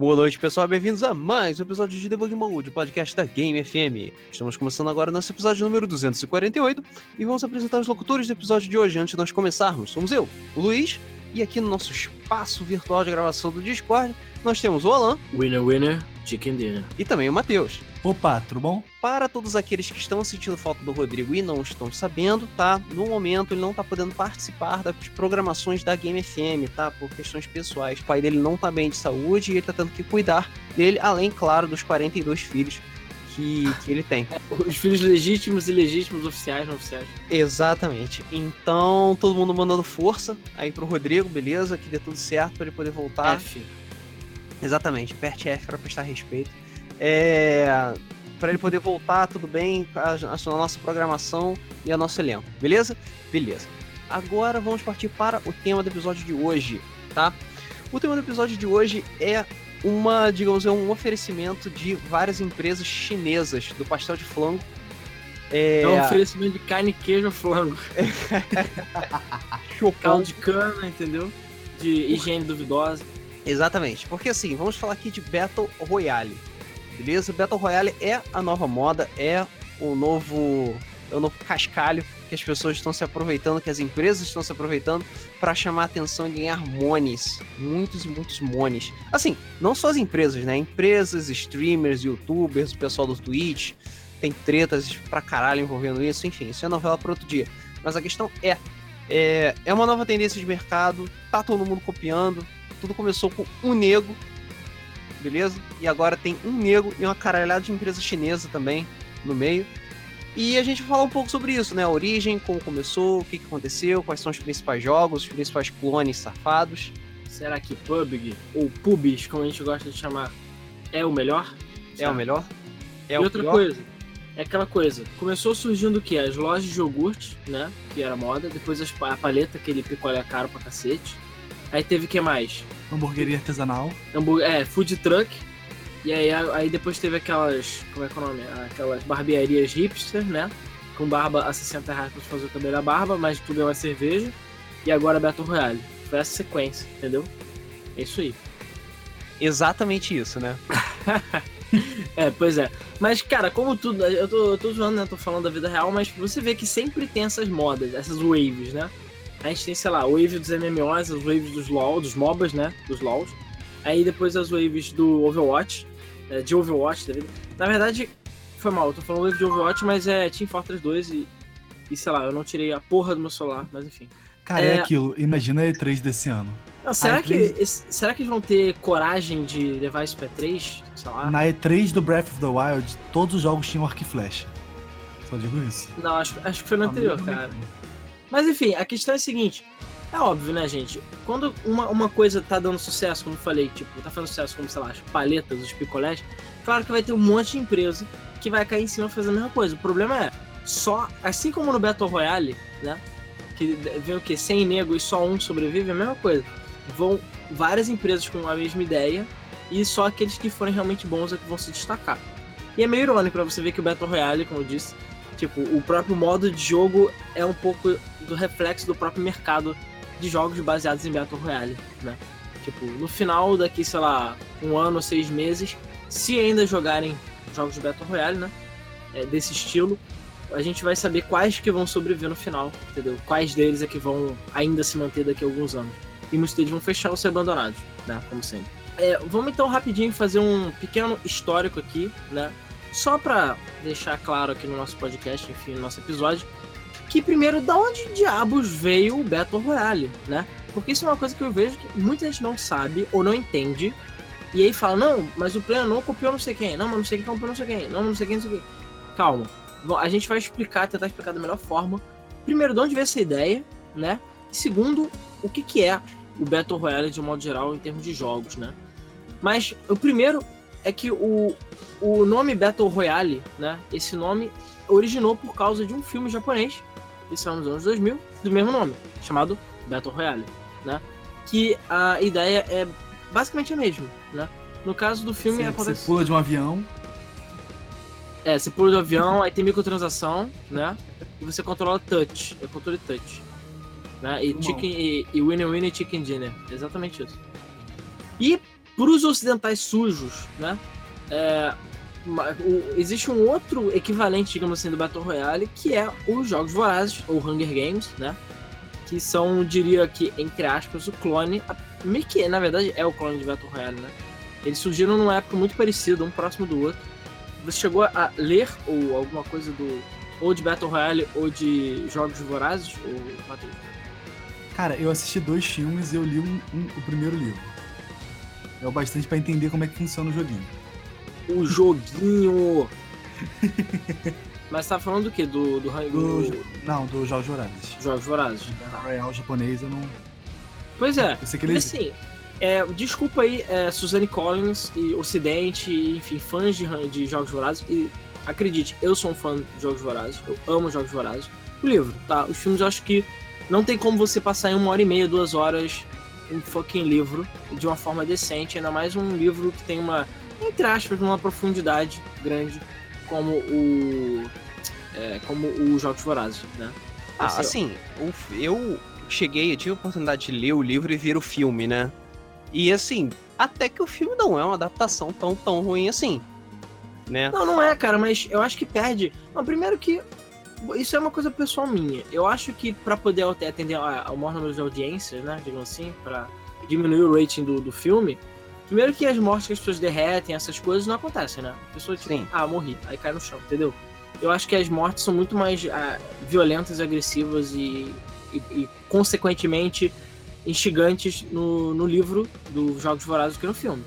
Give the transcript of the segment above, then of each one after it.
Boa noite, pessoal. Bem-vindos a mais um episódio de Debug Mode, podcast da Game FM. Estamos começando agora nosso episódio número 248 e vamos apresentar os locutores do episódio de hoje antes de nós começarmos. Somos eu, o Luiz, e aqui no nosso espaço virtual de gravação do Discord, nós temos o Alan. Winner, winner, chicken dinner. E também o Matheus. Opa, tudo bom? Para todos aqueles que estão sentindo falta do Rodrigo e não estão sabendo, tá? No momento ele não tá podendo participar das programações da Game FM, tá? Por questões pessoais. O pai dele não tá bem de saúde e ele tá tendo que cuidar dele, além, claro, dos 42 filhos que, que ele tem. Os filhos legítimos e legítimos, oficiais não oficiais. Exatamente. Então, todo mundo mandando força aí pro Rodrigo, beleza? Que dê tudo certo para ele poder voltar. F. Exatamente, aperte F para prestar respeito. É, para ele poder voltar, tudo bem, a, a nossa programação e a nosso elenco, beleza? Beleza. Agora vamos partir para o tema do episódio de hoje, tá? O tema do episódio de hoje é uma, digamos, é um oferecimento de várias empresas chinesas do pastel de flango. É, é um oferecimento de carne, queijo, flango. Caldo de cana, entendeu? De higiene duvidosa. Exatamente, porque assim, vamos falar aqui de Battle Royale beleza? Battle Royale é a nova moda, é o novo, é o novo cascalho que as pessoas estão se aproveitando, que as empresas estão se aproveitando para chamar atenção e ganhar monies. Muitos e muitos monies. Assim, não só as empresas, né? Empresas, streamers, youtubers, o pessoal do Twitch. Tem tretas pra caralho envolvendo isso. Enfim, isso é novela para outro dia. Mas a questão é, é, é uma nova tendência de mercado, tá todo mundo copiando. Tudo começou com um nego beleza? E agora tem um nego e uma caralhada de empresa chinesa também no meio. E a gente vai falar um pouco sobre isso, né? A origem, como começou, o que, que aconteceu, quais são os principais jogos, os principais clones safados. Será que PUBG, ou PUBs, como a gente gosta de chamar, é o melhor? É o melhor? É e o outra pior? coisa, é aquela coisa, começou surgindo o que? As lojas de iogurte, né? Que era moda, depois as, a paleta, aquele picolé caro pra cacete. Aí teve o que mais? Hamburgueria artesanal. Hambur é, food truck. E aí, aí depois teve aquelas. Como é que é o nome? Aquelas barbearias hipster, né? Com barba a 60 reais pra fazer o cabelo a barba, mas tudo é uma cerveja. E agora Battle Royale. Foi essa sequência, entendeu? É isso aí. Exatamente isso, né? é, pois é. Mas, cara, como tudo. Eu tô, eu tô zoando, né? Tô falando da vida real, mas você vê que sempre tem essas modas, essas waves, né? A gente tem, sei lá, wave dos MMOs, as waves dos LoL, dos MOBAs, né? Dos LoLs. Aí depois as waves do Overwatch, é, de Overwatch vida. Na verdade, foi mal, eu tô falando wave de Overwatch, mas é Team Fortress 2 e, e sei lá, eu não tirei a porra do meu celular, mas enfim. Cara, é, é aquilo, imagina a E3 desse ano. Não, será, E3... que, será que eles vão ter coragem de levar isso pra E3? Sei lá. Na E3 do Breath of the Wild, todos os jogos tinham arco e flecha. Só digo isso. Não, acho, acho que foi no anterior, cara. Mas enfim, a questão é a seguinte. É óbvio, né, gente? Quando uma, uma coisa tá dando sucesso, como eu falei, tipo, tá fazendo sucesso como, sei lá, as paletas, os picolés, claro que vai ter um monte de empresa que vai cair em cima fazendo a mesma coisa. O problema é, só, assim como no Battle Royale, né? Que vem o quê? 100 nego e só um sobrevive, é a mesma coisa. Vão várias empresas com a mesma ideia e só aqueles que forem realmente bons é que vão se destacar. E é meio irônico pra você ver que o Battle Royale, como eu disse, Tipo, o próprio modo de jogo é um pouco do reflexo do próprio mercado de jogos baseados em Battle Royale, né? Tipo, no final daqui, sei lá, um ano, seis meses, se ainda jogarem jogos de Battle Royale, né? É, desse estilo, a gente vai saber quais que vão sobreviver no final, entendeu? Quais deles é que vão ainda se manter daqui a alguns anos. E muitos deles vão fechar ou ser abandonados, né? Como sempre. É, vamos então rapidinho fazer um pequeno histórico aqui, né? Só para deixar claro aqui no nosso podcast, enfim, no nosso episódio, que primeiro, da onde diabos veio o Battle Royale, né? Porque isso é uma coisa que eu vejo que muita gente não sabe ou não entende. E aí fala, não, mas o player não copiou não sei quem. Não, mas não sei quem copiou não sei quem. Não, não sei quem, não sei quem. Calma. A gente vai explicar, tentar explicar da melhor forma. Primeiro, de onde veio essa ideia, né? E segundo, o que, que é o Battle Royale de um modo geral em termos de jogos, né? Mas o primeiro é que o, o nome Battle Royale, né? Esse nome originou por causa de um filme japonês, isso é nos anos 2000, do mesmo nome, chamado Battle Royale, né? Que a ideia é basicamente a mesma, né? No caso do filme você, acontece... Você pula de um avião. É, você pula do avião, aí tem microtransação, né? E você controla touch, é controle touch. Né? E, chicken, e, e Winnie Winnie Chicken Dinner, exatamente isso. E pros ocidentais sujos, né? É, existe um outro equivalente, digamos assim, do Battle Royale, que é os Jogos Vorazes, ou Hunger Games, né? Que são, diria que, entre aspas, o clone. Meio que, na verdade, é o clone de Battle Royale, né? Eles surgiram numa época muito parecida, um próximo do outro. Você chegou a ler ou alguma coisa do. Ou de Battle Royale ou de Jogos Vorazes? Ou Cara, eu assisti dois filmes e eu li um- um- o primeiro livro. É o bastante pra entender como é que funciona o joguinho. O joguinho! Mas você tá falando do quê? Do, do, do, Do, não, do Jogos Vorazes. Jogos Vorazes. Royale japonês eu não. Pois é. Eu sei que ele assim, é, desculpa aí, é, Suzanne Collins e Ocidente, e, enfim, fãs de, de Jogos Vorazes. E acredite, eu sou um fã de Jogos Vorazes, eu amo Jogos Vorazes. O livro, tá? Os filmes eu acho que não tem como você passar em uma hora e meia, duas horas um fucking livro de uma forma decente, ainda mais um livro que tem uma, entre aspas, uma profundidade grande como o. é, como os Jogos Vorazes, né? Ah, Esse é- assim, o eu cheguei, eu tive a oportunidade de ler o livro e ver o filme, né? E assim, até que o filme não é uma adaptação tão, tão ruim assim. Né? Não, não é, cara, mas eu acho que perde. Não, primeiro que. Isso é uma coisa pessoal minha. Eu acho que pra poder até atender ao maior número de audiências, né? Digamos assim, pra diminuir o rating do, do filme. Primeiro que as mortes que as pessoas derretem, essas coisas não acontecem, né? A pessoa, tipo, Sim. ah, morri, aí cai no chão, entendeu? Eu acho que as mortes são muito mais ah, violentas, agressivas e, e, e, consequentemente, instigantes no, no livro dos Jogos Vorazes do que no filme.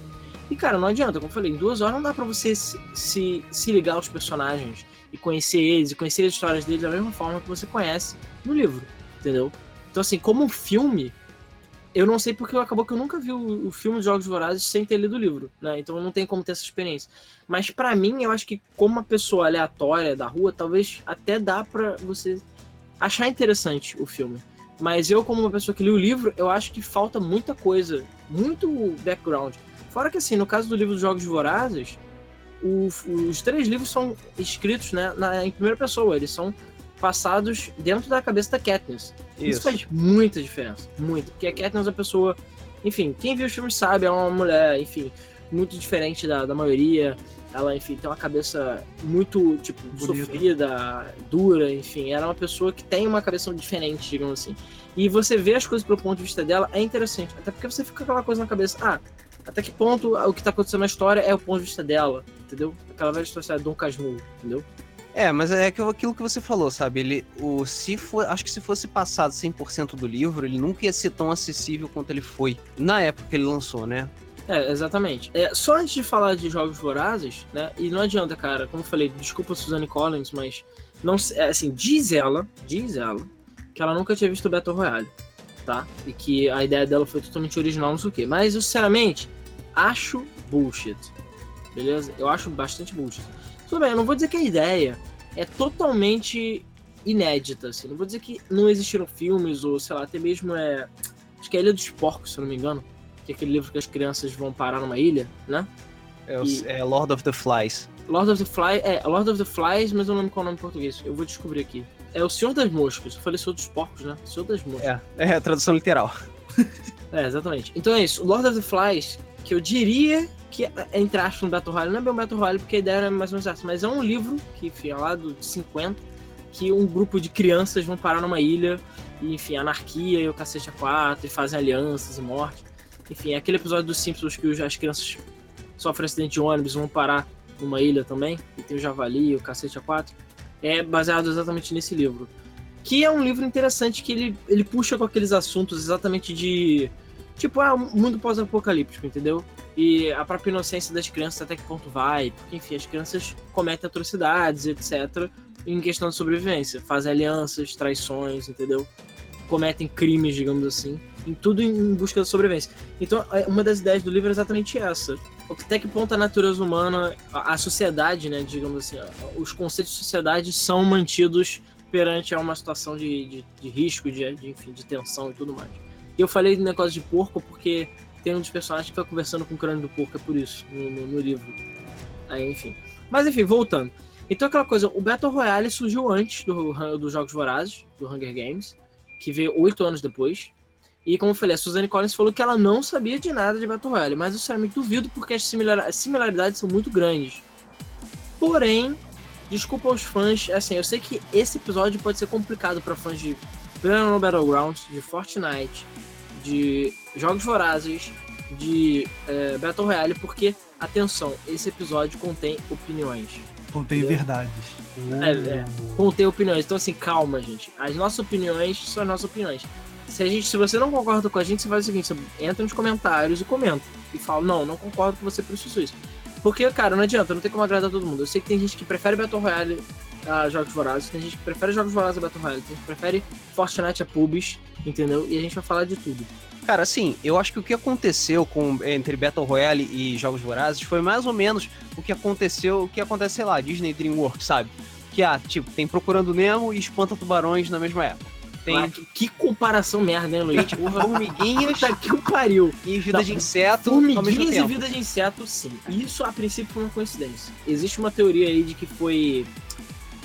E, cara, não adianta, como eu falei, em duas horas não dá pra você se, se, se ligar aos personagens e conhecer eles, e conhecer as histórias deles da mesma forma que você conhece no livro, entendeu? Então, assim, como um filme, eu não sei porque acabou que eu nunca vi o, o filme de Jogos Vorazes sem ter lido o livro, né? Então não tem como ter essa experiência. Mas pra mim, eu acho que como uma pessoa aleatória da rua, talvez até dá pra você achar interessante o filme. Mas eu, como uma pessoa que li o livro, eu acho que falta muita coisa, muito background. Fora que, assim, no caso do livro dos Jogos Vorazes, o- os três livros são escritos né, na- em primeira pessoa. Eles são passados dentro da cabeça da Katniss. Isso. faz muita diferença, muito. Porque a Katniss é uma pessoa... Enfim, quem viu os filmes sabe, é uma mulher, enfim, muito diferente da, da maioria. Ela, enfim, tem uma cabeça muito, tipo, Bonita. sofrida, dura, enfim. Ela é uma pessoa que tem uma cabeça diferente, digamos assim. E você vê as coisas pelo ponto de vista dela é interessante. Até porque você fica com aquela coisa na cabeça, ah, até que ponto o que tá acontecendo na história é o ponto de vista dela, entendeu? Aquela velha história de Dom Casmurro, entendeu? É, mas é aquilo que você falou, sabe? Ele, o, se for, acho que se fosse passado 100% do livro, ele nunca ia ser tão acessível quanto ele foi na época que ele lançou, né? É, exatamente. É, só antes de falar de Jogos Vorazes, né? E não adianta, cara, como eu falei, desculpa Suzanne Collins, mas não, é, assim, diz ela, diz ela, que ela nunca tinha visto Battle Royale, tá? E que a ideia dela foi totalmente original, não sei o quê. Mas eu, sinceramente, acho bullshit. Beleza? Eu acho bastante bullshit. Tudo bem, eu não vou dizer que a ideia é totalmente inédita, assim. Não vou dizer que não existiram filmes, ou sei lá, até mesmo é. Acho que é a Ilha dos Porcos, se eu não me engano. Que é aquele livro que as crianças vão parar numa ilha, né? É, E- é Lord of the Flies. Lord of the Flies. É, Lord of the Flies, mas eu não lembro qual é o nome em português. Eu vou descobrir aqui. É o Senhor das Moscas. Eu falei Senhor dos Porcos, né? Senhor das Moscas. É, é a tradução literal. É, exatamente. Então é isso. O Lord of the Flies, que eu diria que, entre aspas, um Battle Royale, não é bem um Battle Royale, porque a ideia era mais ou menos essa, mas é um livro, que, enfim, é lá do de 50, que um grupo de crianças vão parar numa ilha, e, enfim, anarquia e o cacete a quatro, e fazem alianças e morte. Enfim, é aquele episódio dos Simpsons que as crianças sofrem acidente de ônibus, vão parar numa ilha também, e tem o javali e o cacete a quatro. É baseado exatamente nesse livro. Que é um livro interessante que ele, ele puxa com aqueles assuntos exatamente de Tipo, ah, um mundo pós-apocalíptico, entendeu? E a própria inocência das crianças até que ponto vai, porque, enfim, as crianças cometem atrocidades, etc., em questão de sobrevivência. Fazem alianças, traições, entendeu? Cometem crimes, digamos assim, em tudo em busca da sobrevivência. Então, é- uma das ideias do livro é exatamente essa. Até que ponto a natureza humana, a a sociedade, né, digamos assim, os conceitos de sociedade são mantidos perante a uma situação de, de, de risco, de, de, enfim, de tensão e tudo mais. E eu falei do negócio de porco porque tem um dos personagens que fica conversando com o crânio do porco, é por isso, no, no- no livro. Aí, enfim. Mas enfim, voltando. Então aquela coisa, o Battle Royale surgiu antes do, dos Jogos Vorazes, do Hunger Games, que veio oito anos depois. E como eu falei, a Suzanne Collins falou que ela não sabia de nada de Battle Royale, mas eu sinceramente duvido porque as, similar as similaridades são muito grandes. Porém, desculpa aos fãs, assim, eu sei que esse episódio pode ser complicado para fãs de PlayerUnknown's Battlegrounds, de Fortnite, de Jogos Vorazes, de é, Battle Royale, porque, atenção, esse episódio contém opiniões. Contém é. verdades. É, é, contém opiniões. Então, assim, calma, gente. As nossas opiniões são as nossas opiniões. Se, a gente, se você não concorda com a gente, você faz o seguinte: você entra nos comentários e comenta. E fala, não, não concordo com você por isso isso. Porque, cara, não adianta, não tem como agradar todo mundo. Eu sei que tem gente que prefere Battle Royale a Jogos Vorazes, tem gente que prefere Jogos Vorazes a Battle Royale, tem gente que prefere Fortnite a Pubs, entendeu? E a gente vai falar de tudo. Cara, assim, eu acho que o que aconteceu com, entre Battle Royale e Jogos Vorazes foi mais ou menos o que aconteceu, o que acontece, sei lá, Disney DreamWorks, sabe? Que, ah, tipo, tem Procurando Nemo e Espanta Tubarões na mesma época. Tem... Ah, que, que, comparação merda, né, Luiz? Tipo, formiguinhas tá que pariu. E vida da, de inseto. Formiguinhas e vida de inseto, sim. Isso a princípio foi uma coincidência. Existe uma teoria aí de que foi.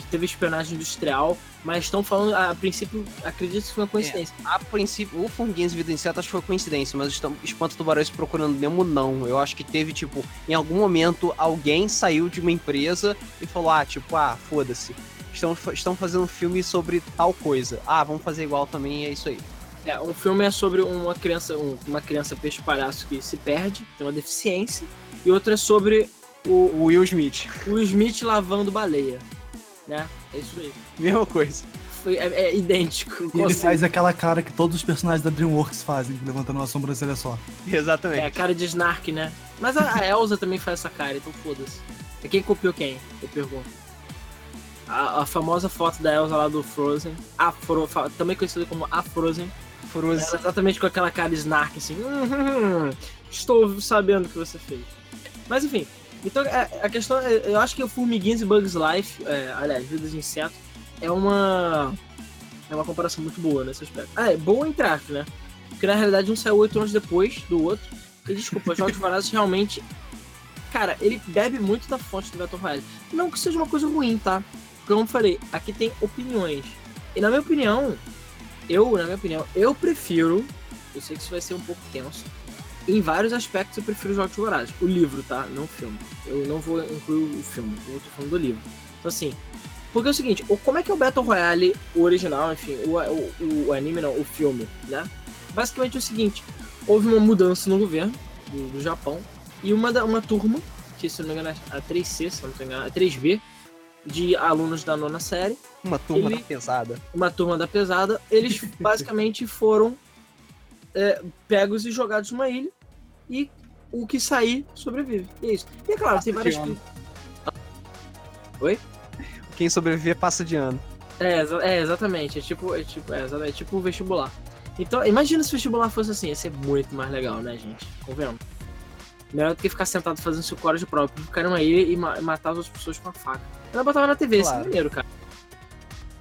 Teve espionagem industrial, mas estão falando, a, princípio, acredito que foi uma coincidência. É, a princípio, o Formiguinhas e Vida Inseto acho que foi coincidência, mas estão Espanto Tubarões procurando Nemo, não. Eu acho que teve, tipo, em algum momento alguém saiu de uma empresa e falou, ah, tipo, ah, foda-se estão, estão fazendo um filme sobre tal coisa. Ah, vamos fazer igual também, é isso aí. É, um filme é sobre uma criança, um, uma criança peixe palhaço que se perde, tem uma deficiência, e outro é sobre o, o Will Smith. O Will Smith lavando baleia, né? É isso aí. Mesma coisa. Foi, é, é idêntico. E ele faz aquela cara que todos os personagens da DreamWorks fazem, levantando uma sobrancelha só. Exatamente. É a cara de Snark, né? Mas a, a Elsa também faz essa cara, então foda-se. É quem copiou quem? Eu pergunto a, a, famosa foto da Elsa lá do Frozen, a Fro, também conhecida como a Frozen. Frozen. Ela exatamente com aquela cara Snark, assim. Hum, estou sabendo o que você fez. Mas enfim, então é, a questão é, eu acho que o Formiguinhas e Bugs Life, é, aliás, Vidas de Inseto, é uma. É uma comparação muito boa nesse aspecto. Ah, é boa entre aspas, né? Porque na realidade um saiu oito anos depois do outro. E desculpa, Jogos Vorazes realmente. Cara, ele bebe muito da fonte do Battle Royale. Não que seja uma coisa ruim, tá? como eu falei, aqui tem opiniões. E na minha opinião, eu, na minha opinião, eu prefiro. Eu sei que isso vai ser um pouco tenso. Em vários aspectos eu prefiro Jogos Vorazes. O livro, tá? Não o filme. Eu não vou incluir o filme, eu tô falando do livro. Então assim. Porque é o seguinte, como é que é o Battle Royale o original, enfim, o, o, o anime não, o filme, né? Basicamente é o seguinte, houve uma mudança no governo do, do Japão e uma, uma turma, que se não me engano é a 3C, se não me engano, a 3B, de alunos da nona série. Uma turma Ele, da pesada. Uma turma da pesada. Eles basicamente foram é, pegos e jogados numa ilha. E o que sair sobrevive. E é isso. E é claro, passa tem várias. Oi? Quem sobreviver passa de ano. É, é exatamente. É tipo, é tipo, é, é tipo o vestibular. Então, imagina se o vestibular fosse assim, ia ser muito mais legal, né, gente? Convenhamos. Melhor do que ficar sentado fazendo seu core de prova, ficar numa ilha e ma matar as outras pessoas com a faca. Ela botava na TV, claro. esse é maneiro, cara.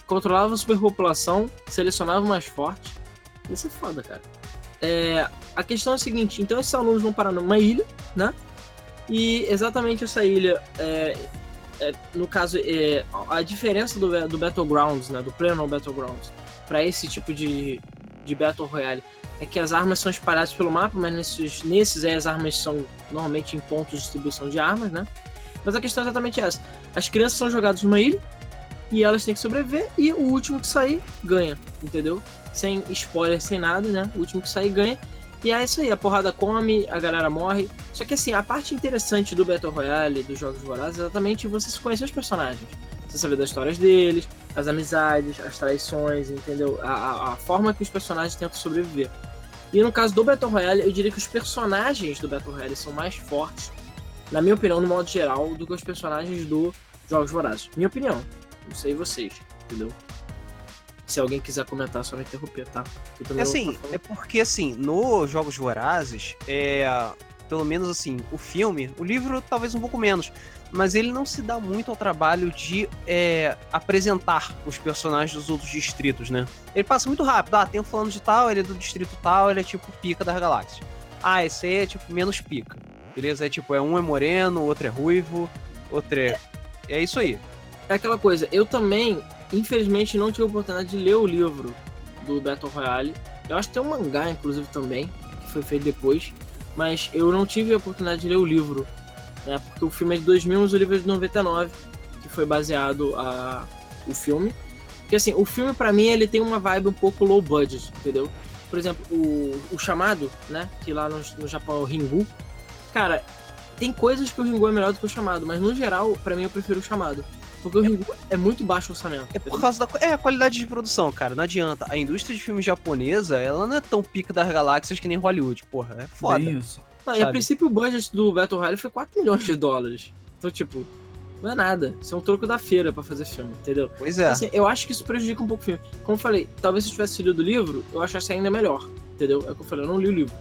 Controlava a superpopulação, selecionava o mais forte. Isso é foda, cara. É, a questão é a seguinte, então esses alunos vão parar numa ilha, né? E exatamente essa ilha, é, é, no caso, é, a diferença do, do Battlegrounds, né? Do Player Battlegrounds, para esse tipo de, de Battle Royale, é que as armas são espalhadas pelo mapa, mas nesses, nesses aí as armas são normalmente em pontos de distribuição de armas, né? Mas a questão é exatamente essa. As crianças são jogadas numa ilha e elas têm que sobreviver e o último que sair ganha, entendeu? Sem spoiler, sem nada, né? O último que sair ganha. E é isso aí, a porrada come, a galera morre. Só que assim, a parte interessante do Battle Royale, dos Jogos Vorazes, é exatamente você conhecer os personagens. Você saber das histórias deles, as amizades, as traições, entendeu? A, a, a forma que os personagens tentam sobreviver. E no caso do Battle Royale, eu diria que os personagens do Battle Royale são mais fortes na minha opinião, no modo geral, do que os personagens do Jogos Vorazes. Minha opinião. Não sei vocês, entendeu? Se alguém quiser comentar, só me interromper, tá? É assim, é porque assim, no Jogos Vorazes, é, pelo menos assim, o filme, o livro talvez um pouco menos, mas ele não se dá muito ao trabalho de é, apresentar os personagens dos outros distritos, né? Ele passa muito rápido, ah, tem um fulano de tal, ele é do distrito tal, ele é tipo pica das galáxias. Ah, esse aí é tipo menos pica beleza? É tipo, é um é moreno, outro é ruivo, outro é. É isso aí. É aquela coisa, eu também, infelizmente, não tive a oportunidade de ler o livro do Battle Royale. Eu acho que tem um mangá, inclusive, também, que foi feito depois. Mas eu não tive a oportunidade de ler o livro, né? Porque o filme é de 2000, mas o livro é de 99, que foi baseado a o filme. Porque assim, o filme para mim ele tem uma vibe um pouco low budget, entendeu? Por exemplo, o, o Chamado, né? Que lá no, no Japão é o Ringu. Cara, tem coisas que o Ringu é melhor do que o Chamado, mas no geral, para mim eu prefiro o Chamado. Porque o Ringu é muito baixo o orçamento. É por causa da é, a qualidade de produção, cara. Não adianta. A indústria de filmes japonesa, ela não é tão pica das galáxias que nem Hollywood, porra. É foda. Bem isso. Não, e a princípio o budget do Battle Royale foi 4 milhões de dólares. Então, tipo, não é nada. Isso é um troco da feira para fazer filme, entendeu? Pois é. Assim, eu acho que isso prejudica um pouco o filme. Como eu falei, talvez se eu tivesse lido o livro, eu achasse ainda melhor, entendeu? É o que eu falei, eu não li o livro.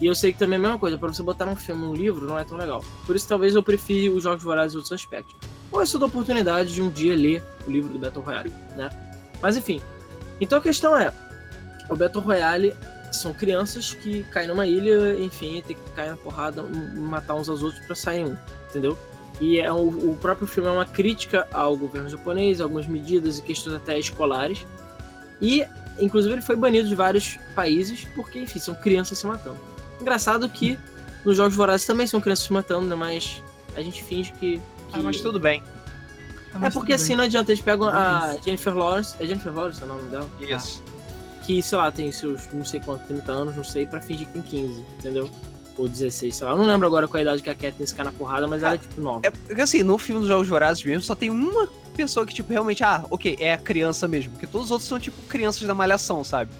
E eu sei que também é a mesma coisa, para você botar um filme um livro não é tão legal. Por isso talvez eu prefira os Jogos Vorazes em outros aspectos. Ou eu só dou a oportunidade de um dia ler o livro do Battle Royale, né? Mas enfim. Então a questão é, o Battle Royale são crianças que caem numa ilha, enfim, tem que cair na porrada, matar uns aos outros para sair um, entendeu? E é o, o, próprio filme é uma crítica ao governo japonês, algumas medidas e questões até escolares. E, inclusive, ele foi banido de vários países porque, enfim, são crianças se matando. Engraçado que nos Jogos Vorazes também são crianças se matando, né? Mas a gente finge que. Que... Ah, mas tudo bem. Ah, é porque assim bem. não adianta, eles pegam a Jennifer Lawrence. É Jennifer Lawrence é o nome dela? Isso. Que, sei lá, tem seus não sei quantos, 30 anos, não sei, pra fingir que tem 15, entendeu? ou 16, sei lá. Eu não lembro agora qual a idade que a Katniss cai na porrada, mas ela é tipo nova. É porque assim, no filme dos Jogos Vorazes mesmo, só tem uma pessoa que, tipo, realmente, ah, ok, é a criança mesmo. Porque todos os outros são, tipo, crianças da malhação, sabe?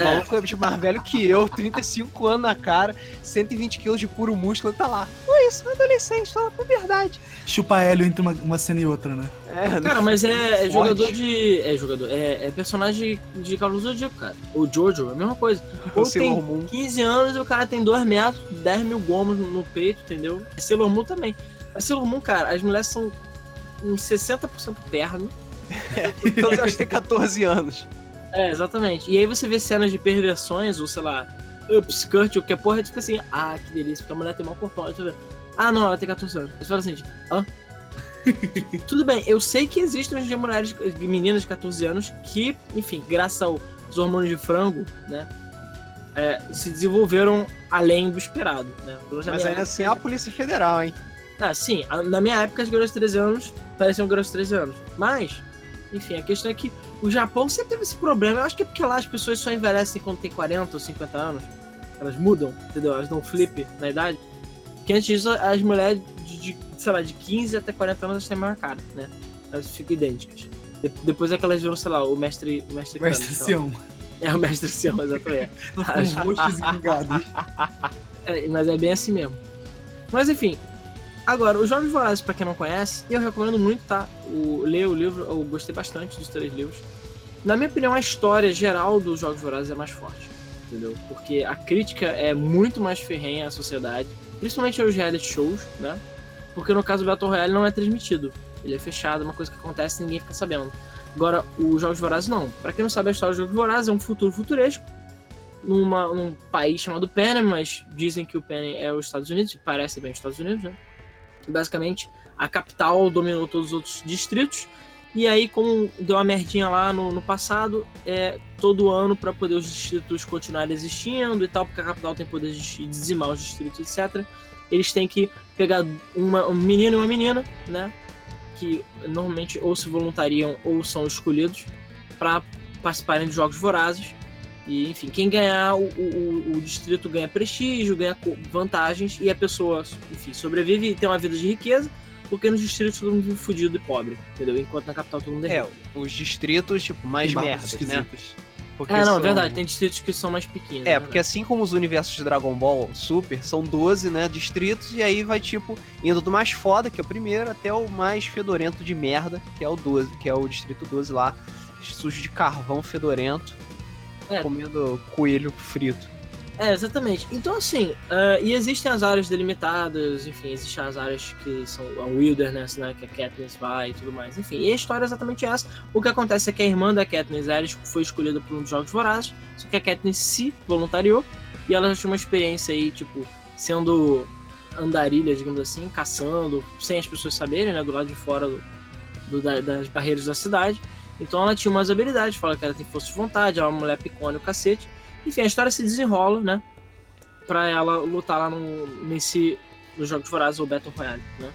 O maluco é tipo, mais velho que eu, 35 anos na cara, 120 quilos de puro músculo, tá lá. Oi, sou adolescente, tô na verdade. Chupa hélio entre uma, uma cena e outra, né? É, cara, mas é, é jogador de. É jogador. É, é personagem de Carlos Zodíaco, cara. O Jojo, é a mesma coisa. Ou tem Moon. 15 anos e o cara tem 2 metros, 10 mil gomos no, no peito, entendeu? É Sailor Moon também. A Sailor Moon, cara, as mulheres são uns 60% perna. É, então eu acho que tem 14 anos. É, exatamente. E aí você vê cenas de perversões, ou sei lá, upskirt, ou que porra, tu fica assim, ah, que delícia, porque a mulher tem eu ver. Ah, não, ela tem 14 anos. Você fala assim, hã? Tudo bem, eu sei que existem hoje mulheres, meninas de 14 anos que, enfim, graças aos hormônios de frango, né, é, se desenvolveram além do esperado, né? Mas ainda época, assim é a Polícia Federal, hein? Ah, sim, na minha época as garotas de 13 anos pareciam garotas de 13 anos. Mas, enfim, a questão é que o Japão sempre teve esse problema. Eu acho que é porque lá as pessoas só envelhecem quando tem 40 ou 50 anos. Elas mudam, entendeu? Elas dão flip na idade. Que antes disso, as mulheres de, de sei lá, de 15 até 40 anos elas têm a mesma cara, né? Elas ficam idênticas. De, depois é que elas viram, sei lá, o mestre. O mestre, mestre Kano, Sião. É o mestre Sião, exatamente. Os rostos é, mas é bem assim mesmo. Mas enfim, Agora, os Jogos Vorazes, pra quem não conhece, eu recomendo muito, tá? O, ler o livro, eu gostei bastante dos três livros. Na minha opinião, a história geral dos Jogos Vorazes é mais forte, entendeu? Porque a crítica é muito mais ferrenha à sociedade, principalmente aos reality shows, né? Porque no caso do Battle Royale não é transmitido, ele é fechado, é uma coisa que acontece e ninguém fica sabendo. Agora, os Jogos Vorazes não. Pra quem não sabe a história dos Jogos Vorazes, é um futuro futuresco, numa, num país chamado Panem, mas dizem que o Panem é os Estados Unidos, parece bem os Estados Unidos, né? basicamente a capital dominou todos os outros distritos. E aí, como deu uma merdinha lá no, no passado, é todo ano para poder os distritos continuarem existindo e tal, porque a capital tem poder de dizimar os distritos, etc. Eles têm que pegar uma, um menino e uma menina, né? Que normalmente ou se voluntariam ou são escolhidos para participarem de jogos vorazes. E, enfim, quem ganhar o, o, o, distrito ganha prestígio, ganha vantagens e a pessoa, enfim, sobrevive e tem uma vida de riqueza, porque nos distritos todo mundo vive fudido e pobre, entendeu? Enquanto na capital todo mundo é, é os distritos, tipo, mais merdas, né? Porque é, não, são... verdade, tem distritos que são mais pequenos. É, né, porque assim como os universos de Dragon Ball Super, são 12, né, distritos, e aí vai, tipo, indo do mais foda, que é o primeiro, até o mais fedorento de merda, que é o 12, que é o distrito 12 lá, sujo de carvão fedorento é. comendo coelho frito. É, exatamente. Então, assim, uh, e existem as áreas delimitadas, enfim, existem as áreas que são a wilderness, né, que a Katniss vai e tudo mais. Enfim, e a história é exatamente essa. O que acontece é que a irmã da Katniss, Ares, foi escolhida por um dos Jogos Vorazes, só que a Katniss se voluntariou e ela já tinha uma experiência aí, tipo, sendo andarilha, digamos assim, caçando, sem as pessoas saberem, né, do lado de fora do, do, das barreiras da cidade. Então ela tinha umas habilidades, fala que ela tem força de vontade, ela é uma mulher picone o cacete. Enfim, a história se desenrola, né? Pra ela lutar lá no, nesse. No Jogos Vorazes ou Battle Royale, né?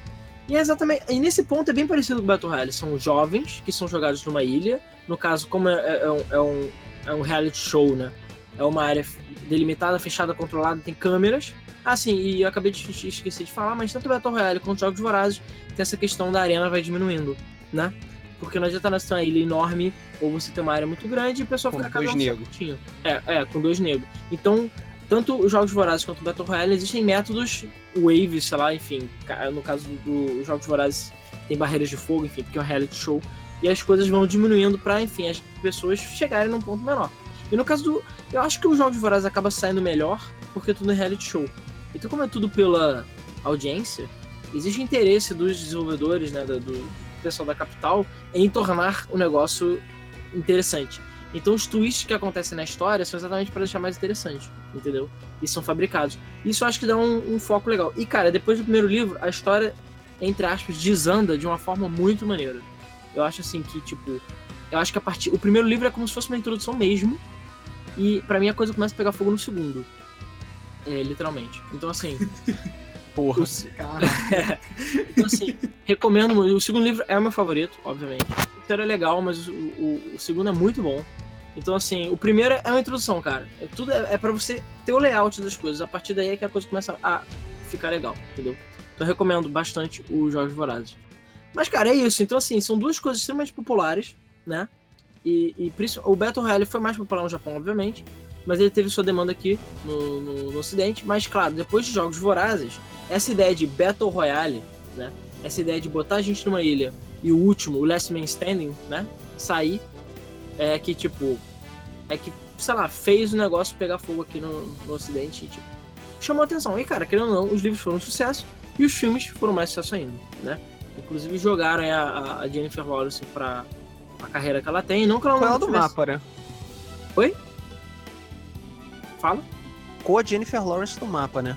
E é exatamente. E nesse ponto é bem parecido com o Battle Royale. São jovens que são jogados numa ilha. No caso, como é, é, é um, é, um, é um reality show, né? É uma área delimitada, fechada, controlada, tem câmeras. Ah, sim, e eu acabei de esquecer de falar, mas tanto o Battle Royale quanto os Jogos Vorazes tem essa questão da arena vai diminuindo, né? Porque não adianta nós ter uma ilha enorme ou você ter uma área muito grande e o pessoal Com fica dois cada um negros. certinho. É, é, com dois negros. Então, tanto os Jogos Vorazes quanto o Battle Royale existem métodos waves, sei lá, enfim. No caso dos Jogos Vorazes tem barreiras de fogo, enfim, porque é um reality show. E as coisas vão diminuindo pra, enfim, as pessoas chegarem num ponto menor. E no caso do. Eu acho que os Jogos Vorazes acaba saindo melhor porque tudo é reality show. Então, como é tudo pela audiência, existe interesse dos desenvolvedores, né, do, do pessoal da capital, em tornar o negócio interessante. Então, os twists que acontecem na história são exatamente para deixar mais interessante, entendeu? E são fabricados. Isso eu acho que dá um, um foco legal. E, cara, depois do primeiro livro, a história, entre aspas, desanda de uma forma muito maneira. Eu acho assim que, tipo, eu acho que a partir. O primeiro livro é como se fosse uma introdução mesmo. E pra mim a coisa começa a pegar fogo no segundo. É, literalmente. Então, assim. Porra. então, assim, recomendo muito. O segundo livro é o meu favorito, obviamente. O terceiro é legal, mas o, o- o segundo é muito bom. Então, assim, o primeiro é uma introdução, cara. É, tudo é, é para você ter o layout das coisas. A partir daí é que a coisa começa a ficar legal, entendeu? Então, recomendo bastante os Jogos Vorazes. Mas, cara, é isso. Então, assim, são duas coisas extremamente populares, né? E, e o Battle Royale foi mais popular no Japão, obviamente. Mas ele teve sua demanda aqui no, no, no Ocidente. Mas, claro, depois de Jogos Vorazes, essa ideia de Battle Royale, né? Essa ideia de botar a gente numa ilha e o último, o Last Man Standing, né? Sair, é que, tipo, é que, sei lá, fez o negócio pegar fogo aqui no, no Ocidente e, tipo, chamou atenção. E, cara, querendo ou não, os livros foram um sucesso e os filmes foram mais sucesso ainda, né? Inclusive jogaram aí a, a- Jennifer Lawrence pra a carreira que ela tem. Não que ela ela não do tivesse... mapa, né? Fala? Com a Jennifer Lawrence do mapa, né?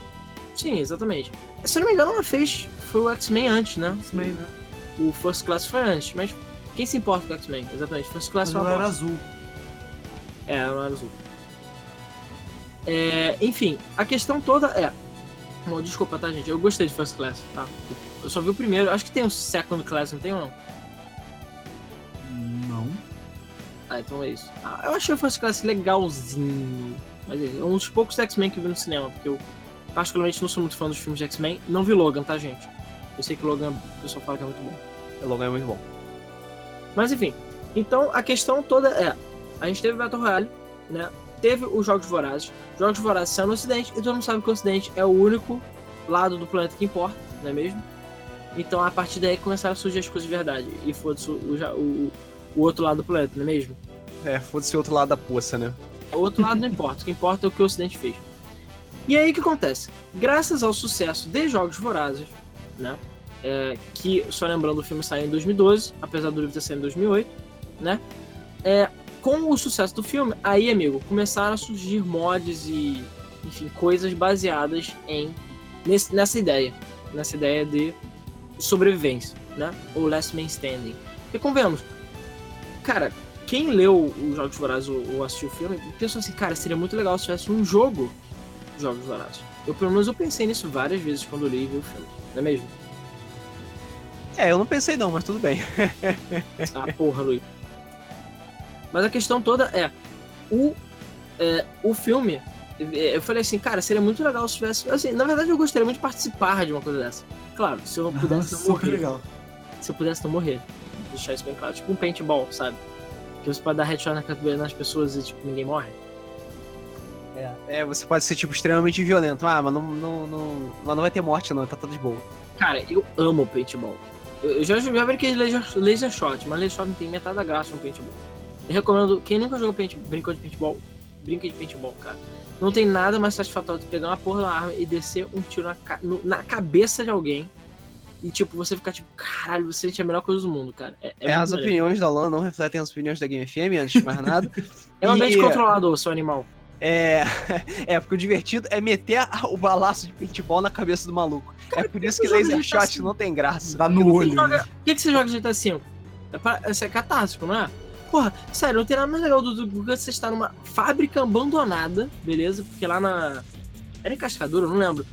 Sim, exatamente. Se eu não me engano, ela fez. Foi o X-Men antes, né? X-Men, né? O First Class foi antes, mas quem se importa com o X-Men? Exatamente, First Class Mas foi ela era azul. É, ela era azul. É, enfim, a questão toda é. Bom, desculpa, tá, gente? Eu gostei de First Class, tá? Eu só vi o primeiro. Acho que tem o Second Class, não tem ou não? Não. Ah, então é isso. Ah, eu achei o First Class legalzinho. Mas é um dos poucos X-Men que eu vi no cinema, porque eu particularmente não sou muito fã dos filmes de X-Men. Não vi Logan, tá, gente? Eu sei que Logan, o pessoal fala que é muito bom. O Logan é muito bom. Mas enfim, então a questão toda é: a gente teve Battle Royale, né? Teve os Jogos Vorazes. Os Jogos Vorazes saiu no Ocidente e todo mundo sabe que o Ocidente é o único lado do planeta que importa, não é mesmo? Então a partir daí começaram a surgir as coisas de verdade. E foda-se o, o, o outro lado do planeta, não é mesmo? É, foda-se o outro lado da poça, né? O outro lado não importa, o que importa é o que o Ocidente fez. E aí o que acontece? Graças ao sucesso de Jogos Vorazes, né? é, que, só lembrando, o filme saiu em 2012, apesar do livro ter saído em 2008, né? É, com o sucesso do filme, aí, amigo, começaram a surgir mods e, enfim, coisas baseadas em nesse- nessa ideia, nessa ideia de sobrevivência, né? Ou Last Man Standing. E convenhamos, cara, quem leu os Jogos Vorazes ou, ou assistiu o filme, pensou assim, cara, seria muito legal se tivesse um jogo de Jogos Vorazes. Eu, pelo menos, eu pensei nisso várias vezes quando eu li e vi o filme, não é mesmo? É, eu não pensei não, mas tudo bem. Ah, porra, Luiz. Mas a questão toda é, o, é, o filme, é, eu falei assim, cara, seria muito legal se tivesse, assim, na verdade eu gostaria muito de participar de uma coisa dessa. Claro, se eu não pudesse não Super morrer. legal. Se eu pudesse não morrer. Deixar isso bem claro. Tipo um paintball, sabe? Que você pode dar headshot na cabeça nas pessoas e, tipo, ninguém morre. É, você pode ser, tipo, extremamente violento. Ah, mas não, não, não, mas não vai ter morte não, tá tudo de boa. Cara, eu amo paintball. Eu, já, brinquei de laser, laser shot, mas laser shot não tem metade da graça no paintball. Eu recomendo, quem nunca jogou paint, brincou de paintball, brinca de paintball, cara. Não tem nada mais satisfatório do que pegar uma porra da arma e descer um tiro na, ca- na cabeça de alguém. E, tipo, você ficar tipo, caralho, você sente a melhor coisa do mundo, cara. É, É, é, as maneiro. opiniões da Lan não refletem as opiniões da Game FM, antes de mais nada. é um ambiente E- controlado, seu animal. É, é, porque o divertido é meter a- o balaço de paintball na cabeça do maluco. É por isso que jogo laser de shot assim. não tem graça. Dá no olho. né? Por que, que você joga GTA V? É pra, isso é catástrofe, não é? Porra, sério, não tem nada mais legal do, do que você estar numa fábrica abandonada, beleza? Porque lá na. Era em Cascadura, eu não lembro.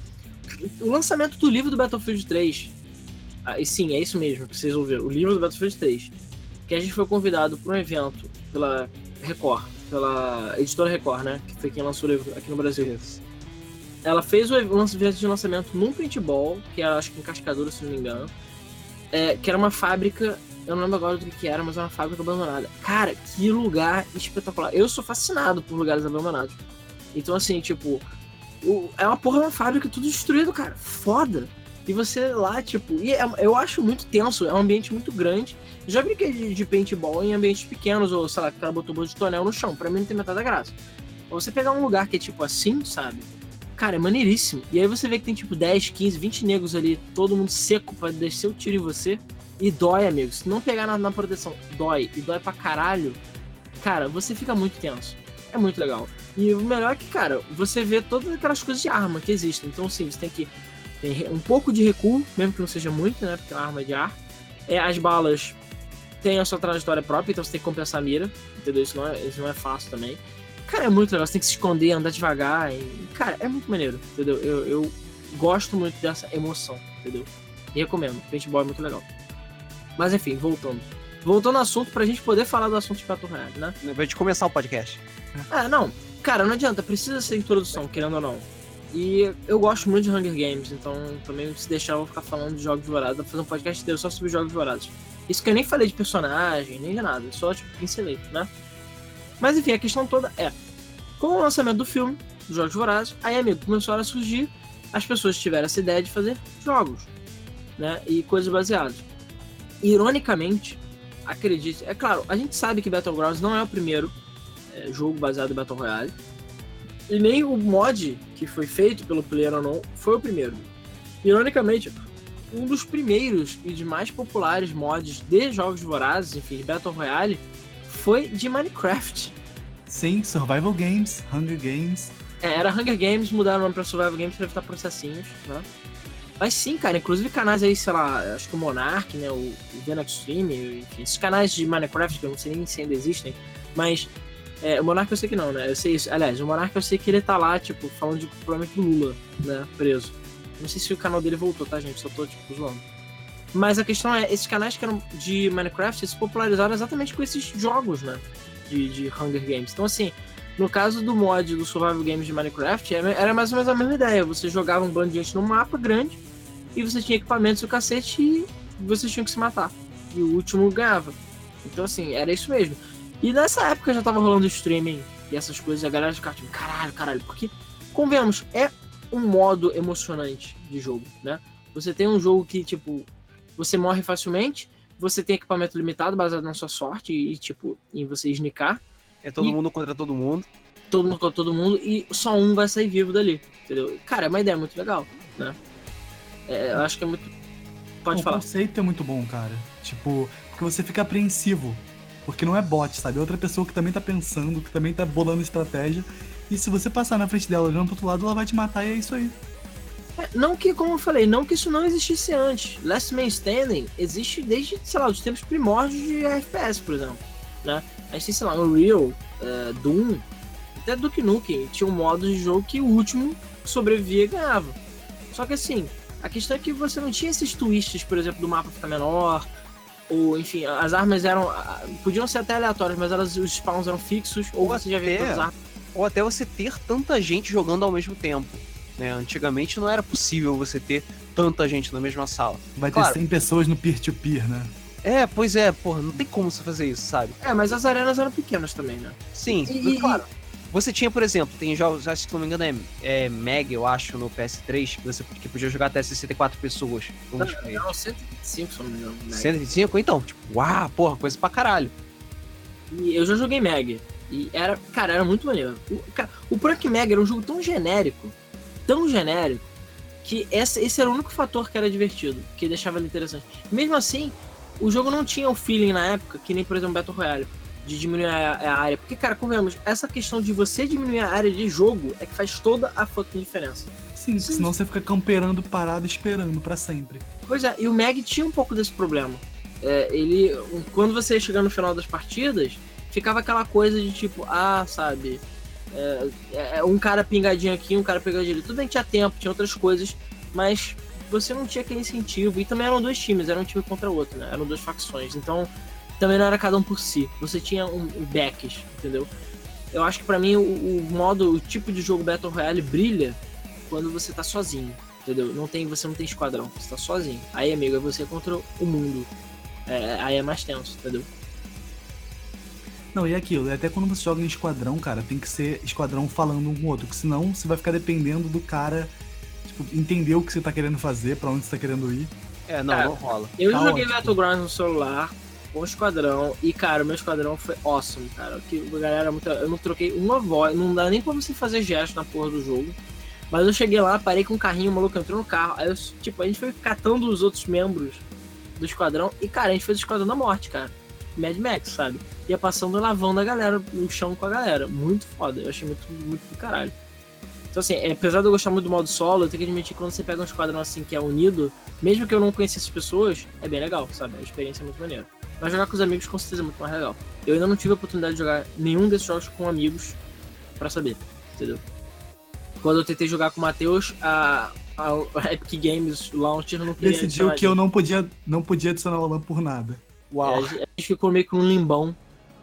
O lançamento do livro do Battlefield 3. Ah, e sim, é isso mesmo que vocês ouviram. O livro do Battlefield 3. Que a gente foi convidado para um evento pela Record, pela editora Record, né? Que foi quem lançou o livro aqui no Brasil. Ela fez o evento de lançamento num paintball, que era acho que em Cascadura, se não me engano. É, que era uma fábrica eu não lembro agora do que era, mas era uma fábrica abandonada. Cara, que lugar espetacular. Eu sou fascinado por lugares abandonados. Então, assim, tipo, o, é uma porra de uma fábrica tudo destruído, cara. Foda. E você lá, tipo, e é, eu acho muito tenso, é um ambiente muito grande. Já brinquei de, de paintball em ambientes pequenos, ou sei lá, que cara botou um de tonel no chão. Pra mim não tem metade da graça. Você pegar um lugar que é tipo assim, sabe? Cara, é maneiríssimo. E aí você vê que tem tipo 10, 15, 20 negros ali, todo mundo seco para descer o tiro em você. E dói, amigo. Se não pegar na, na, proteção, dói. E dói pra caralho. Cara, você fica muito tenso. É muito legal. E o melhor é que, cara, você vê todas aquelas coisas de arma que existem. Então, sim, você tem que ter um pouco de recuo, mesmo que não seja muito, né? Porque é uma arma de ar. É, as balas têm a sua trajetória própria, então você tem que compensar a mira. Entendeu? Isso não é, isso não é fácil também. Cara, é muito legal. Você tem que se esconder, andar devagar. E, cara, é muito maneiro, entendeu? Eu, eu gosto muito dessa emoção, entendeu? E recomendo. Paintball é muito legal. Mas enfim, voltando. Voltando ao assunto pra gente poder falar do assunto de Battle Royale, né? Vai de começar o podcast. Ah, não. Cara, não adianta, precisa ser introdução, querendo ou não. E eu gosto muito de Hunger Games, então também se deixar eu vou ficar falando de jogos vorazes, fazer um podcast inteiro só sobre jogos vorazes. Isso que eu nem falei de personagem, nem de nada, só tipo pincelei, né? Mas enfim, a questão toda é, com o lançamento do filme, dos Jogos Vorazes, aí, amigo, começaram a surgir, as pessoas tiveram essa ideia de fazer jogos, né? E coisas baseadas ironicamente, acredite, é claro, a gente sabe que Battlegrounds não é o primeiro é, jogo baseado em Battle Royale. E nem o mod que foi feito pelo PlayerUnknown foi o primeiro. Ironicamente, um dos primeiros e de mais populares mods de jogos vorazes, enfim, de Battle Royale, foi de Minecraft. Sim, Survival Games, Hunger Games. É, era Hunger Games, mudaram o nome pra Survival Games pra evitar processinhos, né? Mas sim, cara, inclusive canais aí, sei lá, acho que o Monarch, né, o, o Venom Extreme, enfim, esses canais de Minecraft, que eu não sei nem se ainda existem, mas é, o Monarch eu sei que não, né, eu sei isso, aliás, o Monarch eu sei que ele tá lá, tipo, falando de, provavelmente do Lula, né, preso. Não sei se o canal dele voltou, tá, gente, só tô, tipo, zoando. Mas a questão é, esses canais que eram de Minecraft se popularizaram exatamente com esses jogos, né, de, de Hunger Games. Então, assim, no caso do mod do Survival Games de Minecraft, era mais ou menos a mesma ideia. Você jogava um bando de gente num mapa grande, e você tinha equipamentos e o cacete e vocês tinham que se matar. E o último ganhava. Então, assim, era isso mesmo. E nessa época já tava rolando streaming e essas coisas, a galera ficava tipo, caralho, caralho, porque, convenhamos, é um modo emocionante de jogo, né? Você tem um jogo que, tipo, você morre facilmente, você tem equipamento limitado baseado na sua sorte e, tipo, em você snicar. É todo e... mundo contra todo mundo. Todo mundo contra todo mundo e só um vai sair vivo dali, entendeu? Cara, é uma ideia muito legal, né? É, eu acho que é muito. Pode o falar. O conceito é muito bom, cara. Tipo, porque você fica apreensivo. Porque não é bot, sabe? É outra pessoa que também tá pensando, que também tá bolando estratégia. E se você passar na frente dela olhando pro outro lado, ela vai te matar e é isso aí. É, não que, como eu falei, não que isso não existisse antes. Last Man Standing existe desde, sei lá, dos tempos primórdios de FPS, por exemplo. Né? A gente tem, sei lá, Unreal, uh, Doom, até Duke Nukem. Tinha um modo de jogo que o último sobrevivia e ganhava. Só que assim, a questão é que você não tinha esses twists, por exemplo, do mapa ficar menor, ou enfim, as armas eram. podiam ser até aleatórias, mas elas, os spawns eram fixos, ou, ou você já vê todas as armas. Ou até você ter tanta gente jogando ao mesmo tempo. Né? Antigamente não era possível você ter tanta gente na mesma sala. Vai claro, ter 100 pessoas no peer-to-peer, -peer, né? É, pois é, porra, não tem como você fazer isso, sabe? É, mas as arenas eram pequenas também, né? Sim, e, claro. Você tinha, por exemplo, tem jogos, se não me engano é, é Meg, eu acho, no PS3, que você que podia jogar até 64 pessoas. Não, não, 125, se não me engano. Meg. 125? Então, tipo, uau, porra, coisa pra caralho. E eu já joguei Meg. E era, cara, era muito maneiro. O, cara, o Prank Meg era um jogo tão genérico, tão genérico, que essa, esse era o único fator que era divertido, que deixava ele interessante. Mesmo assim, o jogo não tinha o feeling na época, que nem, por exemplo, Battle Royale de diminuir a, a, área. Porque, cara, convenhamos, essa questão de você diminuir a área de jogo é que faz toda a fucking diferença. Sim, Sim. senão você fica camperando parado esperando para sempre. Pois é, e o Meg tinha um pouco desse problema. É, ele, quando você ia chegar no final das partidas, ficava aquela coisa de tipo, ah, sabe, é, é, um cara pingadinho aqui, um cara pingadinho ali. Tudo bem que tinha tempo, tinha outras coisas, mas você não tinha aquele incentivo. E também eram dois times, era um time contra o outro, né? Eram duas facções. Então, também não era cada um por si. Você tinha um, um backs, entendeu? Eu acho que para mim o, o, modo, o tipo de jogo Battle Royale brilha quando você tá sozinho, entendeu? Não tem, você não tem esquadrão, você tá sozinho. Aí, amigo, é você contra o mundo. É, aí é mais tenso, entendeu? Não, e aquilo, até quando você joga em esquadrão, cara, tem que ser esquadrão falando um com o outro, porque senão você vai ficar dependendo do cara, tipo, entender o que você tá querendo fazer, para onde você tá querendo ir. É, não, não rola. Eu tá joguei Battlegrounds no celular, com o esquadrão, e, cara, o meu esquadrão foi awesome, cara. Que galera, eu não troquei uma voz, não dá nem pra você fazer gesto na porra do jogo. Mas eu cheguei lá, parei com um carrinho, o maluco entrou no carro. Aí, eu, tipo, a gente foi catando os outros membros do esquadrão, e, cara, a gente fez o esquadrão da morte, cara. Mad Max, sabe? Ia passando lavando a galera, no chão com a galera. Muito foda, eu achei muito, muito do caralho. Então, assim, é, apesar de eu gostar muito do modo solo, eu tenho que admitir que quando você pega um esquadrão assim que é unido, mesmo que eu não conhecesse as pessoas, é bem legal, sabe? A experiência é muito maneira. Mas jogar com os amigos com certeza é muito mais legal. Eu ainda não tive a oportunidade de jogar nenhum desses jogos com amigos para saber, entendeu? Quando eu tentei jogar com o Matheus, a, a Epic Games Launcher não queria. Decidiu que eu não podia, não podia adicionar o Alan por nada. Uau. É, a, gente, ficou meio que num limbão.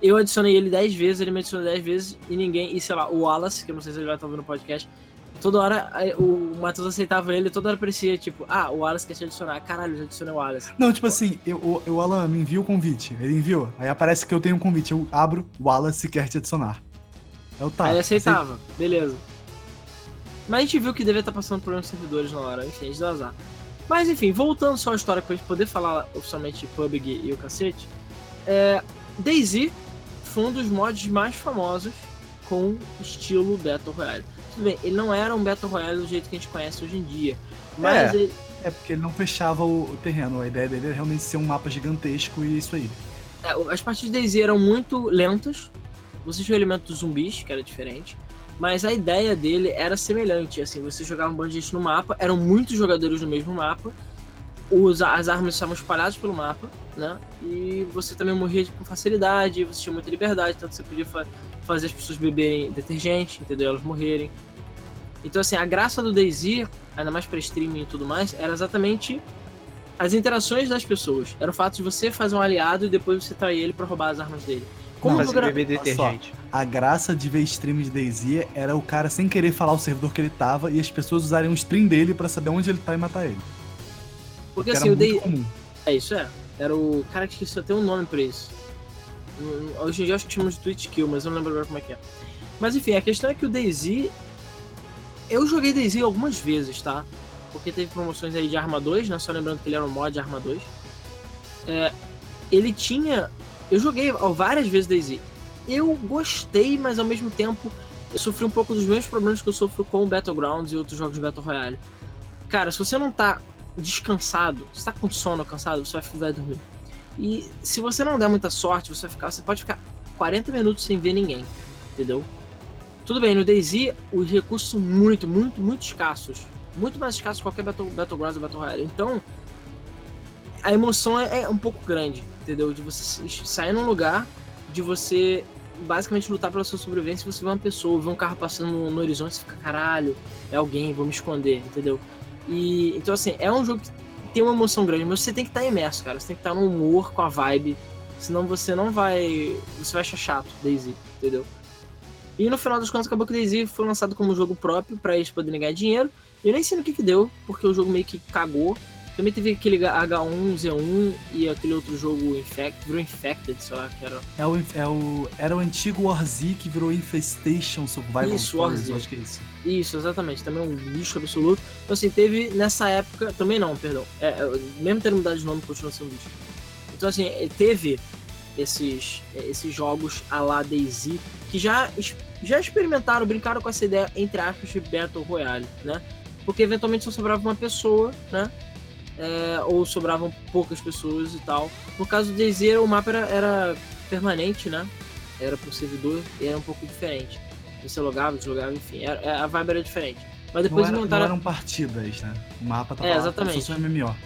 Eu adicionei ele 10 vezes, ele me adicionou 10 vezes e ninguém. E sei lá, o Wallace, que eu não sei se ele vai estar ouvindo o podcast, toda hora o Matheus aceitava ele, toda hora parecia tipo, ah, o Wallace quer te adicionar. Caralho, já adicionei o Wallace. Não, tipo assim, eu, o, o Alan me envia o convite. Ele enviou. Aí aparece que eu tenho um convite. Eu abro, o Wallace quer te adicionar. Eu tá. Aí ele aceitava, aceita. beleza. Mas a gente viu que devia estar passando por uns servidores na hora, enfim, a gente deu azar. Mas enfim, voltando só à história pra gente poder falar oficialmente de PUBG e o cacete, é, DayZ foi um dos mods mais famosos com estilo Battle Royale. Tudo bem, ele não era um Battle Royale do jeito que a gente conhece hoje em dia, mas é, ele... é porque ele não fechava o terreno, a ideia dele era realmente ser um mapa gigantesco e isso aí. É, as partidas de DayZ eram muito lentas, você tinha o elemento dos zumbis, que era diferente, mas a ideia dele era semelhante, assim, você jogava um bando de gente no mapa, eram muitos jogadores no mesmo mapa, os, as armas estavam espalhadas pelo mapa, né? E você também morria com facilidade, você tinha muita liberdade, tanto que você podia fa fazer as pessoas beberem detergente, entendeu? Elas morrerem. Então, assim, a graça do DayZ, ainda mais para streaming e tudo mais, era exatamente as interações das pessoas. Era o fato de você fazer um aliado e depois você trair ele para roubar as armas dele. Como não, gra... beber detergente. Só, a graça de ver stream de DayZ era o cara sem querer falar o servidor que ele tava e as pessoas usarem um stream dele para saber onde ele tá e matar ele. Porque, Porque assim, o DayZ... É, isso é. Era o cara que esqueceu até um nome pra isso. Hoje em dia acho que chamamos de Twitch Kill, mas eu não lembro agora como é que é. Mas enfim, a questão é que o DayZ... Eu joguei DayZ algumas vezes, tá? Porque teve promoções aí de Arma 2, né? Só lembrando que ele era um mod de Arma 2. É, ele tinha eu joguei várias vezes DayZ. Eu gostei, mas ao mesmo tempo eu sofri um pouco dos mesmos problemas que eu sofro com o Battlegrounds e outros jogos de Battle Royale. Cara, se você não tá descansado, se tá com sono cansado, você vai dormir. E se você não der muita sorte, você vai ficar, você pode ficar 40 minutos sem ver ninguém, entendeu? Tudo bem, no DayZ os recursos são muito, muito, muito escassos. Muito mais escassos que qualquer Battle, Battlegrounds ou Battle Royale. Então, a emoção é, é um pouco grande entendeu? De você sair num lugar, de você basicamente lutar pela sua sobrevivência. Você vê uma pessoa, vê um carro passando no, no horizonte, você fica, caralho, é alguém, vou me esconder, entendeu? E então, assim, é um jogo que tem uma emoção grande, mas você tem que estar tá imerso, cara. Você tem que estar tá no humor, com a vibe. Senão você não vai. Você vai achar chato, Daisy, entendeu? E no final das contas, acabou que o Daisy foi lançado como jogo próprio para eles poderem ganhar dinheiro. Eu nem sei no que que deu, porque o jogo meio que cagou. Também teve aquele H1Z1 e aquele outro jogo Infect, virou Infected, sei lá, que era. É o, é o, era o antigo Warzy que virou Infestation Survival Isso, Warzy. acho que é isso. Isso, exatamente, também é um lixo absoluto. Então assim, teve nessa época, também não, perdão, é, é mesmo tendo mudado de nome, continua sendo lixo. Então assim, é, teve esses, esses jogos a la DayZ que já, já experimentaram, brincaram com essa ideia, entre aspas, de Battle Royale, né? Porque eventualmente só sobrava uma pessoa, né? é, ou sobravam poucas pessoas e tal. No caso do DayZ, o mapa era, era, permanente, né? Era por servidor e era um pouco diferente. Você logava, deslogava, enfim, era, é, a vibe era diferente. Mas depois não, era, montaram... não eram partidas, né? O mapa tava é, exatamente. lá, MMO.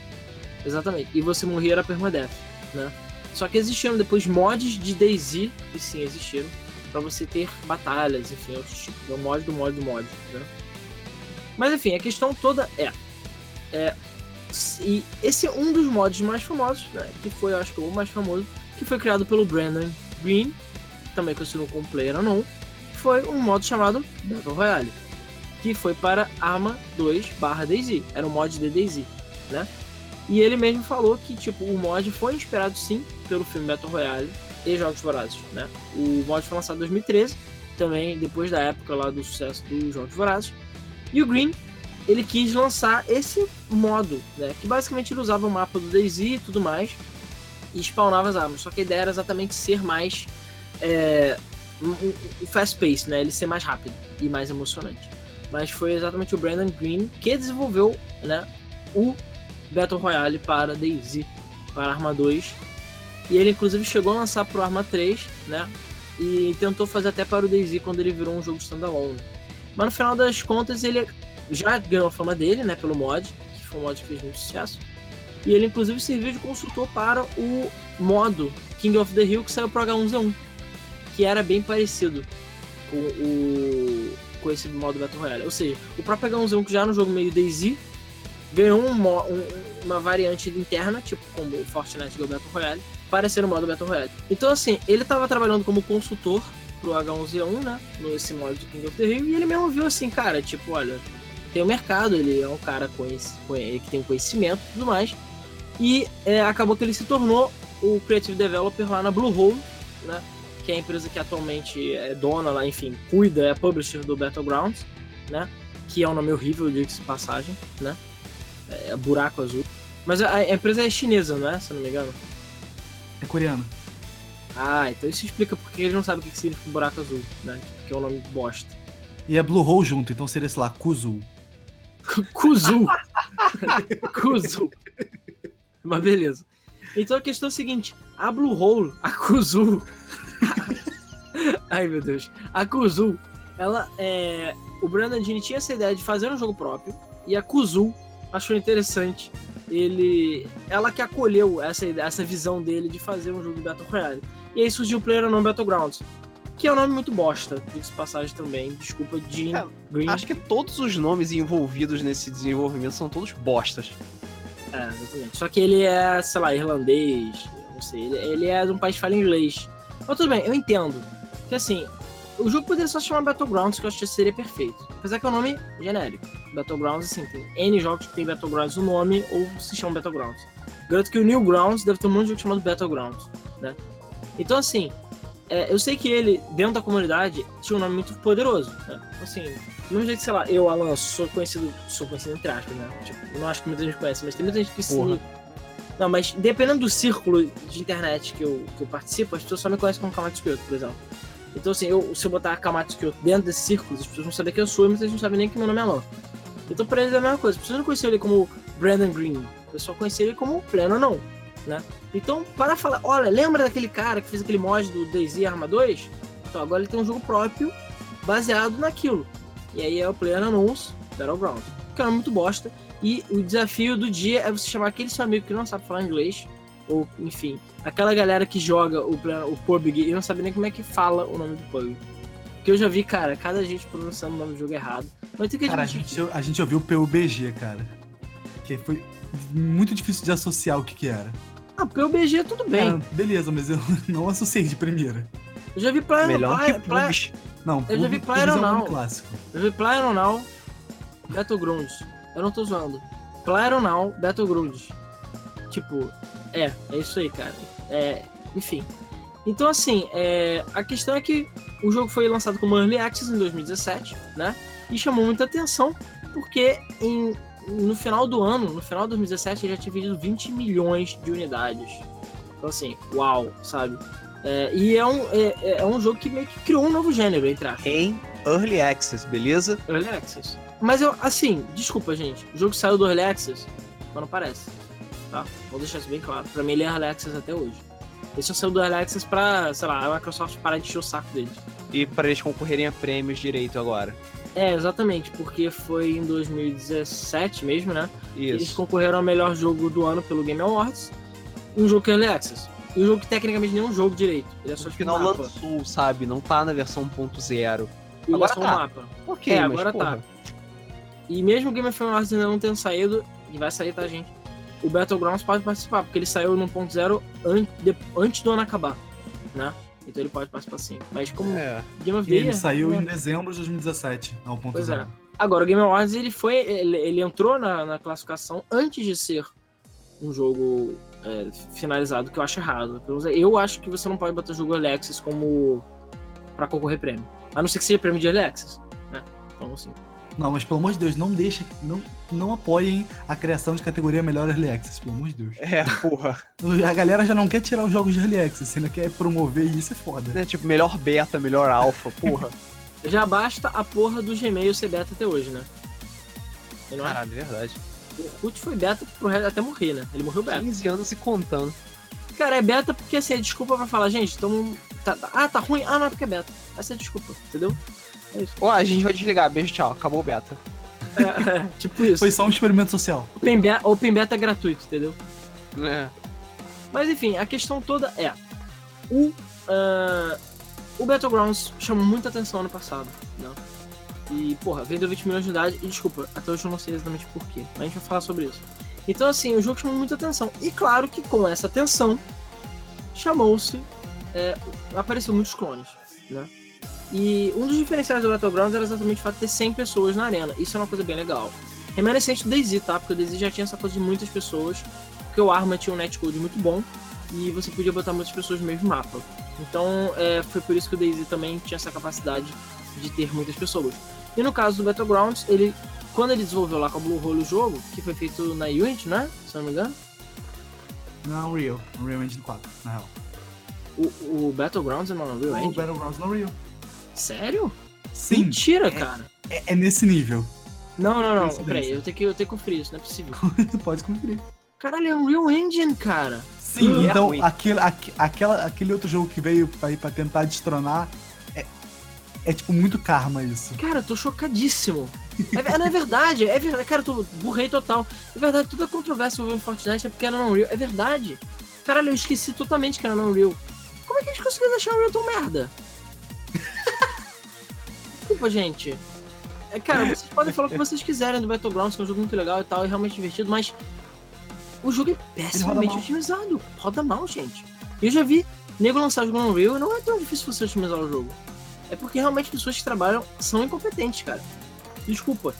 Exatamente. E você morria era permadeath, né? Só que existiram depois mods de DayZ, e sim, existiram, para você ter batalhas, enfim, outros tipos. É o mod do mod do mod, né? Mas enfim, a questão toda é, é e esse é um dos mods mais famosos, né, que foi, acho que o mais famoso, que foi criado pelo Brandon Green, também conhecido como Player Unknown, foi um modo chamado Battle Royale, que foi para Arma 2 barra DayZ, era um mod de DayZ, né? E ele mesmo falou que tipo o mod foi inspirado sim pelo filme Battle Royale e Jogos Vorazes, né? O mod foi lançado em 2013, também depois da época lá do sucesso dos Jogos Vorazes. E o Green, ele quis lançar esse modo, né? Que basicamente ele usava o mapa do DayZ e tudo mais e spawnava as armas. Só que a ideia era exatamente ser mais é, o fast pace, né? Ele ser mais rápido e mais emocionante. Mas foi exatamente o Brandon Green que desenvolveu, né, o Battle Royale para DayZ, para Arma 2. E ele inclusive chegou a lançar para o Arma 3, né? E tentou fazer até para o DayZ quando ele virou um jogo standalone. Mas no final das contas ele já ganhou a fama dele, né, pelo mod, que foi um mod que fez muito sucesso. E ele inclusive serviu de consultor para o modo King of the Hill que saiu para H1Z1, que era bem parecido com o com esse modo Battle Royale. Ou seja, o próprio H1Z1 que já no jogo meio DayZ ganhou um, um, uma variante interna, tipo como o Fortnite do Battle Royale, para ser o modo Battle Royale. Então assim, ele estava trabalhando como consultor pro H1Z1, né, nesse modo de King of the Hill, e ele mesmo viu assim, cara, tipo, olha, tem o um mercado, ele é um cara que tem conhecimento e tudo mais, e é, acabou que ele se tornou o Creative Developer lá na Bluehole, né? Que é a empresa que atualmente é dona lá, enfim, cuida, é publisher do Battlegrounds, né? Que é um nome horrível, diga-se passagem, né? É, buraco azul. Mas a, a, empresa é chinesa, não é? Se não me engano. É coreana. Ah, então isso explica porque ele não sabe o que significa buraco azul, né? Que é um nome bosta. E é Bluehole junto, então seria, sei lá, Kuzu. Kuzu. Kuzu. Mas beleza. Então a questão é a seguinte: a Bluehole, a Kuzu. Ai meu Deus. A Kuzu, ela é. O Brandon Gini tinha essa ideia de fazer um jogo próprio. E a Kuzu achou interessante. Ele. Ela que acolheu essa, essa visão dele de fazer um jogo de Battle Royale. E aí surgiu o Player Unknown Battlegrounds. Que é um nome muito bosta, diga passagem também. Desculpa, Jim é, Green. Acho que todos os nomes envolvidos nesse desenvolvimento são todos bostas. É, exatamente. Só que ele é, sei lá, irlandês, não sei, ele, ele é de um país que fala inglês. Mas tudo bem, eu entendo. Que assim, o jogo poderia só se chamar Battlegrounds, que eu acho que seria perfeito. Apesar que é um nome genérico. Battlegrounds, assim, tem N jogos que tem Battlegrounds no nome ou se chama Battlegrounds. Garanto que o Newgrounds deve ter um monte de jogo chamado Battlegrounds, né? Então, assim, é, eu sei que ele, dentro da comunidade, tinha um nome muito poderoso, né? Assim, do mesmo jeito sei lá, eu, Alan, sou conhecido, sou conhecido entre aspas, né? Tipo, não acho que muita gente conhece, mas tem muita gente que se. Não, mas dependendo do círculo de internet que eu, que eu participo, as pessoas só me conhecem como Kamatsu Kyoto, por exemplo. Então, assim, eu, se eu botar Kamatsu Kyoto dentro desse círculo, as pessoas vão saber quem eu sou, mas eles não sabem nem que meu nome é Alan. Então, pra eles é a mesma coisa. As pessoas não conheciam ele como Brandon Green, eu só conhecia ele como Pleno não, né? Então, para falar, olha, lembra daquele cara que fez aquele mod do DayZ Arma 2? Então, agora ele tem um jogo próprio baseado naquilo. E aí é o Player Unknowns Battleground. Que é muito bosta. E o desafio do dia é você chamar aquele seu amigo que não sabe falar inglês, ou enfim, aquela galera que joga o, o PUBG e não sabe nem como é que fala o nome do PUBG. Porque eu já vi, cara, cada gente pronunciando o nome do jogo errado. Mas tem que cara, a gente, a gente ouviu o PUBG, cara. Que foi muito difícil de associar o que que era. Ah, PUBG tudo bem. Cara, beleza, mas eu não associei de primeira. Eu já vi Player Melhor play, que play, não, eu já vi Player Now. clássico. Eu vi Player Now, Battlegrounds. Eu não tô zoando. Player Now, Battlegrounds. Tipo, é, é isso aí, cara. É, enfim. Então, assim, é, a questão é que o jogo foi lançado como Early Access em 2017, né? E chamou muita atenção porque em, no final do ano, no final de 2017, ele já tinha vendido 20 milhões de unidades. Então, assim, uau, sabe? É, e é um, é, é, um jogo que meio que criou um novo gênero, entre aspas. Em Early Access, beleza? Early Access. Mas eu, assim, desculpa, gente. O jogo saiu do Early Access, mas não parece. Tá? Vou deixar isso bem claro. Pra mim, ele é Early Access até hoje. Ele só saiu do Early Access pra, sei lá, a Microsoft parar de encher o saco deles. E para eles concorrerem a prêmios direito agora. É, exatamente, porque foi em 2017 mesmo, né? Isso. Eles concorreram ao melhor jogo do ano pelo Game Awards. Um jogo que é Early Access. E o jogo que tecnicamente nem é um jogo direito. Ele é só tipo final um mapa. lançou, sabe? Não tá na versão 1.0. Ele é Agora só um tá. mapa. Ok, É, agora porra, tá. E mesmo o Game of Thrones ainda não tendo saído, e vai sair, tá, gente? O Battlegrounds pode participar, porque ele saiu no 1.0 an antes do ano acabar, né? Então ele pode participar sim. Mas como É. Game of the ele Year, saiu né? em dezembro de 2017, ao ponto Pois é. zero. Agora, o Game Awards ele foi. Ele, ele entrou na, na classificação antes de ser um jogo é, finalizado, que eu acho errado. Eu acho que você não pode botar jogo Early Access como. pra concorrer prêmio. A não ser que seja prêmio de Early Access. Né? Então, assim. Não, mas pelo amor de Deus, não deixa, não, não apoiem a criação de categoria melhor Early Access, pelo amor de Deus. É, porra. A galera já não quer tirar os jogos de Early Access, ainda quer promover e isso é foda. Né, Tipo, melhor beta, melhor alfa, porra. Já basta a porra do Gmail ser beta até hoje, né? Não é? Caralho, é verdade. O Orkut foi beta pro resto até morrer, né? Ele morreu beta. 15 anos e contando. Cara, é beta porque assim, é desculpa pra falar, gente, então. Tá, tá- ah, tá ruim? Ah, não é porque é beta. Essa é a desculpa, entendeu? Isso. Ó, a gente vai desligar. Beijo, tchau. Acabou o beta. É, é, tipo isso. Foi só um experimento social. Open beta, open beta é gratuito, entendeu? É. Mas enfim, a questão toda é. O, ah, o Battlegrounds chamou muita atenção ano passado, né? E, porra, vendeu 20 milhões de unidades. E desculpa, até hoje eu não sei exatamente porquê. Mas a gente vai falar sobre isso. Então, assim, o jogo chamou muita atenção. E claro que com essa atenção, chamou-se. é, apareceu muitos clones, né? E um dos diferenciais do Battlegrounds era exatamente o fato de ter 100 pessoas na arena. Isso é uma coisa bem legal. Remanescente do DayZ, tá? Porque o DayZ já tinha essa coisa de muitas pessoas. Porque o Arma tinha um netcode muito bom. E você podia botar muitas pessoas no mesmo mapa. Então, é, foi por isso que o DayZ também tinha essa capacidade de ter muitas pessoas. E no caso do Battlegrounds, ele, quando ele desenvolveu lá com a Bluehole o jogo, que foi feito na Unity, né? Se eu não me engano. Na Unreal, Unreal Engine 4, na real. O, o Battlegrounds é uma Unreal O Engine? Battlegrounds na Unreal. Sério? Sim, Mentira, cara. é, é nesse nível. Não, não, não. Peraí, eu tenho, que, eu tenho que conferir isso, não é possível. Tu pode conferir. Caralho, é Unreal Engine, cara. Sim, é então ruim. aquele, aquela, aquele outro jogo que veio pra, pra tentar destronar é, é tipo muito karma isso. Cara, eu tô chocadíssimo. É, ve- não é verdade, é verdade. Cara, eu tô burrei total. É verdade, toda a controvérsia envolvendo Fortnite é porque era Unreal. É verdade. Caralho, eu esqueci totalmente que era Unreal. Como é que eles conseguiram deixar o Unreal tão merda? Desculpa, gente. É, cara, vocês podem falar o que vocês quiserem do Battlegrounds, que é um jogo muito legal e tal, e realmente divertido, mas o jogo é pessimamente otimizado. Roda mal, gente. Eu já vi nego lançar jogo no Unreal e não é tão difícil você otimizar o jogo. É porque realmente pessoas que trabalham são incompetentes, cara. Desculpa.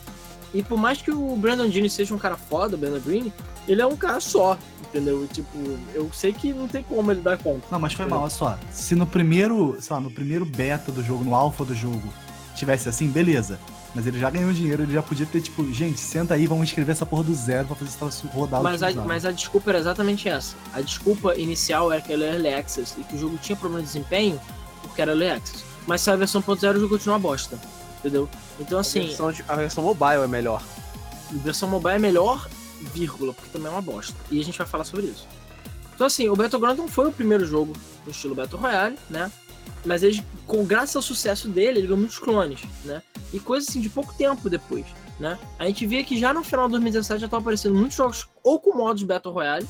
E por mais que o Brandon Gene seja um cara foda, o Brandon Green, ele é um cara só, entendeu? Tipo, eu sei que não tem como ele dar conta. Não, mas foi mal, olha só. Se no primeiro, sei lá, no primeiro beta do jogo, no alpha do jogo, tivesse assim, beleza. Mas ele já ganhou dinheiro, ele já podia ter, tipo, gente, senta aí, vamos escrever essa porra do zero pra fazer esse troço rodar Mas a, mas a desculpa era exatamente essa. A desculpa inicial era que ele era Early Access e que o jogo tinha problema de desempenho porque era Early Access. Mas se a versão 1.0 o jogo continua uma bosta. Entendeu? Então a, assim, versão de- a versão mobile é melhor. a versão mobile é melhor, vírgula, porque também é uma bosta. E a gente vai falar sobre isso. Então assim, o Battleground não foi o primeiro jogo no estilo Battle Royale, né? Mas ele, com graças ao sucesso dele, ele ganhou muitos clones, né? E coisa assim de pouco tempo depois, né? A gente via que já no final de 2017 já estavam aparecendo muitos jogos ou com modos Battle Royale,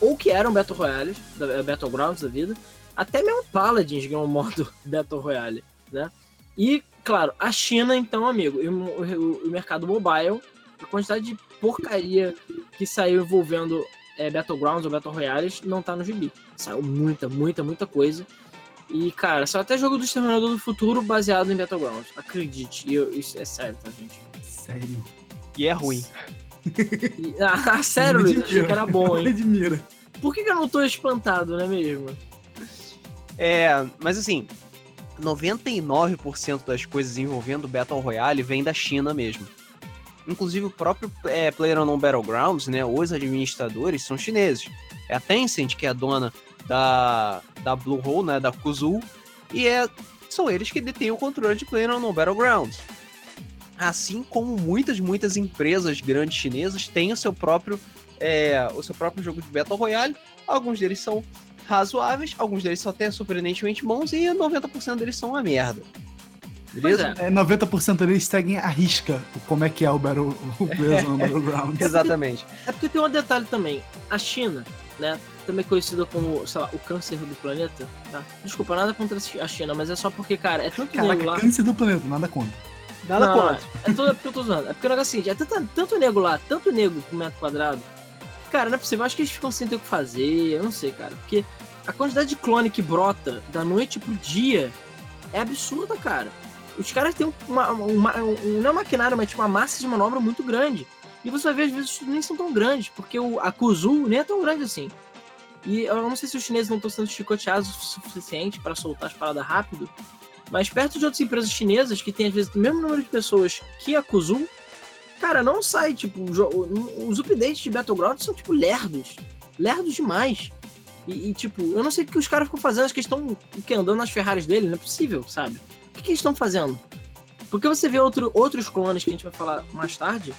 ou que eram Battle Royales, da- eh, Battlegrounds da vida. Até mesmo Paladins ganhou um modo Battle Royale, né? E, claro, a China, então, amigo, e o, o- o mercado mobile, a quantidade de porcaria que saiu envolvendo é, Battlegrounds ou Battle Royales não tá no gibi. Saiu muita, muita, muita coisa. E, cara, saiu até jogo do Exterminador do Futuro baseado em Battlegrounds. Acredite, e eu- isso é sério, tá, gente? Sério. E é ruim. E- ah, sério, Luiz, achei que era bom, hein? admira. Por que, que eu não tô espantado, não é mesmo? É, mas assim, 99% das coisas envolvendo Battle Royale vem da China mesmo. Inclusive o próprio é, PlayerUnknown Battlegrounds, né, os administradores são chineses. É a Tencent que é a dona da, da Bluehole, né, da Kuzul, e é, são eles que detêm o controle de PlayerUnknown Battlegrounds. Assim como muitas, muitas empresas grandes chinesas têm o seu próprio, é, o seu próprio jogo de Battle Royale. Alguns deles são razoáveis, alguns deles são até surpreendentemente bons e 90% deles são uma merda. Beleza? Pois É, 90% deles seguem a risca como é que é o Battle, o Battlegrounds. Exatamente. É porque tem um detalhe também. A China, né? Também conhecida como, sei lá, o câncer do planeta, tá? Desculpa, nada contra a China, mas é só porque, cara, é tanto Caraca, nego lá. câncer do planeta, nada contra. Nada Não, contra. É, tudo, é porque eu tô usando. É porque o negócio é o seguinte, é tanto, tanto nego lá, tanto nego por metro quadrado. Cara, não é possível. Eu acho que eles ficam sem ter o que fazer. Eu não sei, cara. Porque a quantidade de clone que brota da noite pro dia é absurda, cara. Os caras têm uma, uma, um, não é maquinário, mas tipo uma massa de manobra muito grande. E você vai ver, às vezes, nem são tão grandes, porque o, a Kuzu nem é tão grande assim. E eu não sei se os chineses não estão sendo chicoteados o suficiente para soltar as paradas rápido, mas perto de outras empresas chinesas que tem, às vezes, o mesmo número de pessoas que a Kuzu, cara, não sai, tipo, os updates de Battlegrounds são, tipo, lerdos. Lerdos demais. E, e, tipo, eu não sei o que os caras ficam fazendo, acho que estão andando nas Ferraris dele, não é possível, sabe? O que, que eles estão fazendo? Porque você vê outro, outros clones que a gente vai falar mais tarde,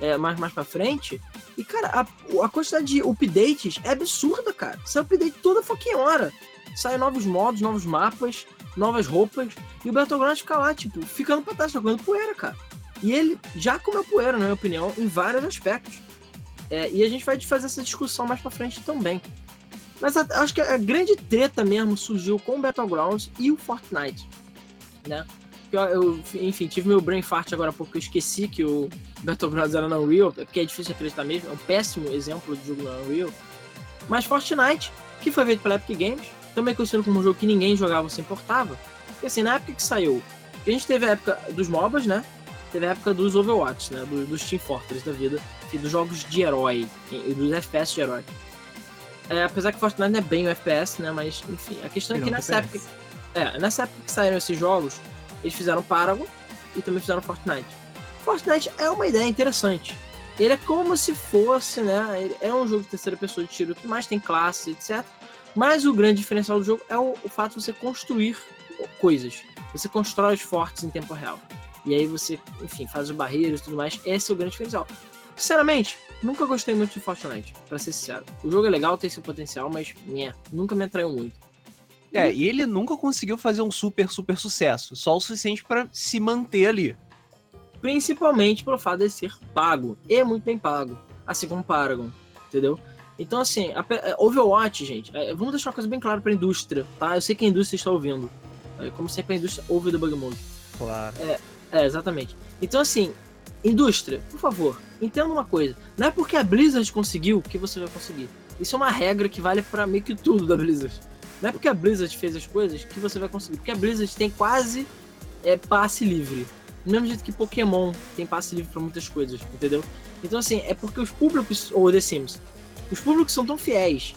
é, mais, mais pra frente, e, cara, a, a quantidade de updates é absurda, cara. Sai update toda fucking hora. Sai novos modos, novos mapas, novas roupas, e o Battlegrounds fica lá, tipo, ficando pra trás, comendo poeira, cara. E ele já comeu poeira, na minha opinião, em vários aspectos. É, e a gente vai fazer essa discussão mais pra frente também. Mas a, acho que a grande treta mesmo surgiu com o Battlegrounds e o Fortnite, né? Eu, eu, enfim, tive meu brain fart agora porque eu esqueci que o Battlegrounds era na Unreal, porque é difícil acreditar mesmo, é um péssimo exemplo de jogo na Unreal. Mas Fortnite, que foi feito pela Epic Games, também conhecido como um jogo que ninguém jogava ou se importava. Porque assim, na época que saiu, a gente teve a época dos MOBAs, né? Teve a época dos Overwatch, né? Dos, dos Team Fortress da vida, e dos jogos de herói, e dos FPS de herói. É, apesar que Fortnite não é bem o FPS, né? Mas, enfim, a questão é que nessa época. É, nessa época que saíram esses jogos, eles fizeram Paragon e também fizeram Fortnite. Fortnite é uma ideia interessante. Ele é como se fosse, né? É um jogo de terceira pessoa de tiro que mais tem classe, etc. Mas o grande diferencial do jogo é o, o fato de você construir coisas. Você constrói os fortes em tempo real. E aí você, enfim, faz os barreiros e tudo mais. Esse é o grande diferencial. Sinceramente, nunca gostei muito de Fortnite, pra ser sincero. O jogo é legal, tem seu potencial, mas nhé, nunca me atraiu muito. É, e ele nunca conseguiu fazer um super, super sucesso. Só o suficiente para se manter ali. Principalmente pelo fato de ser pago. E é muito bem pago. Assim como Paragon, entendeu? Então, assim, a, a Overwatch, gente, é, vamos deixar uma coisa bem clara pra indústria, tá? Eu sei que a indústria está ouvindo. É, como sempre, a indústria ouve do Bug Mode. Claro. É, é, exatamente. Então, assim, indústria, por favor, entenda uma coisa. Não é porque a Blizzard conseguiu que você vai conseguir. Isso é uma regra que vale para meio que tudo da Blizzard. Não é porque a Blizzard fez as coisas que você vai conseguir. Porque a Blizzard tem quase é, passe livre. Do mesmo jeito que Pokémon tem passe livre para muitas coisas, entendeu? Então, assim, é porque os públicos, ou The Sims, os públicos são tão fiéis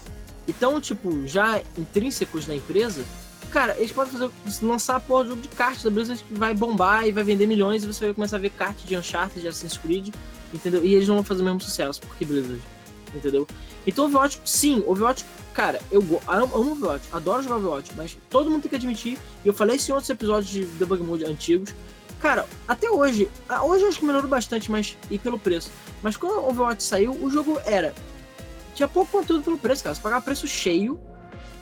e tão, tipo, já intrínsecos na empresa, cara, eles podem fazer, lançar porra de jogo de kart da Blizzard que vai bombar e vai vender milhões e você vai começar a ver kart de Uncharted, de Assassin's Creed, entendeu? E eles não vão fazer o mesmo sucesso, porque Blizzard, entendeu? Então, Overwatch, sim, Overwatch, cara, eu amo, amo Overwatch, adoro jogar Overwatch, mas todo mundo tem que admitir, e eu falei isso em outros episódios de Debug Mode antigos, Cara, até hoje, hoje eu acho que melhorou bastante, mas e pelo preço. Mas quando o Overwatch saiu, o jogo era. Tinha pouco conteúdo pelo preço, cara. Você pagava preço cheio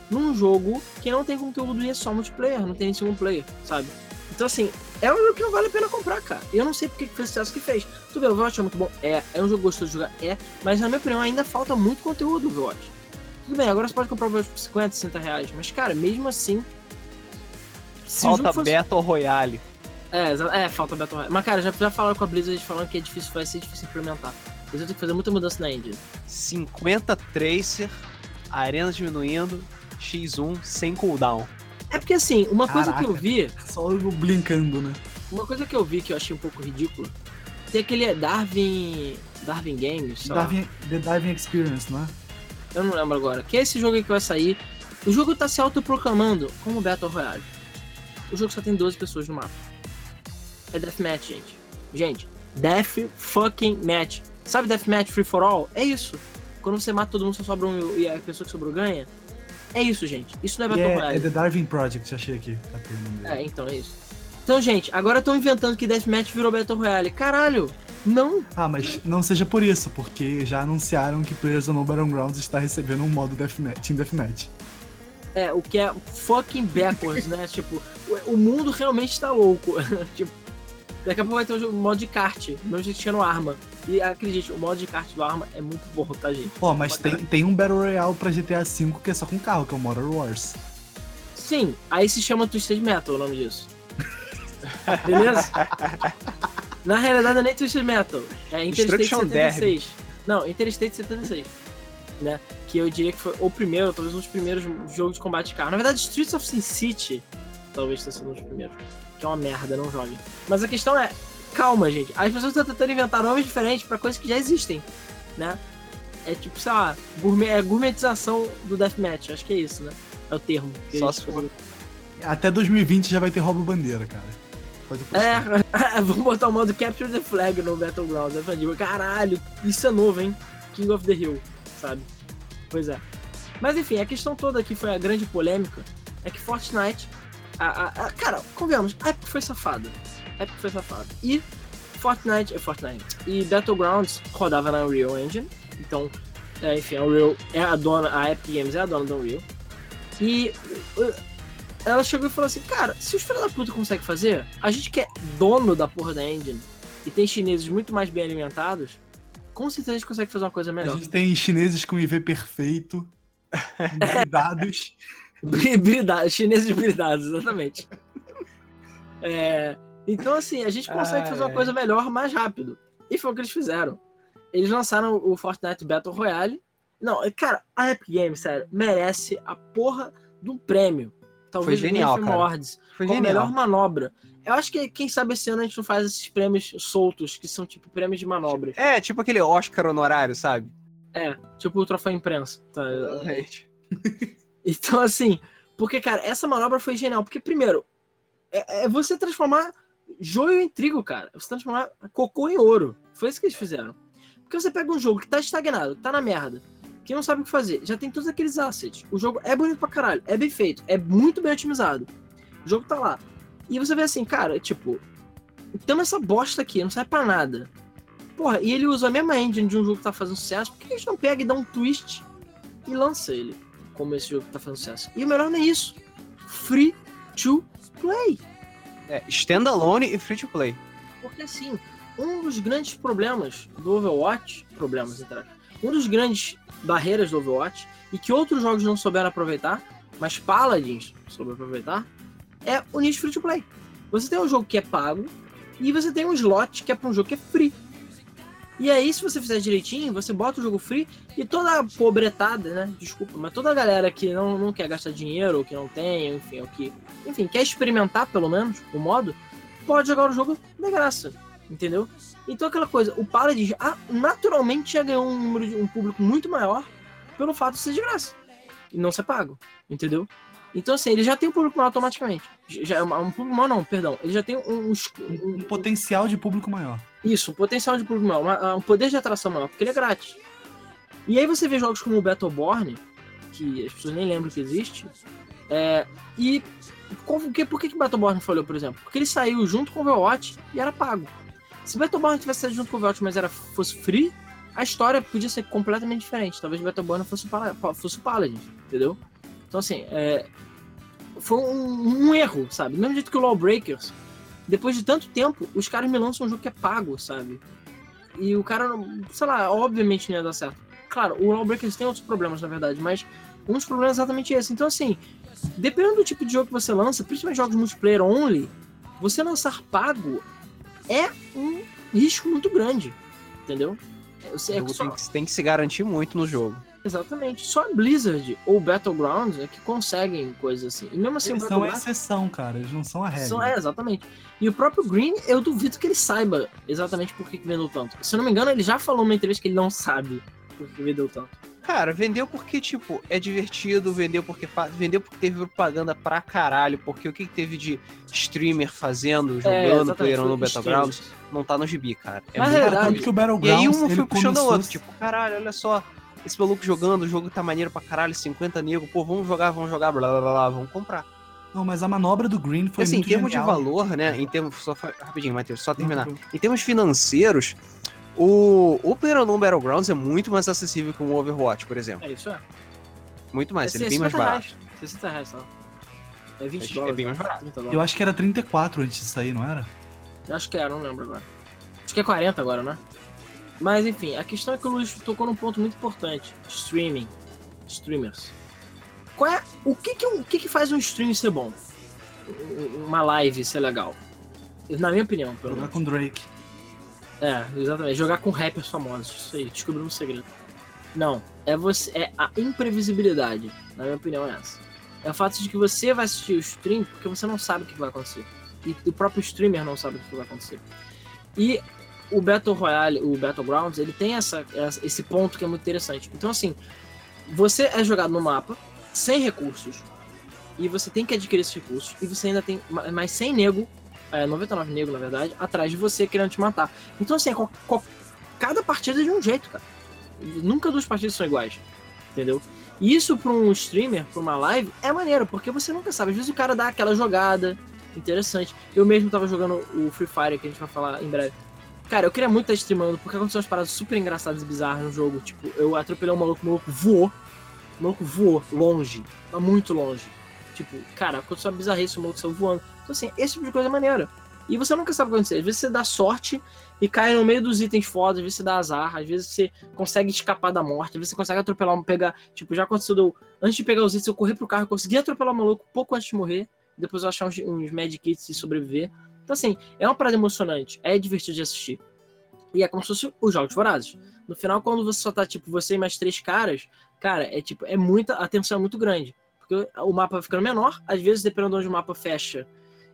num jogo que não tem conteúdo e é só multiplayer, não tem single player, sabe? Então, assim, é um jogo que não vale a pena comprar, cara. Eu não sei porque que fez o sucesso que fez. Tudo bem, o Overwatch é muito bom, é. É um jogo gostoso de jogar, é. Mas na minha opinião, ainda falta muito conteúdo do Overwatch. Tudo bem, agora você pode comprar o Overwatch por 50, 60 reais. Mas, cara, mesmo assim. Falta fosse... Battle Royale. É, é, falta Battle Royale. Mas, cara, já, já falaram com a Blizzard falando que é difícil, vai ser difícil implementar. Eles vão ter que fazer muita mudança na engine. 50 Tracer, arena diminuindo, X1 sem cooldown. É porque, assim, uma Caraca, coisa que eu vi... Só eu blinkando, né? Uma coisa que eu vi que eu achei um pouco ridículo, tem aquele Darwin... Darwin Games, Darwin, The Darwin Experience, não é? Eu não lembro agora. Que é esse jogo aí que vai sair. O jogo tá se autoproclamando como Battle Royale. O jogo só tem 12 pessoas no mapa é deathmatch, gente. Gente, death fucking match. Sabe deathmatch free for all? É isso. Quando você mata todo mundo, só sobra um e a pessoa que sobrou ganha. É isso, gente. Isso não é Battle é, Royale. É The Darwin Project, achei aqui. É, então é isso. Então, gente, agora estão inventando que Deathmatch virou Battle Royale. Caralho! Não! Ah, mas não seja por isso, porque já anunciaram que Players no Battlegrounds está recebendo um modo Deathmatch, Team Deathmatch. É, o que é fucking backwards, né? tipo, o mundo realmente está louco. tipo, Daqui a pouco vai ter um modo de kart, mesmo jeito tirando arma. E acredite, o modo de kart do Arma é muito bom, tá, gente? Pô, mas tem, tem um Battle Royale pra GTA V que é só com carro, que é o Motor Wars. Sim, aí se chama Twisted Metal o nome disso. Beleza? Na realidade não é nem Twisted Metal, é Interstate Destruction 76. Não, Interstate 76. Né? Que eu diria que foi o primeiro, talvez um dos primeiros jogos de combate de carro. Na verdade, Streets of Sin City talvez tenha sido um dos primeiros. Que é uma merda, não jogue. Mas a questão é, calma, gente. As pessoas estão tentando inventar nomes diferentes pra coisas que já existem, né? É tipo, sei lá, gourmet, é gourmetização do Deathmatch, acho que é isso, né? É o termo. que Só se for. Até 2020 já vai ter roubo bandeira, cara. Pode. É, vamos botar o modo Capture the Flag no Battlegrounds. Eu falei, caralho, isso é novo, hein? King of the Hill, sabe? Pois é. Mas enfim, a questão toda aqui foi a grande polêmica. É que Fortnite. A, a- a- cara, convenhamos, a Epic foi safada. A Epic foi safada. E Fortnite. É Fortnite. E Battlegrounds rodava na Unreal Engine. Então, é, enfim, a Unreal é a dona. A Epic Games é a dona da Unreal. E. uh, ela chegou e falou assim, cara, se os filhos da puta conseguem fazer, a gente que é dono da porra da engine e tem chineses muito mais bem alimentados, com certeza a gente consegue fazer uma coisa A melhor. gente tem chineses com IV perfeito, dados. Bri- Bridados, chineses bridados, exatamente. É, então, assim, a gente consegue Ai, fazer uma coisa melhor mais rápido. E foi o que eles fizeram. Eles lançaram o Fortnite Battle Royale. Não, cara, a Epic Games, sério, merece a porra de um prêmio. Talvez Foi genial, Game. Awards. Foi genial. melhor manobra. Eu acho que, quem sabe, esse ano a gente não faz esses prêmios soltos, que são tipo prêmios de manobra. É, tipo aquele Oscar honorário, sabe? É, tipo o troféu imprensa. Tá? Então, assim, porque, cara, essa manobra foi genial. Porque, primeiro, é, é você transformar joio em trigo, cara. Você transformar cocô em ouro. Foi isso que eles fizeram. Porque você pega um jogo que tá estagnado, tá na merda, que não sabe o que fazer, já tem todos aqueles assets. O jogo é bonito pra caralho, é bem feito, é muito bem otimizado. O jogo tá lá. E você vê assim, cara, tipo, temos essa bosta aqui, não serve pra nada. Porra, e ele usa a mesma engine de um jogo que tá fazendo sucesso, por que a gente não pega e dá um twist e lança ele? Como esse jogo que tá fazendo sucesso. E o melhor não é isso. Free to play. É, standalone e free to play. Porque assim, um dos grandes problemas do Overwatch, problemas entre um dos grandes barreiras do Overwatch e que outros jogos não souberam aproveitar, mas Paladins souberam aproveitar, é o nicho free to play. Você tem um jogo que é pago e você tem um slot que é para um jogo que é free. E aí, se você fizer direitinho, você bota o jogo free e toda a pobretada, né? Desculpa, mas toda a galera que não, não quer gastar dinheiro, ou que não tem, enfim, ou que, enfim, quer experimentar pelo menos o modo, pode jogar o jogo de graça, entendeu? Então aquela coisa, o Paladins ah, naturalmente já ganhou um número de um público muito maior pelo fato de ser de graça e não ser pago, entendeu? Então assim, ele já tem um público maior automaticamente. Já, um público maior não, perdão. Ele já tem um, um- Um potencial de público maior. Isso, um potencial de público maior, um poder de atração maior, porque ele é grátis. E aí você vê jogos como o Battleborn, que as pessoas nem lembram que existe, é, e qual- por que, que Battleborn falhou, por exemplo? Porque ele saiu junto com o Overwatch e era pago. Se Battleborn tivesse saído junto com o Overwatch, mas era, fosse free, a história podia ser completamente diferente. Talvez Battleborn fosse fosse o Paladin, entendeu? Então, assim, é, foi um, um erro, sabe? Do mesmo jeito que o Lawbreakers, depois de tanto tempo, os caras me lançam um jogo que é pago, sabe? E o cara, sei lá, obviamente não ia dar certo. Claro, o Lawbreakers tem outros problemas, na verdade, mas um dos problemas é exatamente esse. Então, assim, dependendo do tipo de jogo que você lança, principalmente jogos multiplayer only, você lançar pago é um risco muito grande, entendeu? Você, O é só- tem, que, tem que se garantir muito no jogo. Exatamente. Só a Blizzard ou Battlegrounds é que conseguem coisas assim. E mesmo assim, Eles são a exceção, cara. Eles não são a regra. são- é, exatamente. E o próprio Green, eu duvido que ele saiba exatamente por que que vendeu tanto. Se eu não me engano, ele já falou numa entrevista que ele não sabe por que vendeu tanto. Cara, vendeu porque, tipo, é divertido, vendeu porque fa- vendeu porque teve propaganda pra caralho, porque o que, que teve de streamer fazendo, É, jogando, exatamente, playerando no Battlegrounds, não tá no gibi, cara. É Mas muito é verdade. tanto que o E Battlegrounds, aí um foi puxando o outro, tipo, caralho, olha só, esse maluco jogando, o jogo tá maneiro pra caralho, 50 nego, pô, vamos jogar, vamos jogar, blá blá blá, blá vamos comprar. Não, mas a manobra do Green foi assim, em muito termos genial. de valor, né, em termos, só rapidinho, Matheus, só terminar. Em termos financeiros, o, o PlayerUnknown Battlegrounds é muito mais acessível que um Overwatch, por exemplo. É isso, é. Muito mais, é ele é bem mais 60 barato. reais. 60 reais, tá? É 20 É- é dólares. bem mais barato. 30 Eu dólares. acho que era 34 antes de sair, não era? Eu acho que é, não lembro agora. Acho que é 40 agora, né? Mas enfim, a questão é que o Luiz tocou num ponto muito importante: streaming, streamers. Qual é, o que que, o que que faz um stream ser bom? Uma live ser legal? Na minha opinião, pelo Jogar menos. com Drake. É, exatamente. Jogar com rappers famosos. Isso aí, descobri um segredo. Não, é você é a imprevisibilidade. Na minha opinião é essa. É o fato de que você vai assistir o stream porque você não sabe o que vai acontecer. E o próprio streamer não sabe o que vai acontecer. E o Battle Royale, o Battlegrounds, ele tem essa, esse ponto que é muito interessante. Então, assim, você é jogado no mapa sem recursos. E você tem que adquirir esses recursos. E você ainda tem ma- mais 100 nego, é, 99 nego, na verdade, atrás de você querendo te matar. Então, assim, é cada partida é de um jeito, cara. Nunca duas partidas são iguais. Entendeu? E isso pra um streamer, pra uma live, é maneiro, porque você nunca sabe. Às vezes o cara dá aquela jogada interessante. Eu mesmo tava jogando o Free Fire, que a gente vai falar em breve. Cara, eu queria muito estar streamando, porque aconteceu umas paradas super engraçadas e bizarras no jogo. Tipo, eu atropelei um maluco, o maluco voou. O maluco voou longe. Tá muito longe. Tipo, cara, aconteceu uma bizarrice, o maluco saiu voando. Então, assim, esse tipo de coisa é maneira. E você nunca sabe o que acontecer. Às vezes você dá sorte e cai no meio dos itens fodas, às vezes você dá azar, às vezes você consegue escapar da morte, às vezes você consegue atropelar um, pegar. Tipo, já aconteceu antes de pegar os itens, eu correr pro carro, consegui atropelar o maluco pouco antes de morrer, depois eu achar uns, uns medkits e sobreviver. Então, assim, é uma parada emocionante, é divertido de assistir. E é como se fosse os jogos vorazes. No final, quando você só tá, tipo, você e mais três caras, cara, é tipo, é muita. A tensão é muito grande. Porque o mapa vai ficando menor, às vezes, dependendo de onde o mapa fecha,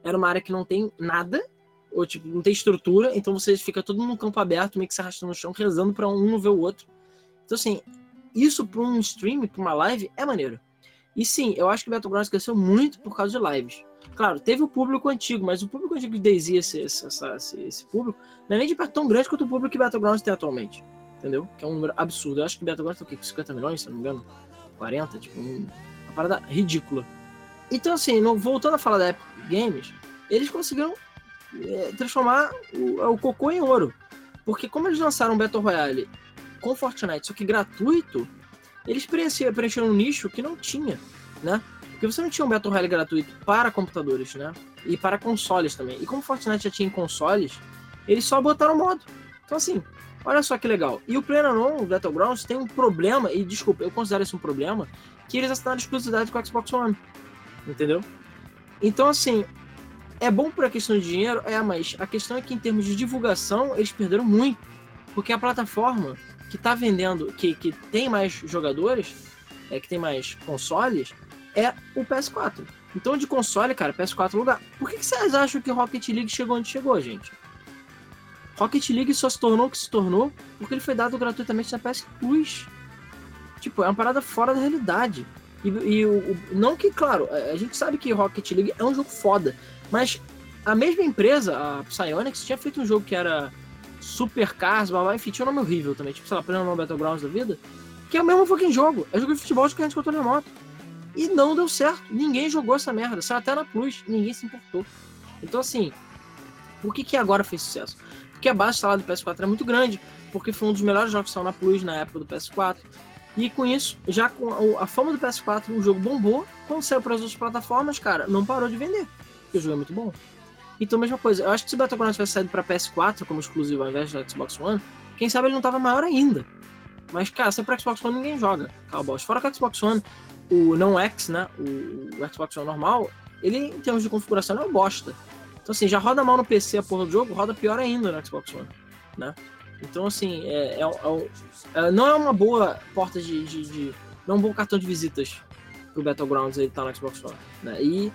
era uma área que não tem nada, ou tipo, não tem estrutura, então você fica todo num campo aberto, meio que se arrastando no chão, rezando pra um não ver o outro. Então, assim, isso pra um stream, pra uma live, é maneiro. E sim, eu acho que o Battlegrounds cresceu muito por causa de lives. Claro, teve o público antigo, mas o público antigo de DayZ, esse, esse, esse, esse público, não é nem de perto tão grande quanto o público que Battlegrounds tem atualmente. Entendeu? Que é um número absurdo. Eu acho que Battlegrounds tem o quê? 50 milhões, se não me engano? 40? Tipo, um- uma parada ridícula. Então, assim, no- voltando a falar da Epic Games, eles conseguiram é, transformar o, o cocô em ouro. Porque como eles lançaram Battle Royale com Fortnite, só que gratuito, eles preencheram um nicho que não tinha, né? Porque você não tinha um Battle Royale gratuito para computadores, né? E para consoles também. E como Fortnite já tinha em consoles, eles só botaram modo. Então assim, olha só que legal. E o PlayerUnknown Battlegrounds tem um problema, e desculpa, eu considero isso um problema, que eles assinaram exclusividade com o Xbox One. Entendeu? Então assim, é bom por a questão de dinheiro, é, mas a questão é que em termos de divulgação, eles perderam muito. Porque a plataforma que tá vendendo, que, que tem mais jogadores, é, que tem mais consoles, é o PS4. Então, de console, cara, PS4 é lugar. Por que, que vocês acham que Rocket League chegou onde chegou, gente? Rocket League só se tornou o que se tornou porque ele foi dado gratuitamente na PS Plus. Tipo, é uma parada fora da realidade. E, e o, o- não que, claro, a, a gente sabe que Rocket League é um jogo foda, mas a mesma empresa, a Psyonix, tinha feito um jogo que era Super Cars, blá, blá, enfim, tinha um nome horrível também, tipo, sei lá, Plano Battlegrounds da vida, que é o mesmo fucking jogo. É jogo de futebol de corrente controle remoto. E não deu certo. Ninguém jogou essa merda. Saiu até na Plus. Ninguém se importou. Então, assim, por que, que agora fez sucesso? Porque a base instalada do PS4 é muito grande. Porque foi um dos melhores jogos que saiu na Plus na época do PS4. E com isso, já com a- a fama do PS4, o jogo bombou. Quando saiu para as outras plataformas, cara, não parou de vender. Porque o jogo é muito bom. Então, mesma coisa. Eu acho que se o Battlegrounds tivesse saído para PS4 como exclusivo ao invés do Xbox One, quem sabe ele não tava maior ainda. Mas, cara, se é pra Xbox One, ninguém joga. Cowboys. Fora que o Xbox One, o não X, né? O, o Xbox One normal, ele, em termos de configuração, é uma bosta. Então, assim, já roda mal no PC a porra do jogo, roda pior ainda no Xbox One, né? Então, assim, é, é, é- é- não é uma boa porta de, de, de- Não é um bom cartão de visitas pro Battlegrounds ele tá no Xbox One, né? E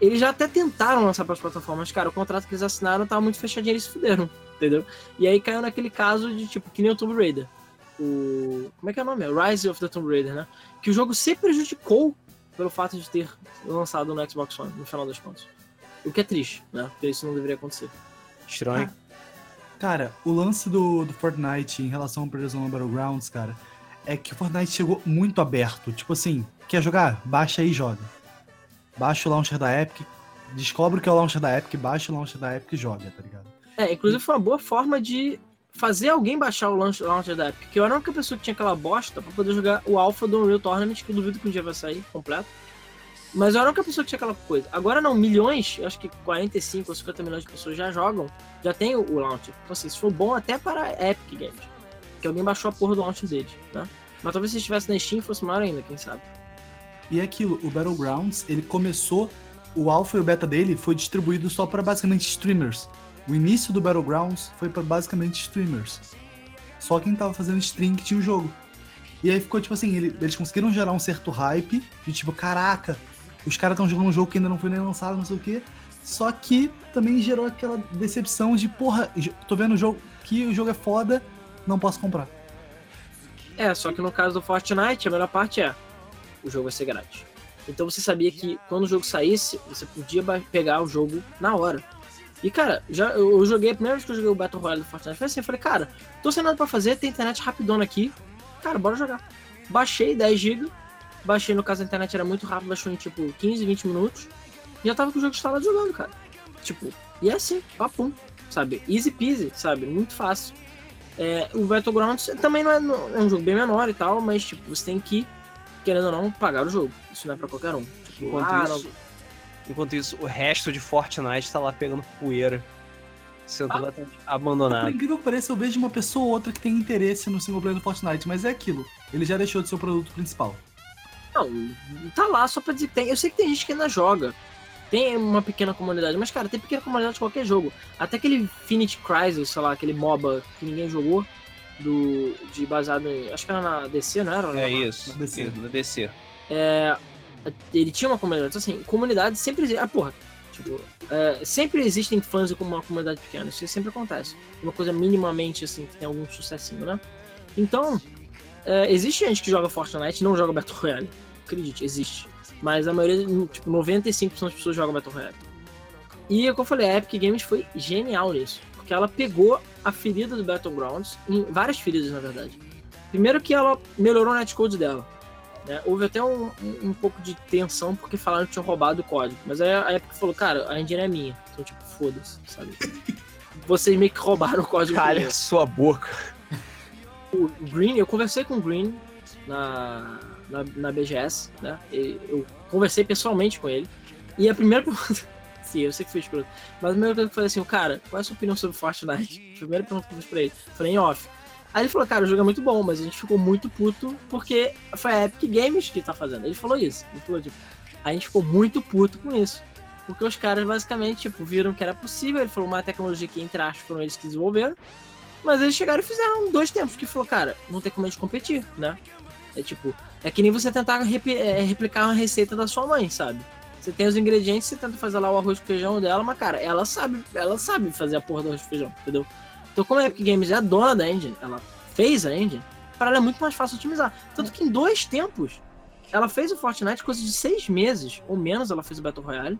eles já até tentaram lançar para as plataformas, cara, o contrato que eles assinaram tava muito fechadinho, eles se fuderam, entendeu? E aí caiu naquele caso de, tipo, que nem o Tomb Raider. O... Como é que é o nome? Rise of the Tomb Raider, né? Que o jogo se prejudicou pelo fato de ter lançado no Xbox One, no final das contas. O que é triste, né? Porque isso não deveria acontecer. Estranho. Cara, o lance do, do Fortnite em relação ao Prison Battlegrounds, cara, é que o Fortnite chegou muito aberto. Tipo assim, quer jogar? Baixa aí e joga. Baixa o launcher da Epic, descobre o que é o launcher da Epic, baixa o launcher da Epic e joga, tá ligado? É, inclusive foi uma boa forma de fazer alguém baixar o launch- launcher da Epic. Que eu era a única pessoa que tinha aquela bosta pra poder jogar o Alpha do Unreal Tournament, que eu duvido que um dia vai sair completo. Mas eu era a única pessoa que tinha aquela coisa. Agora não, milhões, acho que 45 ou 50 milhões de pessoas já jogam, já tem o, o launcher. Então assim, isso foi bom até para a Epic Games. que alguém baixou a porra do launch deles, né? Mas talvez se estivesse na Steam fosse maior ainda, quem sabe. E é aquilo, o Battlegrounds, ele começou, o alpha e o beta dele foi distribuído só para basicamente streamers. O início do Battlegrounds foi para basicamente streamers. Só quem tava fazendo stream que tinha o jogo. E aí ficou tipo assim, ele- eles conseguiram gerar um certo hype de tipo, caraca, os caras estão jogando um jogo que ainda não foi nem lançado, não sei o quê. Só que também gerou aquela decepção de, porra, tô vendo o jogo que o jogo é foda, não posso comprar. É, só que no caso do Fortnite, a melhor parte é o jogo vai ser grátis. Então você sabia que quando o jogo saísse, você podia pegar o jogo na hora. E cara, já eu joguei, a primeira vez que eu joguei o Battle Royale do Fortnite foi assim, eu falei, cara, tô sem nada pra fazer, tem internet rapidona aqui. Cara, bora jogar. Baixei 10 GB, baixei no caso a internet era muito rápido, baixou em tipo 15, 20 minutos. E já tava com o jogo instalado jogando, cara. Tipo, e é assim, papum, sabe? Easy peasy, sabe? Muito fácil. É, o Battlegrounds também não é, não- é um jogo bem menor e tal, mas tipo, você tem que, querendo ou não, pagar o jogo. Isso não é pra qualquer um. Tipo, ah, isso, enquanto isso, o resto de Fortnite tá lá pegando poeira. Sendo Ah. Por abandonado. incrível que pareça, eu vejo uma pessoa ou outra que tem interesse no single player do Fortnite, mas é aquilo. Ele já deixou de ser o produto principal. não, tá lá só pra dizer que tem. Eu sei que tem gente que ainda joga. Tem uma pequena comunidade, mas cara, tem pequena comunidade de qualquer jogo. Até aquele Infinite Crisis, sei lá, aquele MOBA que ninguém jogou, do, de baseado em. Acho que era na DC, não era? É isso. DC. isso, No DC. É, ele tinha uma comunidade. Então, assim, comunidade sempre existe. Ah, porra. Tipo, é, sempre existem fãs com uma comunidade pequena. Isso sempre acontece. Uma coisa minimamente, assim, que tem algum sucessinho, né? Então, é, existe gente que joga Fortnite e não joga Battle Royale. Acredite, existe. Mas a maioria, tipo, 95% das pessoas jogam Battle Royale. E, como eu falei, a Epic Games foi genial nisso. Porque ela pegou a ferida do Battlegrounds, em várias feridas, na verdade. Primeiro que ela melhorou o netcode dela. Né? Houve até um, um, um pouco de tensão porque falaram que tinham roubado o código. Mas aí a Epic falou, cara, a engine é minha. Então, tipo, foda-se, sabe? Vocês meio que roubaram o código. Calha sua boca. O Green, eu conversei com o Green na, na, na BGS, né? E Eu conversei pessoalmente com ele. E a primeira pergunta. Sim, eu sei que foi escroto. Mas a primeira pergunta que eu falei assim, cara, qual é a sua opinião sobre Fortnite? A primeira pergunta que eu fiz pra ele. Falei em off. Aí ele falou, cara, o jogo é muito bom, mas a gente ficou muito puto porque foi a Epic Games que tá fazendo. Ele falou isso. Ele falou, tipo, a gente ficou muito puto com isso. Porque os caras basicamente, tipo, viram que era possível. Ele falou uma tecnologia que, entre aspas, foram eles que desenvolveram. Mas eles chegaram e fizeram dois tempos, que falou, cara, não tem como a gente competir, né? É tipo, é que nem você tentar repli- é, replicar uma receita da sua mãe, sabe? Você tem os ingredientes, você tenta fazer lá o arroz com feijão dela, mas cara, ela sabe, ela sabe fazer a porra do arroz com feijão, entendeu? Então como a Epic Games é a dona da engine, ela fez a engine, para ela é muito mais fácil otimizar. Tanto que em dois tempos, ela fez o Fortnite, coisa de seis meses, ou menos ela fez o Battle Royale,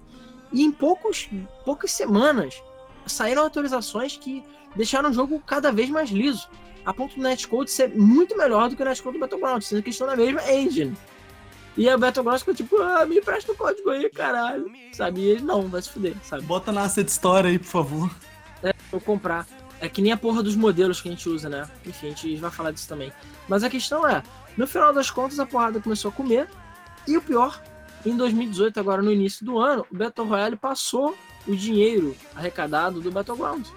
e em poucos, poucas semanas saíram atualizações que deixaram o jogo cada vez mais liso. A ponto do netcode ser muito melhor do que o netcode do Battlegrounds, sendo que estão na mesma engine. E a Battlegrounds ficou tipo, ah, me empresta o código aí, caralho. Sabe? E ele não, vai se fuder, sabe? Bota na asset store aí, por favor. Vou comprar. É que nem a porra dos modelos que a gente usa, né? Enfim, a gente vai falar disso também. Mas a questão é, no final das contas, a porrada começou a comer. E o pior, em 2018, agora no início do ano, o Battle Royale passou o dinheiro arrecadado do Battlegrounds.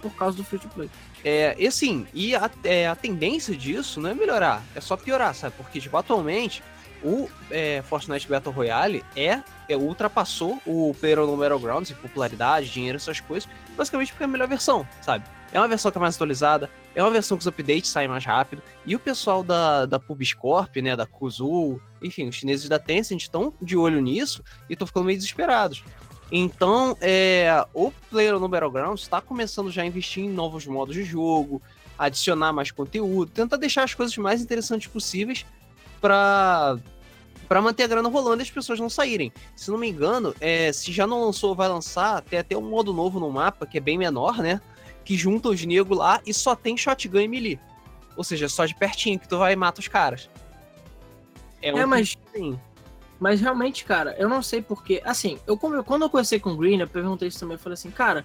Por causa do free to play. É, e assim, e a, é, a tendência disso não é melhorar, é só piorar, sabe? Porque, tipo, atualmente, o é, Fortnite Battle Royale é, é ultrapassou o PlayerUnknown Battlegrounds em popularidade, dinheiro, essas coisas, basicamente porque é a melhor versão, sabe? É uma versão que é mais atualizada, é uma versão que os updates saem mais rápido, e o pessoal da, da PubScorp, né, da Kuzul, enfim, os chineses da Tencent estão de olho nisso e estão ficando meio desesperados. Então, é, o Player no Battlegrounds está começando já a investir em novos modos de jogo, adicionar mais conteúdo, tentar deixar as coisas mais interessantes possíveis para para manter a grana rolando e as pessoas não saírem. Se não me engano, é, se já não lançou, vai lançar, tem até um modo novo no mapa, que é bem menor, né? Que junta os negros lá e só tem shotgun e melee. Ou seja, só de pertinho que tu vai e mata os caras. É, um mas, sim. mas realmente, cara, eu não sei porque. Assim, eu, quando eu conversei com o Green, eu perguntei isso também. Eu falei assim, cara.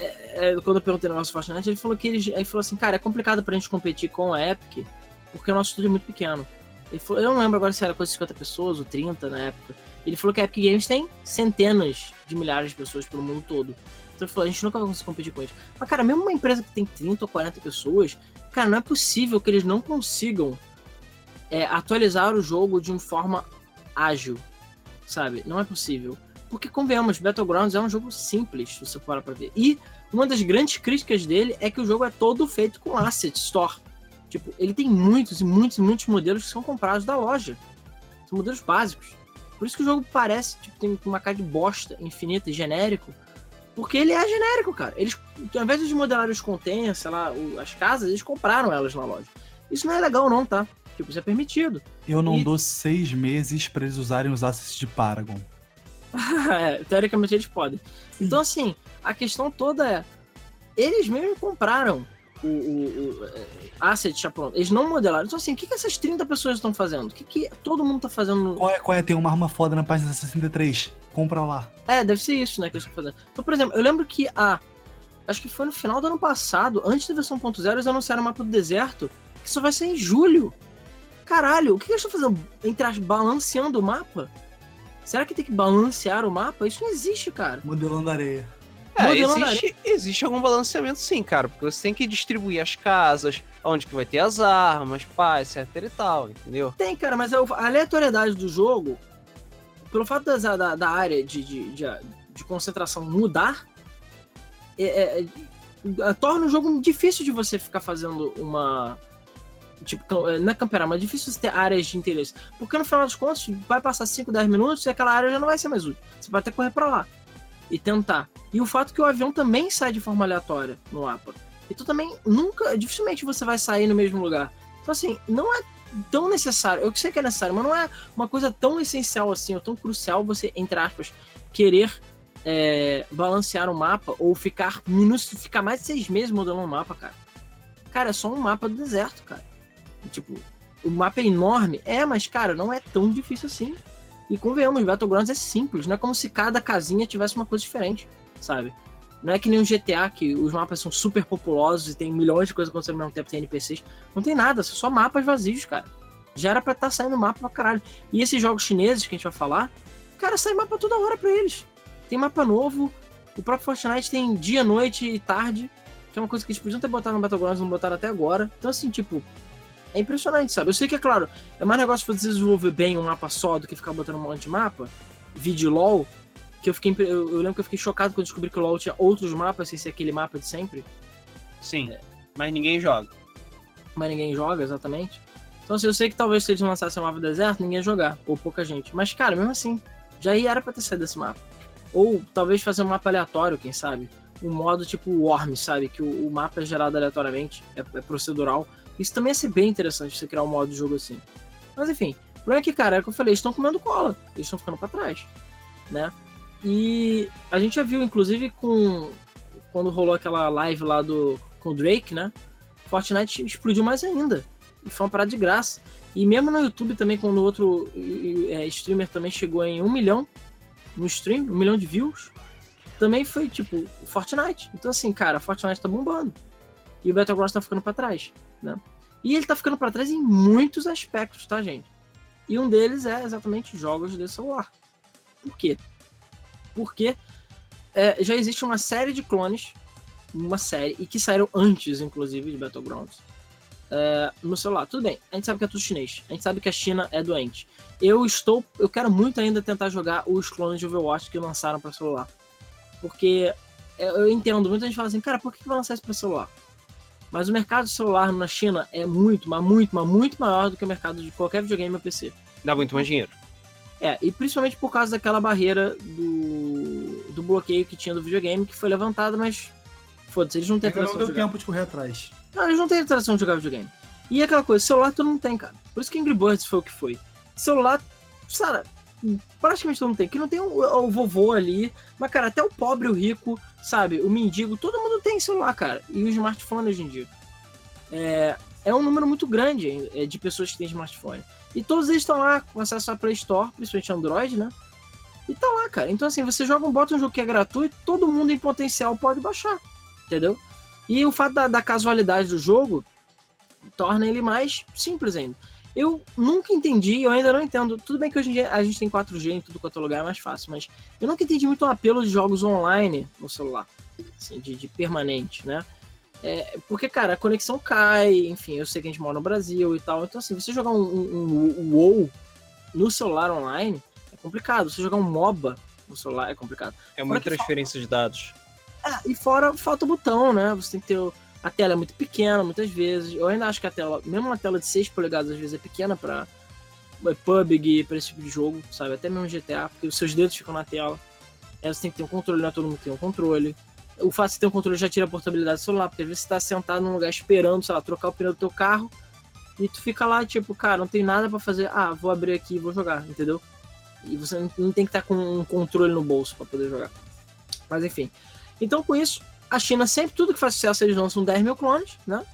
é, é, quando eu perguntei no nosso Fortnite, ele falou que ele, ele falou assim, cara, é complicado pra gente competir com a Epic, porque o nosso estúdio é muito pequeno. Ele falou, eu não lembro agora se era coisa de 50 pessoas ou 30 na época. Ele falou que a Epic Games tem centenas de milhares de pessoas pelo mundo todo. Ele falou, a gente nunca vai conseguir competir com eles. Mas, cara, mesmo uma empresa que tem 30 ou 40 pessoas, cara, não é possível que eles não consigam é, atualizar o jogo de uma forma ágil, sabe? Não é possível. Porque, convenhamos, Battlegrounds é um jogo simples, se você parar pra ver. E uma das grandes críticas dele é que o jogo é todo feito com Asset Store. Tipo, ele tem muitos e muitos e muitos modelos que são comprados da loja. São modelos básicos. Por isso que o jogo parece, tipo, tem uma cara de bosta infinita e genérico. Porque ele é genérico, cara. Eles, ao invés de modelar os containers, sei lá, as casas, eles compraram elas na loja. Isso não é legal, não, tá? Tipo, isso é permitido. Eu não e... dou seis meses para eles usarem os assets de Paragon. é, teoricamente eles podem. Então, assim, a questão toda é: eles mesmo compraram o, o, o é, asset já pronto. Eles não modelaram. Então, assim, o que, que essas 30 pessoas estão fazendo? O que, que todo mundo tá fazendo? Qual é, qual é? Tem uma arma foda na página 63. Compra lá. É, deve ser isso, né, que eles estão fazendo. Então, por exemplo, eu lembro que a. Acho que foi no final do ano passado, antes da versão 1.0, eles anunciaram o mapa do deserto, que só vai ser em julho. Caralho, o que eles estão fazendo? Entre as, balanceando o mapa? Será que tem que balancear o mapa? Isso não existe, cara. Modelando areia. É, existe, existe algum balanceamento sim, cara, porque você tem que distribuir as casas, onde que vai ter as armas, pá, etc e tal, entendeu? Tem, cara, mas a aleatoriedade do jogo, pelo fato da, da, da área de, de, de, de, concentração mudar, é, é, é, torna o jogo difícil de você ficar fazendo uma, Tipo, é, não é campeonato, mas é difícil você ter áreas de interesse. Porque no final dos contos, vai passar 5, 10 minutos e aquela área já não vai ser mais útil. Você vai ter que correr pra lá e tentar. E o fato que o avião também sai de forma aleatória no mapa. E tu também nunca, dificilmente você vai sair no mesmo lugar. Então, assim, não é tão necessário. Eu sei que é necessário, mas não é uma coisa tão essencial assim, ou tão crucial você, entre aspas, querer é, balancear o mapa ou ficar minutos, ficar mais de seis meses modelando um mapa, cara. Cara, é só um mapa do deserto, cara. Tipo, o mapa é enorme. É, mas, cara, não é tão difícil assim. E convenhamos, Battlegrounds é simples. Não é como se cada casinha tivesse uma coisa diferente, sabe? Não é que nem um GTA, que os mapas são super populosos e tem milhões de coisas acontecendo ao mesmo tempo, tem NPCs. Não tem nada, são só mapas vazios, cara. Já era pra estar tá saindo mapa pra caralho. E esses jogos chineses que a gente vai falar, cara, sai mapa toda hora pra eles. Tem mapa novo. O próprio Fortnite tem dia, noite e tarde. Que é uma coisa que eles podiam ter botado no Battlegrounds, não botaram até agora. Então, assim, tipo, é impressionante, sabe? Eu sei que, é claro, é mais negócio você desenvolver bem um mapa só do que ficar botando um monte de mapa. Vídeo LOL, que eu fiquei. Eu, eu, lembro que eu fiquei chocado quando descobri que o LOL tinha outros mapas sem ser aquele mapa de sempre. Sim, é. mas ninguém joga. Mas ninguém joga, exatamente. Então, assim, eu sei que talvez se eles lançassem um mapa deserto, ninguém ia jogar, ou pouca gente. Mas, cara, mesmo assim, já era pra ter saído desse mapa. Ou talvez fazer um mapa aleatório, quem sabe? Um modo tipo Worm, sabe? Que o, o mapa é gerado aleatoriamente, é, é procedural. Isso também ia ser bem interessante você criar um modo de jogo assim. Mas enfim, o problema é que, cara, é o que eu falei, eles estão comendo cola, eles estão ficando para trás, né? E a gente já viu, inclusive, com quando rolou aquela live lá do com o Drake, né? Fortnite explodiu mais ainda. E foi uma parada de graça. E mesmo no YouTube também, quando outro é, streamer também chegou em um milhão no stream, um milhão de views, também foi tipo Fortnite. Então, assim, cara, Fortnite tá bombando. E o Battlegrounds tá ficando para trás né? E ele tá ficando para trás em muitos aspectos, tá, gente? E um deles é exatamente jogos de celular. Por quê? Porque é, já existe uma série de clones, uma série, e que saíram antes, inclusive, de Battlegrounds, é, no celular. Tudo bem, a gente sabe que é tudo chinês, a gente sabe que a China é doente. Eu estou, eu quero muito ainda tentar jogar os clones de Overwatch que lançaram para celular. Porque é, eu entendo, muita gente fala assim, cara, por que vai lançar isso para celular? Mas o mercado celular na China é muito, mas muito, mas muito maior do que o mercado de qualquer videogame ou PC. Dá muito mais dinheiro. É, e principalmente por causa daquela barreira do, do bloqueio que tinha do videogame, que foi levantada, mas foda-se, eles não têm é tradição. Não deu de tempo de correr atrás. Não, eles não têm tradição de jogar videogame. E aquela coisa, celular tu não tem, cara. Por isso que Angry Birds foi o que foi. Celular, cara, praticamente todo mundo tem. Que não tem o, o, vovô ali, mas, cara, até o pobre, o rico, sabe, o mendigo, todo mundo tem celular, cara. E o smartphone hoje em dia. É, é um número muito grande é, de pessoas que têm smartphone. E todos eles estão lá com acesso à Play Store, principalmente Android, né? E tá lá, cara. Então, assim, você joga, bota um jogo que é gratuito, todo mundo em potencial pode baixar, entendeu? E o fato da, da casualidade do jogo torna ele mais simples ainda. Eu nunca entendi, eu ainda não entendo. Tudo bem que hoje em dia a gente tem 4G em tudo quanto é lugar, é mais fácil, mas eu nunca entendi muito o apelo de jogos online no celular, assim, de, de permanente, né? É, porque, cara, a conexão cai, enfim, eu sei que a gente mora no Brasil e tal. Então, assim, você jogar um, um, um WoW no celular online é complicado. Você jogar um MOBA no celular é complicado. É uma transferência de dados. É, e fora falta o botão, né? Você tem que ter. A tela é muito pequena, muitas vezes. Eu ainda acho que a tela, mesmo uma tela de 6 polegadas, às vezes é pequena pra PUBG, pra esse tipo de jogo, sabe? Até mesmo GTA, porque os seus dedos ficam na tela. Aí você tem que ter um controle, não é todo mundo tem um controle. O fato de ter um controle já tira a portabilidade do celular, porque às vezes você tá sentado num lugar esperando, sei lá, trocar o pneu do teu carro, e tu fica lá, tipo, cara, não tem nada para fazer. Ah, vou abrir aqui e vou jogar, entendeu? E você não tem que estar tá com um controle no bolso para poder jogar. Mas enfim. Então com isso, a China sempre, tudo que faz sucesso, eles lançam 10 mil clones, né?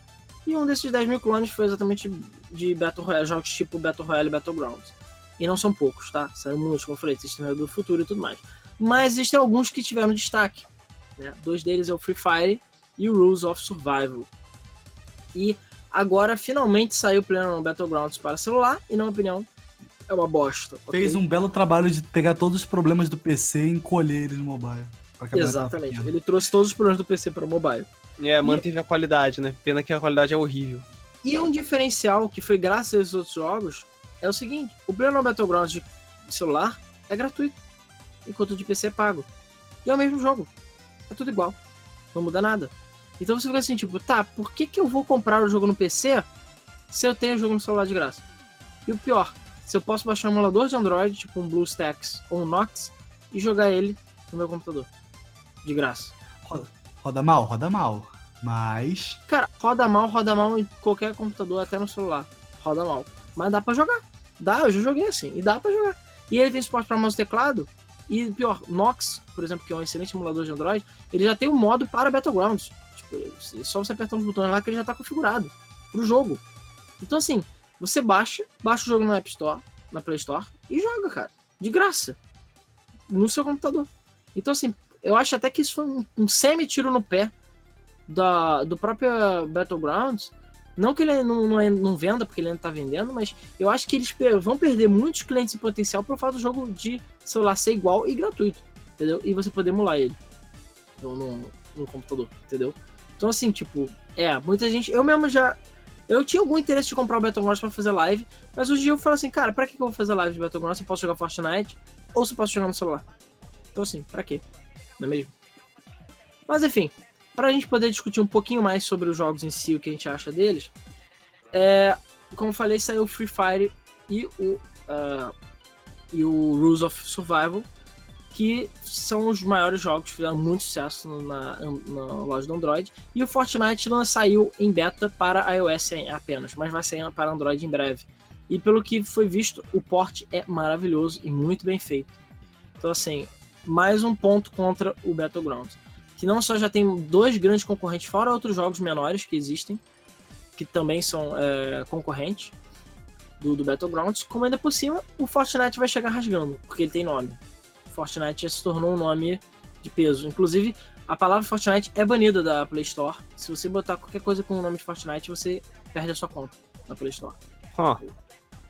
E um desses 10 mil clones foi exatamente de Battle Royale, jogos tipo Battle Royale e Battlegrounds. E não são poucos, tá? São muitos, como eu falei, Sistema do Futuro e tudo mais. Mas existem alguns que tiveram destaque. Né? Dois deles é o Free Fire e o Rules of Survival. E agora finalmente saiu o plano Battlegrounds para celular, e na minha opinião, é uma bosta. Fez okay? um belo trabalho de pegar todos os problemas do PC e encolher eles no mobile. Exatamente. Ele trouxe todos os problemas do PC para o mobile. É, manteve e... a qualidade, né? Pena que a qualidade é horrível. E um diferencial que foi graças a esses outros jogos é o seguinte: o Plano Battlegrounds de celular é gratuito, enquanto o de PC é pago. E é o mesmo jogo. É tudo igual. Não muda nada. Então você fica assim, tipo, tá, por que, que eu vou comprar o jogo no PC se eu tenho o jogo no celular de graça? E o pior, se eu posso baixar um emulador de Android, tipo um BlueStacks ou um Nox, e jogar ele no meu computador. De graça. Roda, roda mal, roda mal. Mas. Cara, roda mal, roda mal em qualquer computador, até no celular. Roda mal. Mas dá pra jogar. Dá, eu já joguei assim. E dá pra jogar. E ele tem suporte pra mouse e teclado. E pior, Nox, por exemplo, que é um excelente emulador de Android, ele já tem um modo para Battlegrounds. Tipo, é só você apertar uns botões lá que ele já tá configurado pro jogo. Então, assim, você baixa, baixa o jogo na App Store, na Play Store, e joga, cara. De graça. No seu computador. Então, assim, eu acho até que isso foi um, um semi-tiro no pé da, do próprio Battlegrounds. Não que ele não, não, é, não, venda, porque ele ainda tá vendendo, mas eu acho que eles vão perder muitos clientes em potencial por fato do jogo de celular ser igual e gratuito, entendeu? E você poder emular ele no, no, no computador, entendeu? Então, assim, tipo, é, muita gente. Eu mesmo já. Eu tinha algum interesse de comprar o Battlegrounds pra fazer live, mas hoje eu falo assim, cara, pra que eu vou fazer live de Battlegrounds se eu posso jogar Fortnite ou se eu posso jogar no celular? Então, assim, pra quê? Não é mesmo? Mas, enfim, para a gente poder discutir um pouquinho mais sobre os jogos em si, o que a gente acha deles, é, como eu falei, saiu o Free Fire e o, uh, e o Rules of Survival, que são os maiores jogos que fizeram muito sucesso na, na loja do Android. E o Fortnite não saiu em beta para iOS apenas, mas vai sair para Android em breve. E pelo que foi visto, o port é maravilhoso e muito bem feito. Então, assim, mais um ponto contra o Battlegrounds que não só já tem dois grandes concorrentes, fora outros jogos menores que existem, que também são é, concorrentes do, do Battlegrounds, como ainda por cima o Fortnite vai chegar rasgando, porque ele tem nome. Fortnite já se tornou um nome de peso. Inclusive, a palavra Fortnite é banida da Play Store. Se você botar qualquer coisa com o nome de Fortnite, você perde a sua conta na Play Store. Huh.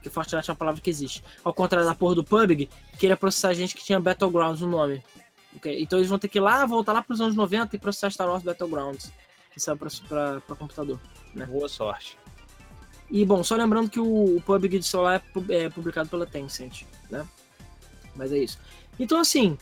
Porque Fortnite é uma palavra que existe. Ao contrário da porra do PUBG, que ia processar gente que tinha Battlegrounds no nome. Okay? Então eles vão ter que ir lá, voltar lá para os anos 90 e processar Star Wars Battlegrounds, que saiu para computador. Né? Boa sorte. E bom, só lembrando que o, o PUBG de celular é, é publicado pela Tencent, né? Mas é isso. Então assim,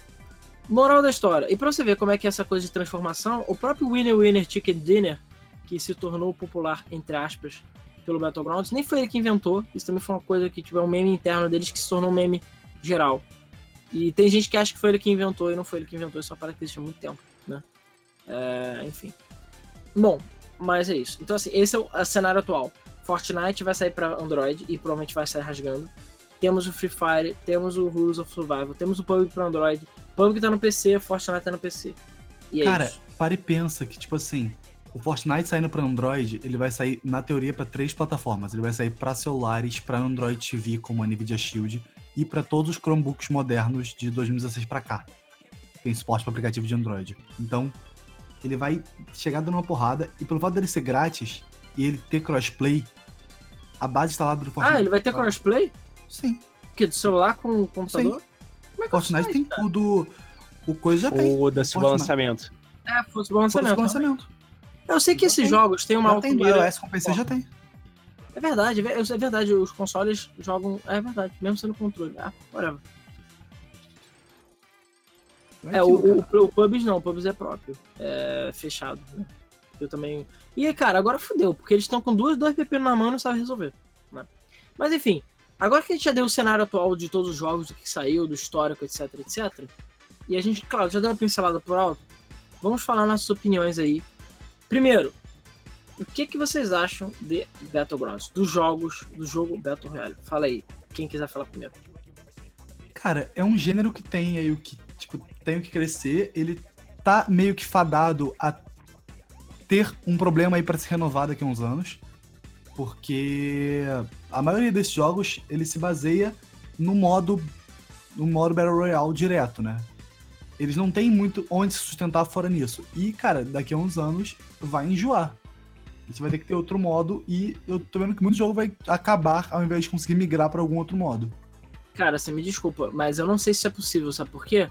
moral da história. E para você ver como é que é essa coisa de transformação, o próprio Winner Winner Chicken Dinner, que se tornou popular, entre aspas, pelo Battlegrounds, nem foi ele que inventou. Isso também foi uma coisa que tiver um meme interno deles que se tornou um meme geral. E tem gente que acha que foi ele que inventou e não foi ele que inventou, é só para que existe há muito tempo, né? É, enfim. Bom, mas é isso. Então, assim, esse é o cenário atual. Fortnite vai sair para Android e provavelmente vai sair rasgando. Temos o Free Fire, temos o Rules of Survival, temos o PUBG para Android. PUBG tá no PC, Fortnite tá no PC. É Cara, isso. para e pensa que, tipo assim, o Fortnite saindo para Android, ele vai sair, na teoria, para três plataformas. Ele vai sair para celulares, para Android TV, como a Nvidia Shield, e para todos os Chromebooks modernos de 2016 para cá. Tem suporte para aplicativo de Android. Então, ele vai chegar dando uma porrada e pelo fato dele ser grátis e ele ter crossplay, a base instalada do Fortnite. Ah, ele vai ter crossplay? Sim. Que do celular com o computador? Sim. Como é que Fortnite faz, tem cara? tudo. O coisa já tem. O da lançamento. É, fosse o lançamento. lançamento. Eu sei que Já esses tem. jogos têm uma Já tem do altura. iOS com PC, já tem. É verdade, é é verdade. Os consoles jogam. É verdade, mesmo sendo controle. Ah, whatever. É, o, aquilo, o, o Pubs não, o Pubs é próprio. É fechado. né? Eu também. E, cara, agora fudeu, porque eles estão com duas, dois pepinos na mão e não sabem resolver. né? Mas enfim, agora que a gente já deu o cenário atual de todos os jogos, do que saiu, do histórico, etc, etc. E a gente, claro, já deu uma pincelada por alto. Vamos falar nossas opiniões aí. Primeiro, o que, que vocês acham de Battlegrounds? Dos jogos, do jogo Battle Royale? Fala aí, quem quiser falar primeiro. Cara, é um gênero que tem aí o que, tipo, tem o que crescer. Ele tá meio que fadado a ter um problema aí pra se renovar daqui a uns anos. Porque a maioria desses jogos, ele se baseia no modo no modo Battle Royale direto, né? Eles não têm muito onde se sustentar fora nisso. E, cara, daqui a uns anos vai enjoar. Você vai ter que ter outro modo e eu tô vendo que muito jogo vai acabar ao invés de conseguir migrar pra algum outro modo. Cara, você me desculpa, mas eu não sei se é possível, sabe por quê?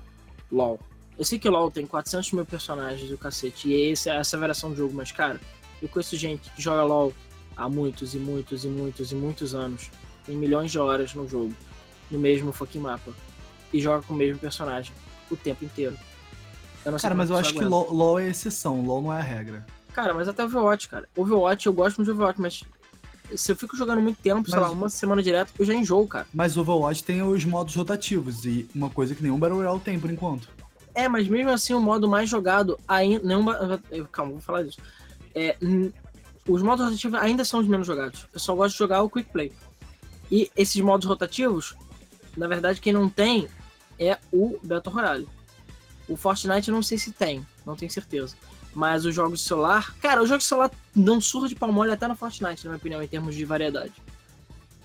LOL. Eu sei que LOL tem 400 mil personagens do cacete, e essa é essa variação do jogo, mas, cara, eu conheço gente que joga LOL há muitos e muitos e muitos e muitos anos, tem milhões de horas no jogo, no mesmo fucking mapa, e joga com o mesmo personagem o tempo inteiro. Sei Cara, é mas eu acho que aguenta. LoL, LoL é exceção, LoL não é a regra. Cara, mas até Overwatch, cara. Overwatch, eu gosto muito de Overwatch, mas se eu fico jogando muito tempo, sei Mas- lá, uma semana direto, eu já enjoo, cara. Mas Overwatch tem os modos rotativos e uma coisa que nenhum Battle Royale tem por enquanto. É, mas mesmo assim, o modo mais jogado ainda. Não, eu- calma, vou falar disso. É, os modos rotativos ainda são os menos jogados. Eu só gosto de jogar o Quick Play. E esses modos rotativos, na verdade, quem não tem é o Battle Royale. O Fortnite eu não sei se tem, não tenho certeza. Mas os jogos de celular. Cara, os jogos de celular dão surra de pau mole até no Fortnite, na minha opinião, em termos de variedade.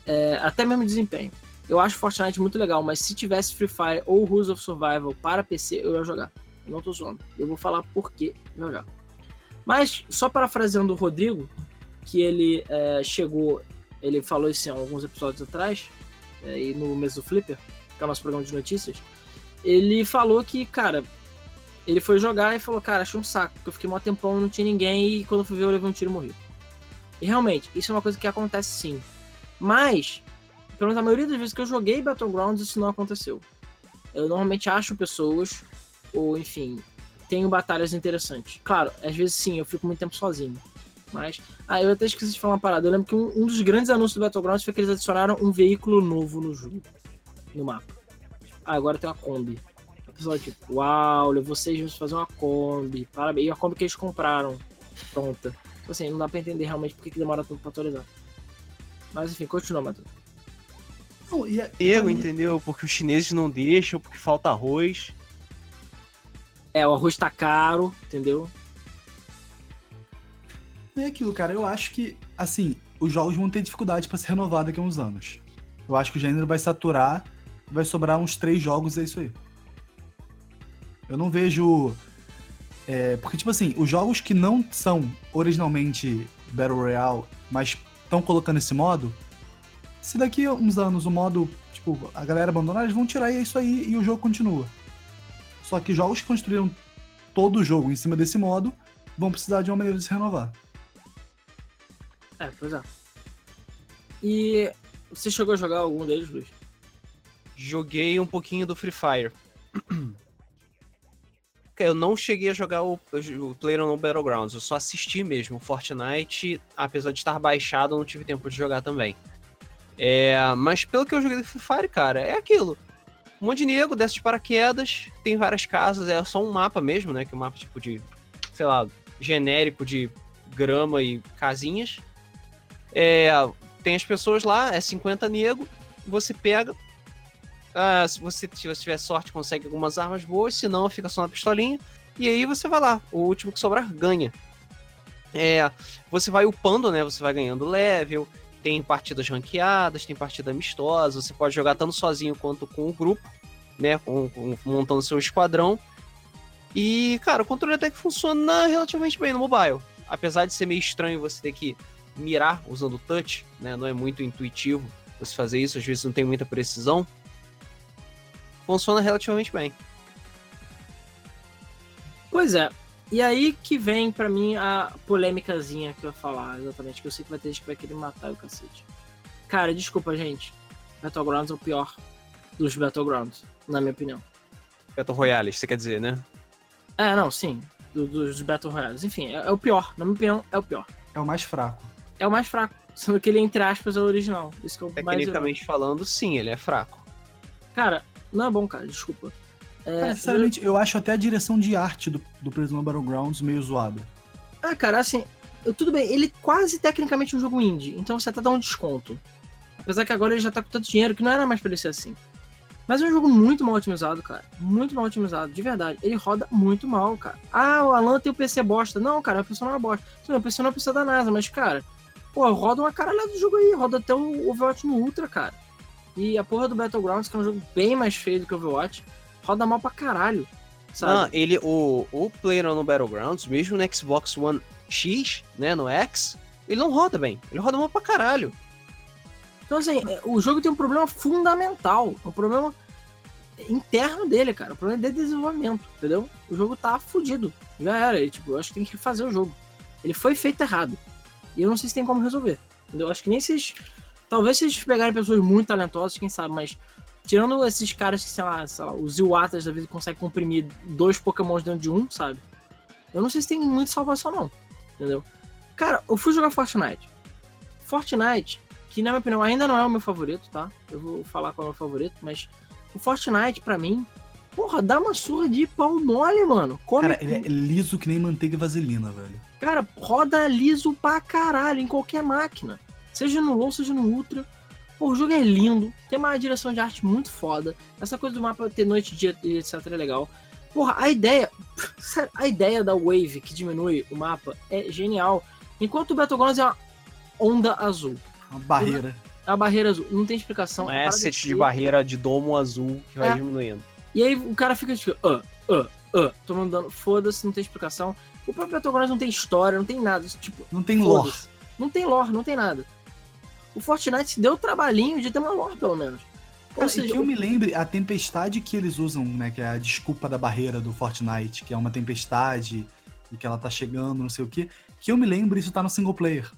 É, até mesmo desempenho. Eu acho Fortnite muito legal, mas se tivesse Free Fire ou Rules of Survival para PC, eu ia jogar. Eu não tô zoando. Eu vou falar por que jogar. Mas, só parafraseando o Rodrigo, que ele é, chegou, ele falou isso em alguns episódios atrás, é, e no mês do Flipper, que é o nosso programa de notícias, ele falou que, cara, ele foi jogar e falou, cara, achei um saco, porque eu fiquei mó tempão, não tinha ninguém, e quando eu fui ver, eu levei um tiro e morri. E realmente, isso é uma coisa que acontece sim. Mas, pelo menos a maioria das vezes que eu joguei Battlegrounds, isso não aconteceu. Eu normalmente acho pessoas, ou enfim, tenho batalhas interessantes. Claro, às vezes sim, eu fico muito tempo sozinho. Mas. Ah, eu até esqueci de falar uma parada. Eu lembro que um, um dos grandes anúncios do Battlegrounds foi que eles adicionaram um veículo novo no jogo. No mapa. Ah, agora tem uma Kombi. A pessoa, tipo, uau, levou seis meses pra fazer uma Kombi. Parabéns. E a Kombi que eles compraram. Pronta. Tipo assim, não dá pra entender realmente por que que demora tanto pra atualizar. Mas enfim, continua, Matheus. Não, e é- Erro, entendeu? Porque os chineses não deixam, porque falta arroz. É, o arroz tá caro, entendeu? É aquilo, cara. Eu acho que, assim, os jogos vão ter dificuldade pra se renovar daqui a uns anos. Eu acho que o gênero vai saturar, vai sobrar uns três jogos, é isso aí. Eu não vejo. é, porque, tipo assim, os jogos que não são originalmente Battle Royale, mas estão colocando esse modo, se daqui a uns anos o modo, tipo, a galera abandonar, eles vão tirar é isso aí e o jogo continua. Só que jogos que construíram todo o jogo em cima desse modo vão precisar de uma maneira de se renovar. É, pois é. E você chegou a jogar algum deles, Luiz? Joguei um pouquinho do Free Fire. Eu não cheguei a jogar o, o PlayerUnknown's Battlegrounds, eu só assisti mesmo. Fortnite, apesar de estar baixado, eu não tive tempo de jogar também. É, mas pelo que eu joguei do Free Fire, cara, é aquilo. Um monte de nego, desce de paraquedas, tem várias casas, é só um mapa mesmo, né? Que é um mapa tipo de, sei lá, genérico de grama e casinhas. É, tem as pessoas lá, é 50 nego, você pega, se você se você tiver sorte, consegue algumas armas boas, se não, fica só na pistolinha. E aí você vai lá, o último que sobrar ganha. É, você vai upando, né? Você vai ganhando level, tem partidas ranqueadas, tem partida amistosa, você pode jogar tanto sozinho quanto com o grupo, né? Com, com- montando seu esquadrão. E, cara, o controle até que funciona relativamente bem no mobile. Apesar de ser meio estranho você ter que mirar usando o touch, né? Não é muito intuitivo você fazer isso, às vezes não tem muita precisão funciona relativamente bem. Pois é. E aí que vem pra mim a polêmicazinha que eu ia falar, exatamente, que eu sei que vai ter gente que vai querer matar o cacete. Cara, desculpa, gente. Battlegrounds é o pior dos Battlegrounds, na minha opinião. Battle Royale, você quer dizer, né? É, não, sim. do- dos Battle Royales. Enfim, é, é o pior. Na minha opinião, é o pior. É o mais fraco. É o mais fraco. Sendo que ele, entre aspas, é o original. Isso que é o mais Tecnicamente falando, sim, ele é fraco. Cara, não é bom, cara, desculpa. É, Cara, sinceramente, eu acho até a direção de arte do, do Prisoner Battlegrounds meio zoada. Ah, cara, assim, eu- tudo bem, ele quase tecnicamente é um jogo indie, então você até dá um desconto. Apesar que agora ele já tá com tanto dinheiro que não era mais pra ele ser assim. Mas é um jogo muito mal otimizado, cara. Muito mal otimizado, de verdade. Ele roda muito mal, cara. Ah, o Alan tem o PC bosta. Não, cara, a pessoa não é uma bosta. Sim, o PC não é o PC da NASA, mas, cara, pô, roda uma caralhada do jogo aí. Roda até o Overwatch no Ultra, cara. E a porra do Battlegrounds, que é um jogo bem mais feio do que o Overwatch, roda mal pra caralho. Sabe? Ah, ele, o, o Player no Battlegrounds, mesmo no Xbox One X, né, no X, ele não roda bem. Ele roda mal pra caralho. Então, assim, é, o jogo tem um problema fundamental. Um problema interno dele, cara. Um problema de desenvolvimento, entendeu? O jogo tá fudido. Já era. Tipo, eu acho que tem que refazer o jogo. Ele foi feito errado. E eu não sei se tem como resolver. Entendeu? Eu acho que nem se. Talvez se eles pegarem pessoas muito talentosas, quem sabe, mas. Tirando esses caras que, sei lá, sei lá os Iwatas da vida conseguem comprimir dois Pokémons dentro de um, sabe? Eu não sei se tem muito salvação, não. Entendeu? Cara, eu fui jogar Fortnite. Fortnite, que na minha opinião ainda não é o meu favorito, tá? Eu vou falar qual é o meu favorito, mas o Fortnite, pra mim, porra, dá uma surra de pau mole, mano. Come Cara, ele é liso que nem manteiga e vaselina, velho. Cara, roda liso pra caralho em qualquer máquina. Seja no low, seja no ultra. Pô, o jogo é lindo, tem uma direção de arte muito foda. Essa coisa do mapa ter noite e dia etc é legal. Porra, a ideia. a ideia da Wave que diminui o mapa é genial. Enquanto o Battlegrounds é uma onda azul. Uma barreira. É uma barreira azul. Não tem explicação. Um a parada asset de é- barreira de domo azul que vai É. diminuindo. E aí o cara fica tipo, ah, ah, ah, tomando dano. Foda-se, não tem explicação. O próprio Battlegrounds não tem história, não tem nada. Tipo, Não tem lore. Não tem lore, não tem nada. O Fortnite deu o trabalhinho de ter uma lore, pelo menos. Cara, seja, que eu me lembre, a tempestade que eles usam, né? Que é a desculpa da barreira do Fortnite, que é uma tempestade e que ela tá chegando, não sei o quê. Que eu me lembro, isso tá no single player.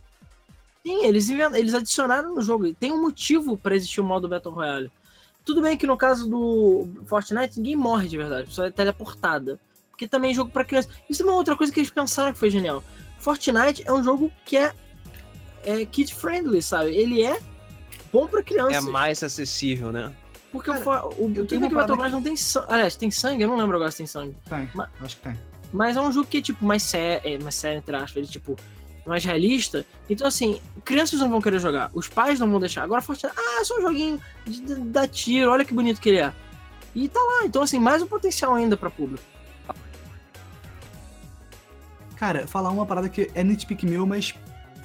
sim, eles, eles adicionaram no jogo. Tem um motivo pra existir o modo Battle Royale. Tudo bem que no caso do Fortnite, ninguém morre de verdade, a pessoa é teleportada. Porque também é jogo pra criança. Isso é uma outra coisa que eles pensaram que foi genial. Fortnite é um jogo que é, é kid friendly, sabe? Ele é bom pra criança. É mais acessível, né? Porque Cara, o, o, eu o parada Battlegrounds não tem sangue. Aliás, tem sangue? Eu não lembro agora se tem sangue. Tem, Mas- acho que tem. Mas é um jogo que é, tipo, mais sério, é, mais sério, entre aspas, ele, tipo, mais realista. Então, assim, crianças não vão querer jogar, os pais não vão deixar. Agora, Fortnite, ah, é só um joguinho de, de dar tiro, olha que bonito que ele é. E tá lá, então, assim, mais um potencial ainda pra público. Cara, falar uma parada que é nitpick meu, mas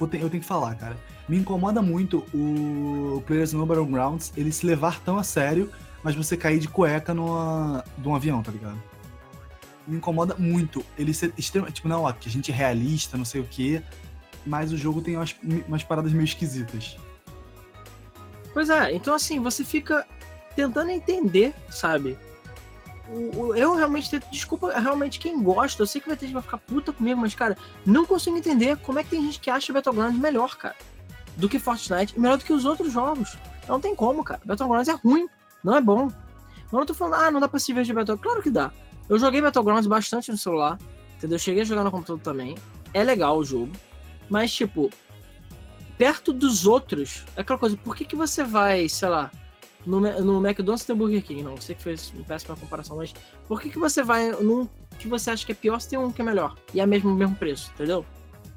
ter- eu tenho que falar, cara. Me incomoda muito o Players No Battlegrounds ele se levar tão a sério, mas você cair de cueca numa, de um avião, tá ligado? Me incomoda muito. Ele ser extremamente. Tipo, não, ó, que a gente é realista, não sei o quê. Mas o jogo tem umas, umas paradas meio esquisitas. Pois é, então, assim, você fica tentando entender, sabe? Eu realmente tento, desculpa, realmente quem gosta, eu sei que vai ter gente que vai ficar puta comigo, mas, cara, não consigo entender como é que tem gente que acha Battlegrounds melhor, cara, do que Fortnite, e melhor do que os outros jogos. Não tem como, cara. Battlegrounds é ruim, não é bom. Eu tô falando, ah, não dá pra se ver de Battlegrounds. Claro que dá. Eu joguei Battlegrounds bastante no celular, entendeu? Eu cheguei a jogar no computador também. É legal o jogo, mas, tipo, perto dos outros, é aquela coisa, por que, que você vai, sei lá, no, no McDonald's tem Burger King? Não, sei que fez uma péssima comparação, mas por que, que você vai num que você acha que é pior se tem um que é melhor? E é mesmo o mesmo preço, entendeu?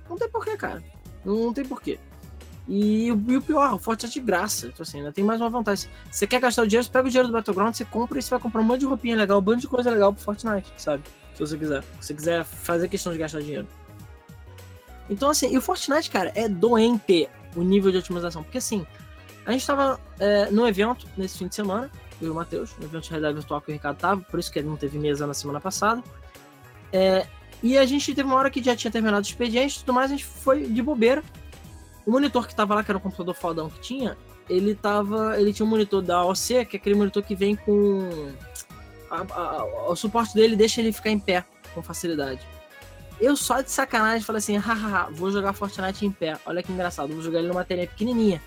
Não tem porquê, cara. Não, não tem porquê. E, e o pior, o Fortnite é de graça. Então, assim, ainda tem mais uma vantagem. Você quer gastar o dinheiro, você pega o dinheiro do Battleground, você compra e você vai comprar um monte de roupinha legal, um monte de coisa legal pro Fortnite, sabe? Se você quiser. Se você quiser fazer questão de gastar dinheiro. Então, assim, e o Fortnite, cara, é doente o nível de otimização. Porque, assim, a gente tava é, num evento nesse fim de semana, eu e o Matheus, no evento de realidade virtual que o Ricardo tava, por isso que ele não teve mesa na semana passada. É, e a gente teve uma hora que já tinha terminado o expediente e tudo mais, a gente foi de bobeira. O monitor que tava lá, que era um computador fodão que tinha, ele tava. Ele tinha um monitor da OC, que é aquele monitor que vem com. a- a- a- o suporte dele deixa ele ficar em pé com facilidade. Eu só de sacanagem falei assim, hahaha, vou jogar Fortnite em pé. Olha que engraçado, vou jogar ele numa telinha pequenininha.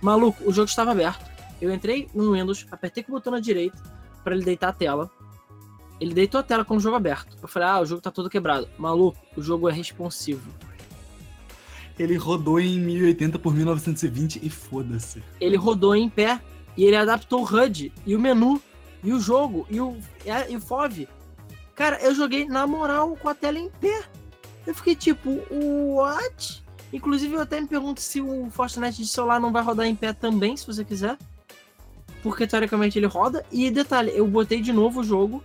Maluco, o jogo estava aberto. Eu entrei no Windows, apertei com o botão na direita para ele deitar a tela. Ele deitou a tela com o jogo aberto. Eu falei, ah, o jogo tá todo quebrado. Maluco, o jogo é responsivo. Ele rodou em 1080 por 1920 e foda-se. Ele rodou em pé e ele adaptou o HUD e o menu e o jogo e o, e o FOV. Cara, eu joguei na moral com a tela em pé. Eu fiquei tipo, what? Inclusive eu até me pergunto se o Fortnite de celular não vai rodar em pé também, se você quiser. Porque teoricamente ele roda. E detalhe, eu botei de novo o jogo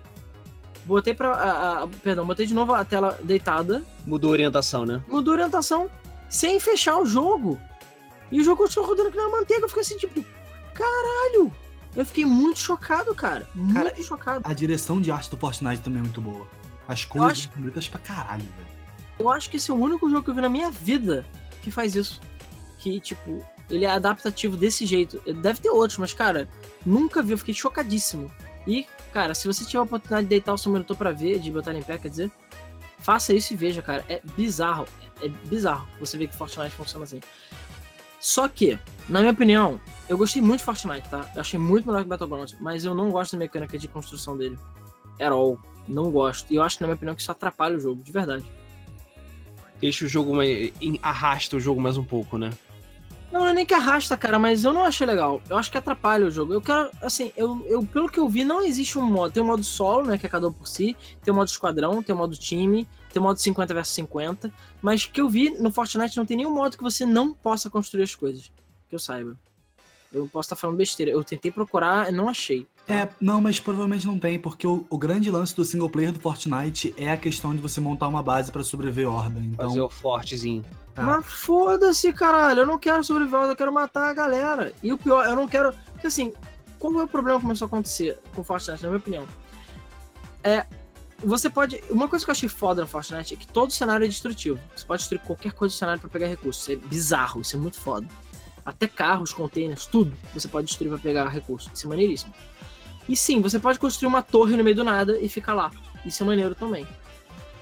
botei pra. A, a, perdão, botei de novo a tela deitada. Mudou a orientação, né? Mudou a orientação sem fechar o jogo. E o jogo continuou rodando aqui na manteiga. Eu fiquei assim, tipo, caralho! Eu fiquei muito chocado, cara. Muito cara, chocado. A direção de arte do Fortnite também é muito boa. As coisas acho... bonitas pra caralho, velho. Eu acho que esse é o único jogo que eu vi na minha vida que faz isso. Que, tipo, ele é adaptativo desse jeito. Deve ter outros, mas, cara, nunca vi. Eu fiquei chocadíssimo. E, cara, se você tiver a oportunidade de deitar o seu monitor para ver, de botar em pé, quer dizer, faça isso e veja, cara. É bizarro. É bizarro você ver que Fortnite funciona assim. Só que, na minha opinião, eu gostei muito de Fortnite, tá? Eu achei muito melhor que Battlegrounds, mas eu não gosto da mecânica de construção dele. At all. Não gosto. E eu acho, na minha opinião, que isso atrapalha o jogo, de verdade. Deixa o jogo mais. arrasta o jogo mais um pouco, né? Não, é nem que arrasta, cara, mas eu não achei legal. Eu acho que atrapalha o jogo. Eu quero, assim, eu, eu pelo que eu vi, não existe um modo. Tem um modo solo, né, que é cada um por si. Tem um modo esquadrão, tem o modo time, tem o modo 50 versus 50. Mas que eu vi no Fortnite não tem nenhum modo que você não possa construir as coisas. Que eu saiba. Eu posso estar falando besteira. Eu tentei procurar não achei. É, não, mas provavelmente não tem, porque o, o, grande lance do single player do Fortnite é a questão de você montar uma base para sobreviver horda. Então... Fazer o fortezinho. Tá. Mas foda-se, caralho. Eu não quero sobreviver, eu quero matar a galera. E o pior, eu não quero. Porque assim, qual é o problema que começou a acontecer com o Fortnite, na minha opinião? É. Você pode. Uma coisa que eu achei foda no Fortnite é que todo cenário é destrutivo. Você pode destruir qualquer coisa do cenário para pegar recursos. Isso é bizarro, isso é muito foda. Até carros, containers, tudo você pode destruir para pegar recursos. Isso é maneiríssimo. E sim, você pode construir uma torre no meio do nada e ficar lá. Isso é maneiro também.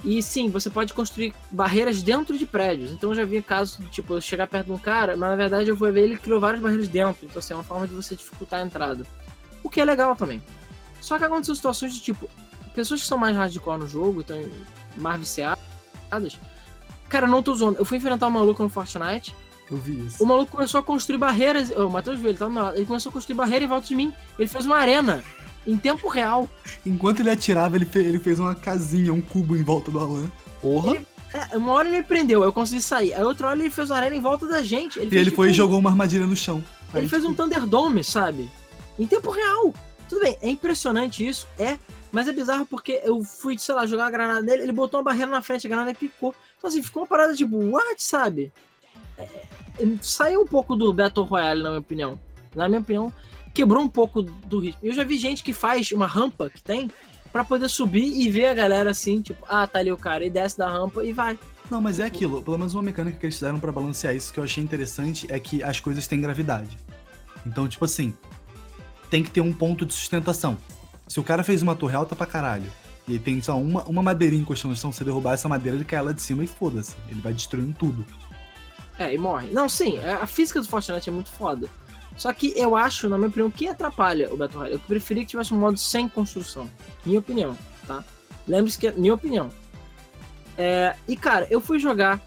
E sim, você pode construir barreiras dentro de prédios. Então eu já vi casos, tipo, eu chegar perto de um cara, mas na verdade eu vou ver ele criou várias barreiras dentro. Então assim, é uma forma de você dificultar a entrada. O que é legal também. Só que aconteceu situações de tipo, pessoas que são mais hardcore no jogo, então mais viciadas. Cara, não tô zoando. Eu fui enfrentar um maluco no Fortnite. Eu vi isso. O maluco começou a construir barreiras. O Matheus viu, ele tá lado. Ele começou a construir barreira em volta de mim. Ele fez uma arena em tempo real. Enquanto ele atirava, ele, fez, ele fez uma casinha, um cubo em volta do Alan. Porra! Ele, é, uma hora ele me prendeu, eu consegui sair. Aí outra hora ele fez uma arena em volta da gente. Ele e ele foi e jogou uma armadilha no chão. Aí, ele fez um Thunderdome, sabe? Em tempo real. Tudo bem, é impressionante isso, é. Mas é bizarro porque eu fui, sei lá, jogar uma granada nele, ele botou uma barreira na frente, a granada picou. Então assim, ficou uma parada tipo, what, sabe? Saiu um pouco do Battle Royale, na minha opinião. Na minha opinião, quebrou um pouco do ritmo. Eu já vi gente que faz uma rampa que tem para poder subir e ver a galera assim, tipo, ah, tá ali o cara, e desce da rampa e vai. Não, mas é aquilo, pelo menos uma mecânica que eles fizeram para balancear isso que eu achei interessante é que as coisas têm gravidade. Então, tipo assim, tem que ter um ponto de sustentação. Se o cara fez uma torre alta pra caralho, e tem só uma, uma madeirinha encostando no chão, você derrubar essa madeira, ele cai lá de cima e foda-se. Ele vai destruindo tudo. É, e morre. Não, sim, é, a física do Fortnite é muito foda. Só que eu acho, na minha opinião, que atrapalha o Battle Royale. Eu preferia que tivesse um modo sem construção. Minha opinião, tá? Lembre-se que é minha opinião. É, e cara, eu fui jogar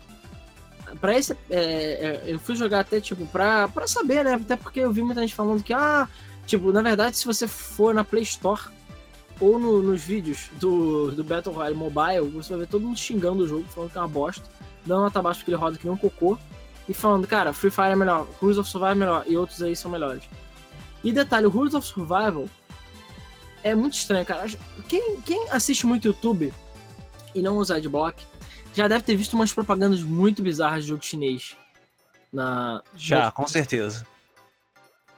para esse é, é, eu fui jogar até tipo pra, pra saber, né? Até porque eu vi muita gente falando que ah, tipo, na verdade, se você for na Play Store ou no, nos vídeos do, do Battle Royale Mobile, você vai ver todo mundo xingando o jogo, falando que é uma bosta, dando nota baixa porque ele roda que nem um cocô e falando, cara, Free Fire é melhor, Rules of Survival é melhor, e outros aí são melhores. E detalhe, o Rules of Survival é muito estranho, cara. Quem, quem assiste muito YouTube e não usa adblock, já deve ter visto umas propagandas muito bizarras de jogo chinês. Na... Já, com certeza.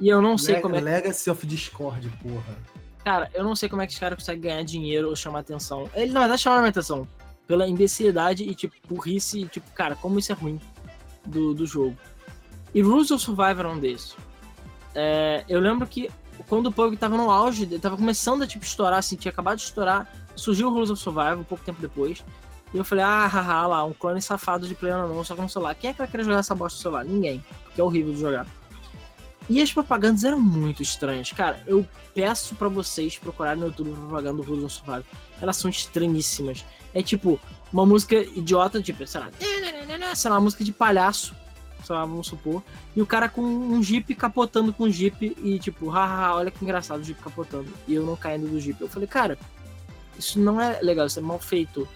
E eu não sei Leg como é. Legacy of Discord, porra. Cara, eu não sei como é que os caras conseguem ganhar dinheiro ou chamar atenção. Ele, na verdade, chama a atenção. Pela imbecilidade e, tipo, burrice e, tipo, cara, como isso é ruim do, do jogo. E Rules of Survival é um desses. É, eu lembro que quando o PUBG tava no auge, tava começando a tipo estourar, assim, tinha acabado de estourar, surgiu o Rules of Survival um pouco tempo depois. E eu falei, ah, haha, lá, um clone safado de pleno não, só que no celular. Quem é que vai querer jogar essa bosta no celular? Ninguém. Porque é horrível de jogar. E as propagandas eram muito estranhas. Cara, eu peço para vocês procurarem no YouTube propaganda do Horizon Survival. Elas são estranhíssimas. É tipo, uma música idiota, tipo, sei lá, sei lá, uma música de palhaço, sei lá, vamos supor. E o cara com um jeep capotando com um jeep e tipo, haha, olha que engraçado o jeep capotando. E eu não caindo do jeep. Eu falei, cara, isso não é legal, isso é mal feito.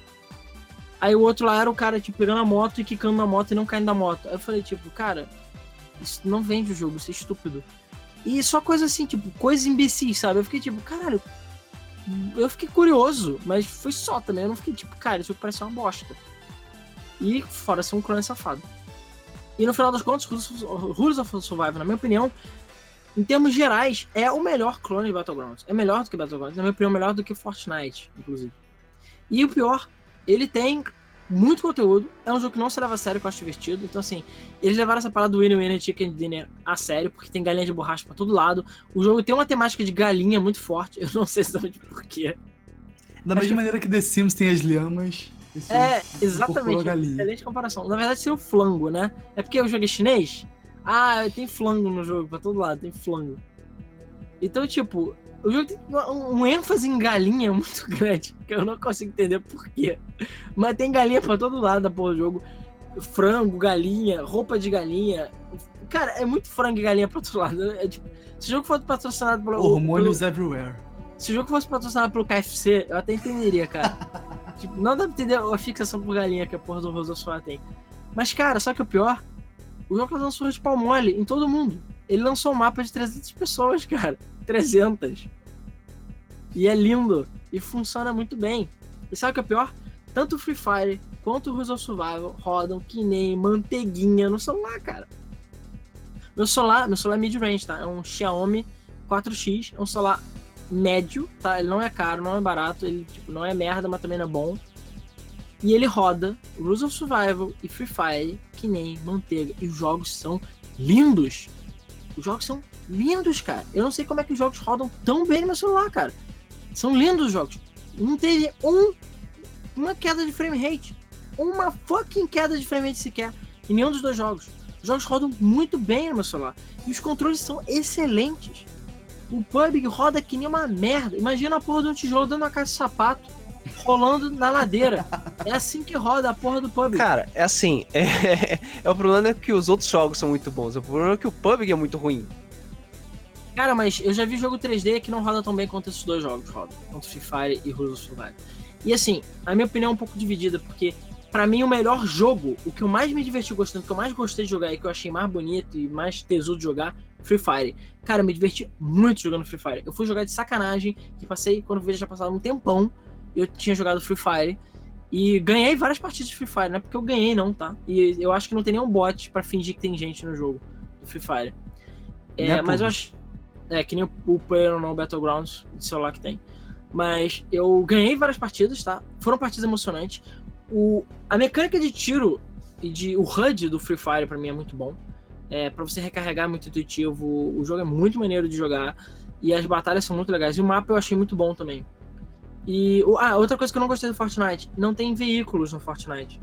Aí o outro lá era o cara, tipo, pegando a moto e quicando na moto e não caindo da moto. Aí eu falei, tipo, cara, isso não vende o jogo, isso é estúpido. E só coisa assim, tipo, coisa imbecis, sabe? Eu fiquei tipo, caralho. Eu fiquei curioso, mas foi só também. Eu não fiquei tipo, cara, isso parece uma bosta. E fora ser um clone safado. E no final das contas, Rules of Survival, na minha opinião, em termos gerais, é o melhor clone de Battlegrounds. É melhor do que Battlegrounds, na minha opinião, melhor do que Fortnite, inclusive. E o pior ele tem muito conteúdo. É um jogo que não se leva a sério, que eu acho divertido. Então, assim, eles levaram essa parada do Winnie Winnie Chicken Dinner a sério, porque tem galinha de borracha pra todo lado. O jogo tem uma temática de galinha muito forte. Eu não sei exatamente porquê. Da mesma maneira que The Sims tem as lhamas. É, exatamente. Excelente comparação. Na verdade, seria o flango, né? É porque o jogo é chinês? Ah, tem flango no jogo, pra todo lado, tem flango. Então, tipo, o jogo tem um ênfase em galinha muito grande, que eu não consigo entender porquê. Mas tem galinha pra todo lado da porra do jogo. Frango, galinha, roupa de galinha. Cara, é muito frango e galinha pra todo lado. É, tipo, se o jogo fosse patrocinado pelo. Hormônios pelo, everywhere. Se o jogo fosse patrocinado pelo KFC, eu até entenderia, cara. tipo, não dá pra entender a fixação por galinha que a porra do Rosa tem. Mas, cara, só que o pior, o jogo lançou de pau mole em todo mundo. Ele lançou um mapa de 300 pessoas, cara. 300. E é lindo. E funciona muito bem. E sabe o que é pior? Tanto o Free Fire quanto o Result Survival rodam que nem manteiguinha no celular, cara. Meu celular, meu celular é mid-range, tá? É um Xiaomi 4X, é um celular médio, tá? Ele não é caro, não é barato, ele tipo, não é merda, mas também não é bom. E ele roda Rules of Survival e Free Fire que nem manteiga. E os jogos são lindos. Os jogos são lindos, cara. Eu não sei como é que os jogos rodam tão bem no meu celular, cara. São lindos os jogos. Não teve um, uma queda de frame rate. Uma fucking queda de frame rate sequer em nenhum dos dois jogos. Os jogos rodam muito bem no meu celular. E os controles são excelentes. O PUBG roda que nem uma merda. Imagina a porra de um tijolo dando uma caixa de sapato rolando na ladeira. É assim que roda a porra do PUBG. Cara, é assim. É, é, o problema é que os outros jogos são muito bons. O problema é que o PUBG é muito ruim. Cara, mas eu já vi jogo 3D que não roda tão bem quanto esses dois jogos rodam. Quanto Free Fire e Rules of Survival. E assim, a minha opinião é um pouco dividida, porque para mim o melhor jogo, o que eu mais me diverti gostando, o que eu mais gostei de jogar e que eu achei mais bonito e mais tesudo de jogar, Free Fire. Cara, eu me diverti muito jogando Free Fire. Eu fui jogar de sacanagem, que passei, quando vejo já passava um tempão, eu tinha jogado Free Fire. E ganhei várias partidas de Free Fire, não é porque eu ganhei, não, tá? E eu acho que não tem nenhum bot para fingir que tem gente no jogo do Free Fire. É, é mas eu acho. É, que nem o Player no Battlegrounds de celular que tem. Mas eu ganhei várias partidas, tá? Foram partidas emocionantes. O, a mecânica de tiro e de, o HUD do Free Fire para mim é muito bom. É, para você recarregar é muito intuitivo. O jogo é muito maneiro de jogar. E as batalhas são muito legais. E o mapa eu achei muito bom também. E ah, outra coisa que eu não gostei do Fortnite: não tem veículos no Fortnite.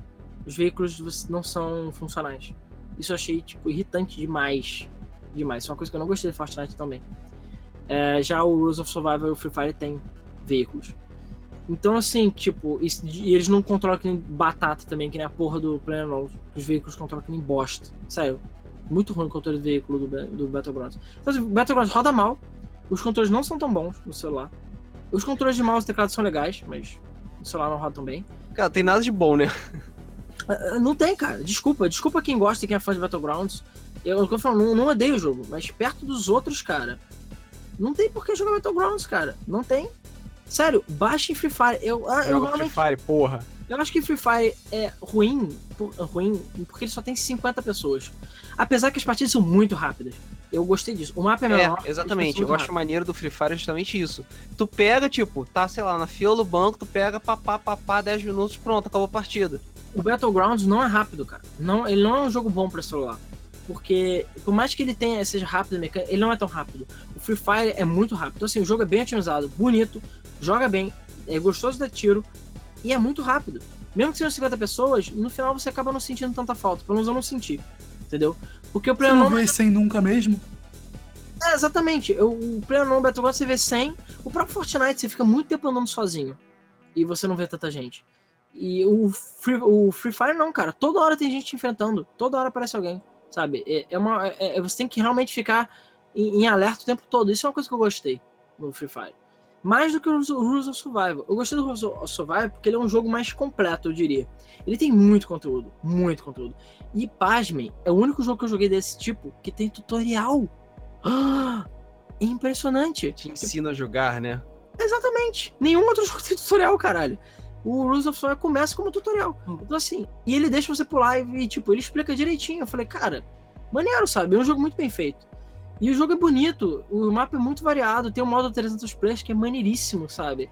Os veículos não são funcionais. Isso eu achei tipo, irritante demais demais. Isso é uma coisa que eu não gostei de Fortnite também. É, já o Rules of Survival e o Free Fire tem veículos. Então, assim, tipo, e eles não controlam que nem batata também, que nem a porra do PlayerUnknown's. Os veículos controlam que nem bosta. Sério. Muito ruim o controle de veículo do, do Battlegrounds. Então, assim, o Battlegrounds roda mal. Os controles não são tão bons no celular. Os controles de mouse e teclado são legais, mas no celular não roda tão bem. Cara, tem nada de bom, né? É, é, não tem, cara. Desculpa. Desculpa quem gosta e quem é fã de Battlegrounds. Eu, eu falo, não, não odeio o jogo, mas perto dos outros, cara, não tem por que jogar Battlegrounds, cara. Não tem. Sério, baixe Free Fire. Eu, ah, eu, eu Free Fire, porra. Eu acho que Free Fire é ruim, por, ruim porque ele só tem 50 pessoas. Apesar que as partidas são muito rápidas. Eu gostei disso. O mapa é menor. É, exatamente. Eu acho maneiro do Free Fire justamente isso. Tu pega, tipo, tá, sei lá, na fila do banco, tu pega, papá, papá, 10 minutos, pronto, acabou a partida. O Battlegrounds não é rápido, cara. Não, ele não é um jogo bom para celular. Porque, por mais que ele tenha, seja rápido, ele não é tão rápido. O Free Fire é muito rápido. Então, assim, o jogo é bem otimizado, bonito, joga bem, é gostoso de tiro e é muito rápido. mesmo que sejam 50 pessoas, no final você acaba não sentindo tanta falta. Pelo menos eu não senti. Entendeu? Porque o Você não vê 100 nunca mesmo? É, exatamente. Eu, o PlayerUnknown Battlegrounds você vê 100. O próprio Fortnite você fica muito tempo andando sozinho. E você não vê tanta gente. E o Free, o Free Fire não, cara. Toda hora tem gente te enfrentando. Toda hora aparece alguém. Sabe? É, é uma, é- é- você tem que realmente ficar em, em alerta o tempo todo. Isso é uma coisa que eu gostei no Free Fire. Mais do que o Rules o Rules of Survival. Eu gostei do Rules of Survival porque ele é um jogo mais completo, eu diria. Ele tem muito conteúdo. Muito conteúdo. E pasmem, é o único jogo que eu joguei desse tipo que tem tutorial. Ah, é impressionante. Te ensina a jogar, né? Exatamente. Nenhum outro jogo tem tutorial, caralho. O Rules of Survival começa como tutorial. Então, assim, e ele deixa você pular e, tipo, ele explica direitinho. Eu falei, cara, maneiro, sabe? É um jogo muito bem feito. E o jogo é bonito, o mapa é muito variado, tem o modo 300 players que é maneiríssimo, sabe?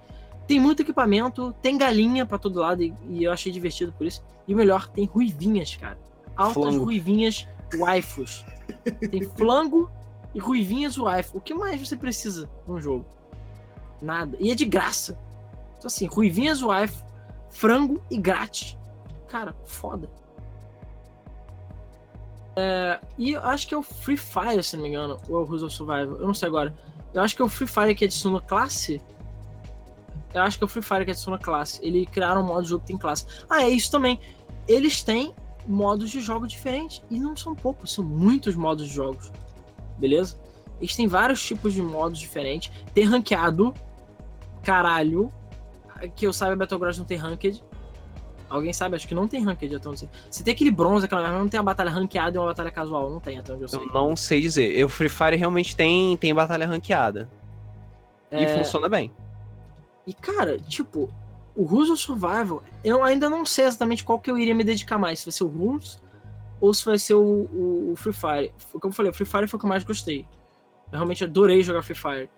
Tem muito equipamento, tem galinha pra todo lado e, e eu achei divertido por isso. E o melhor, tem ruivinhas, cara. Altas Flango. ruivinhas waifus. Tem flango e ruivinhas waifu. O que mais você precisa num jogo? Nada. E é de graça. Então, assim, ruivinhas waifu, frango e grátis. Cara, foda. É, e eu acho que é o Free Fire, se não me engano, ou é o Rules of Survival, eu não sei agora. Eu acho que é o Free Fire que adiciona classe. Eu acho que é o Free Fire que adiciona classe. Eles criaram um modo de jogo que tem classe. Ah, é isso também. Eles têm modos de jogo diferentes. E não são poucos, são muitos modos de jogos. Beleza? Eles têm vários tipos de modos diferentes. Tem ranqueado. Caralho. Que eu saiba, Battlegrounds não tem ranked. Alguém sabe? Acho que não tem ranked até onde eu sei. Você tem aquele bronze, aquela não tem uma batalha ranqueada e uma batalha casual. Não tem até onde eu sei. Eu não sei dizer. O Free Fire realmente tem, tem batalha ranqueada. E É, funciona bem. E, cara, tipo, o Rules of Survival, eu ainda não sei exatamente qual que eu iria me dedicar mais. Se vai ser o Rules ou se vai ser o, o- o Free Fire. Como eu falei, o Free Fire foi o que eu mais gostei. Eu realmente adorei jogar Free Fire.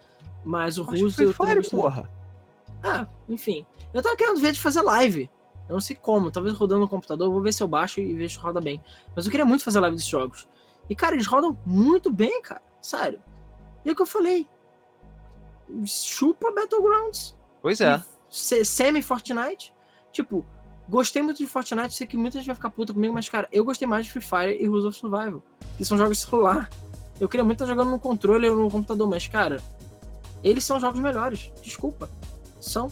Mas o Rules Free eu Fire, porra. Ah, enfim. Eu tava querendo ver de fazer live. Eu não sei como, talvez rodando no computador, vou ver se eu baixo e vejo se roda bem. Mas eu queria muito fazer live desses jogos. E, cara, eles rodam muito bem, cara. Sério. E é o que eu falei. Chupa Battlegrounds. Pois é. Se- Semi-Fortnite. Tipo, gostei muito de Fortnite, sei que muita gente vai ficar puta comigo, mas, cara, eu gostei mais de Free Fire e Rules of Survival. Que são jogos de celular. Eu queria muito estar jogando no controle ou no computador, mas, cara, eles são jogos melhores. Desculpa. São.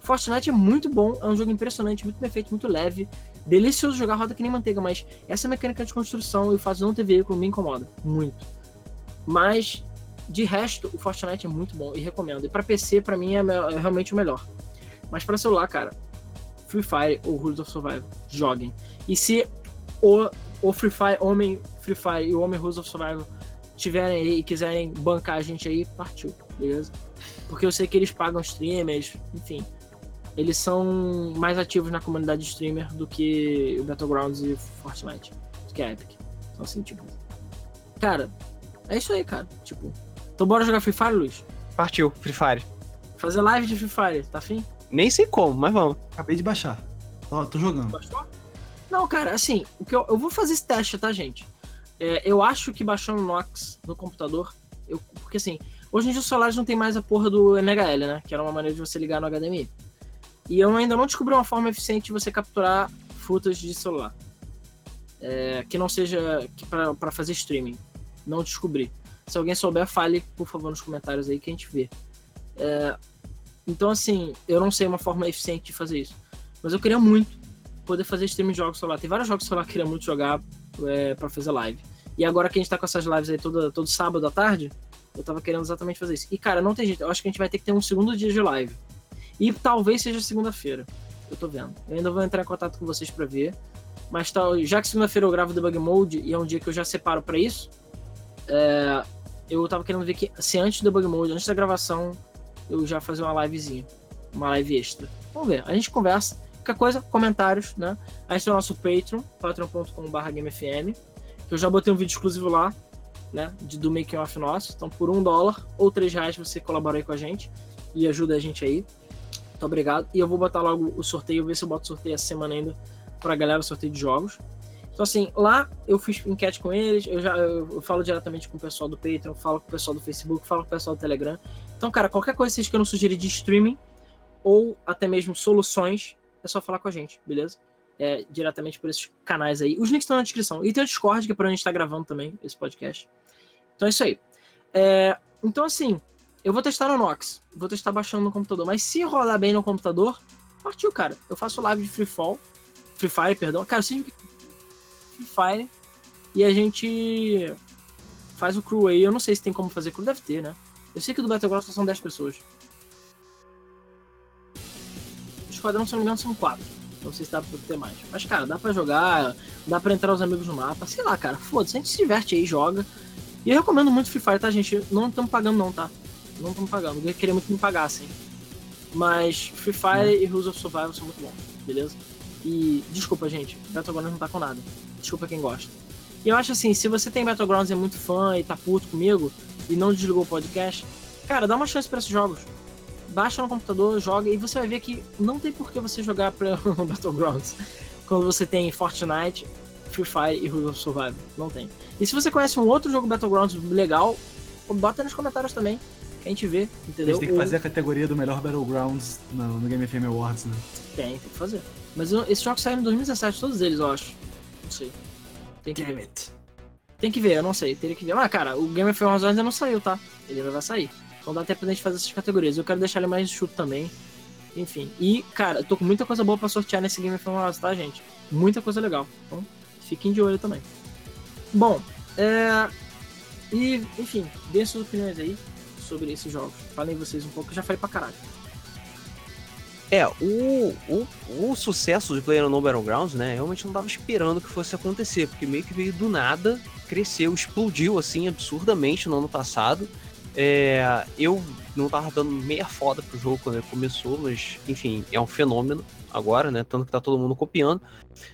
Fortnite é muito bom, é um jogo impressionante, muito bem feito, muito leve. Delicioso jogar roda que nem manteiga, mas essa mecânica de construção e o fato de não ter veículo me incomoda. Muito. Mas, de resto, o Fortnite é muito bom e recomendo. E pra PC, pra mim, é, é realmente o melhor. Mas pra celular, cara, Free Fire ou Rules of Survival, joguem. E se o, o Free Fire, Homem Free Fire e o Homem Rules of Survival tiverem aí e quiserem bancar a gente aí, partiu, beleza? Porque eu sei que eles pagam streamers, enfim. Eles são mais ativos na comunidade de streamer do que o Battlegrounds e Fortnite, que a Epic. Então, assim, tipo. Cara, é isso aí, cara. Tipo. Então, bora jogar Free Fire, Luiz? Partiu, Free Fire. Fazer live de Free Fire, tá afim? Nem sei como, mas vamos. Acabei de baixar. Ó, tô jogando. Baixou? Não, cara, assim, o que eu, eu vou fazer esse teste, tá, gente? É, eu acho que baixando o Nox no computador, eu, porque assim, hoje em dia os celulares não tem mais a porra do MHL, né? Que era uma maneira de você ligar no HDMI. E eu ainda não descobri uma forma eficiente de você capturar footage de celular. É, que não seja pra fazer streaming. Não descobri. Se alguém souber, fale, por favor, nos comentários aí que a gente vê. É, então, assim, eu não sei uma forma eficiente de fazer isso. Mas eu queria muito poder fazer streaming de jogos celular. Tem vários jogos celular que eu queria muito jogar é, para fazer live. E agora que a gente tá com essas lives aí todo, todo sábado à tarde, eu tava querendo exatamente fazer isso. E, cara, não tem jeito. Eu acho que a gente vai ter que ter um segundo dia de live. E talvez seja segunda-feira. Eu tô vendo. Eu ainda vou entrar em contato com vocês para ver. Mas tá, já que segunda-feira eu gravo Debug Mode e é um dia que eu já separo para isso, é, eu tava querendo ver que se antes do Debug Mode, antes da gravação, eu já fazer uma livezinha. Uma live extra. Vamos ver. A gente conversa. Qualquer coisa, comentários, né? A gente tem o nosso Patreon, patreon.com.br que eu já botei um vídeo exclusivo lá, né? De, do making off nosso. Então, por um dólar ou três reais você colabora aí com a gente e ajuda a gente aí. Muito obrigado. E eu vou botar logo o sorteio, ver se eu boto sorteio essa semana ainda pra galera, o sorteio de jogos. Então, assim, lá eu fiz enquete com eles, eu já eu, eu falo diretamente com o pessoal do Patreon, falo com o pessoal do Facebook, falo com o pessoal do Telegram. Então, cara, qualquer coisa que vocês queiram sugerir de streaming ou até mesmo soluções é só falar com a gente, beleza? É, diretamente por esses canais aí. Os links estão na descrição. E tem o Discord, que é pra onde a gente tá gravando também esse podcast. Então é isso aí. É, então, assim, eu vou testar no Nox. Vou testar baixando no computador. Mas se rolar bem no computador, partiu, cara. Eu faço live de Free Fall. Free Fire, perdão. Cara, sempre Free Fire. E a gente faz o crew aí. Eu não sei se tem como fazer crew. Deve ter, né? Eu sei que do Battlegrounds só são 10 pessoas. O esquadrão, se não me engano, são 4. Não sei se dá pra ter mais. Mas, cara, dá pra jogar, dá pra entrar os amigos no mapa. Sei lá, cara. Foda-se, a gente se diverte aí, joga. E eu recomendo muito Free Fire, tá, gente? Não estamos pagando, não, tá? Não estamos pagando. Eu queria muito que me pagassem. Mas Free Fire e Rules of Survival são muito bons, beleza? E desculpa, gente. Battlegrounds não tá com nada. Desculpa quem gosta. E eu acho assim, se você tem Battlegrounds e é muito fã e tá puto comigo e não desligou o podcast, cara, dá uma chance para esses jogos. Baixa no computador, joga e você vai ver que não tem por que você jogar pra Battlegrounds quando você tem Fortnite, Free Fire e Rules of Survival. Não tem. E se você conhece um outro jogo Battlegrounds legal, bota nos comentários também. Que a gente vê, entendeu? A gente tem que fazer a categoria do melhor Battlegrounds no, no Game FM Awards, né? Tem, tem que fazer. Mas eu, esses jogos saíram em 2017, todos eles, eu acho. Não sei. Tem que Damn ver. it. Tem que ver, eu não sei. Teria que ver. Ah, cara, o Game of Thrones ainda não saiu, tá? Ele ainda vai sair. Então dá até pra gente fazer essas categorias. Eu quero deixar ele mais chuto também. Enfim. E, cara, eu tô com muita coisa boa pra sortear nesse Game of Thrones, tá, gente? Muita coisa legal. Então, fiquem de olho também. Bom, é. E, enfim, dê suas opiniões aí sobre esses jogos. Falem vocês um pouco, eu já falei pra caralho. É, o, o, o sucesso de PlayerUnknown Battlegrounds, né, realmente não tava esperando que fosse acontecer, porque meio que veio do nada, cresceu, explodiu, assim, absurdamente no ano passado. É, eu não tava dando meia foda pro jogo quando ele começou, mas, enfim, é um fenômeno agora, né, tanto que tá todo mundo copiando.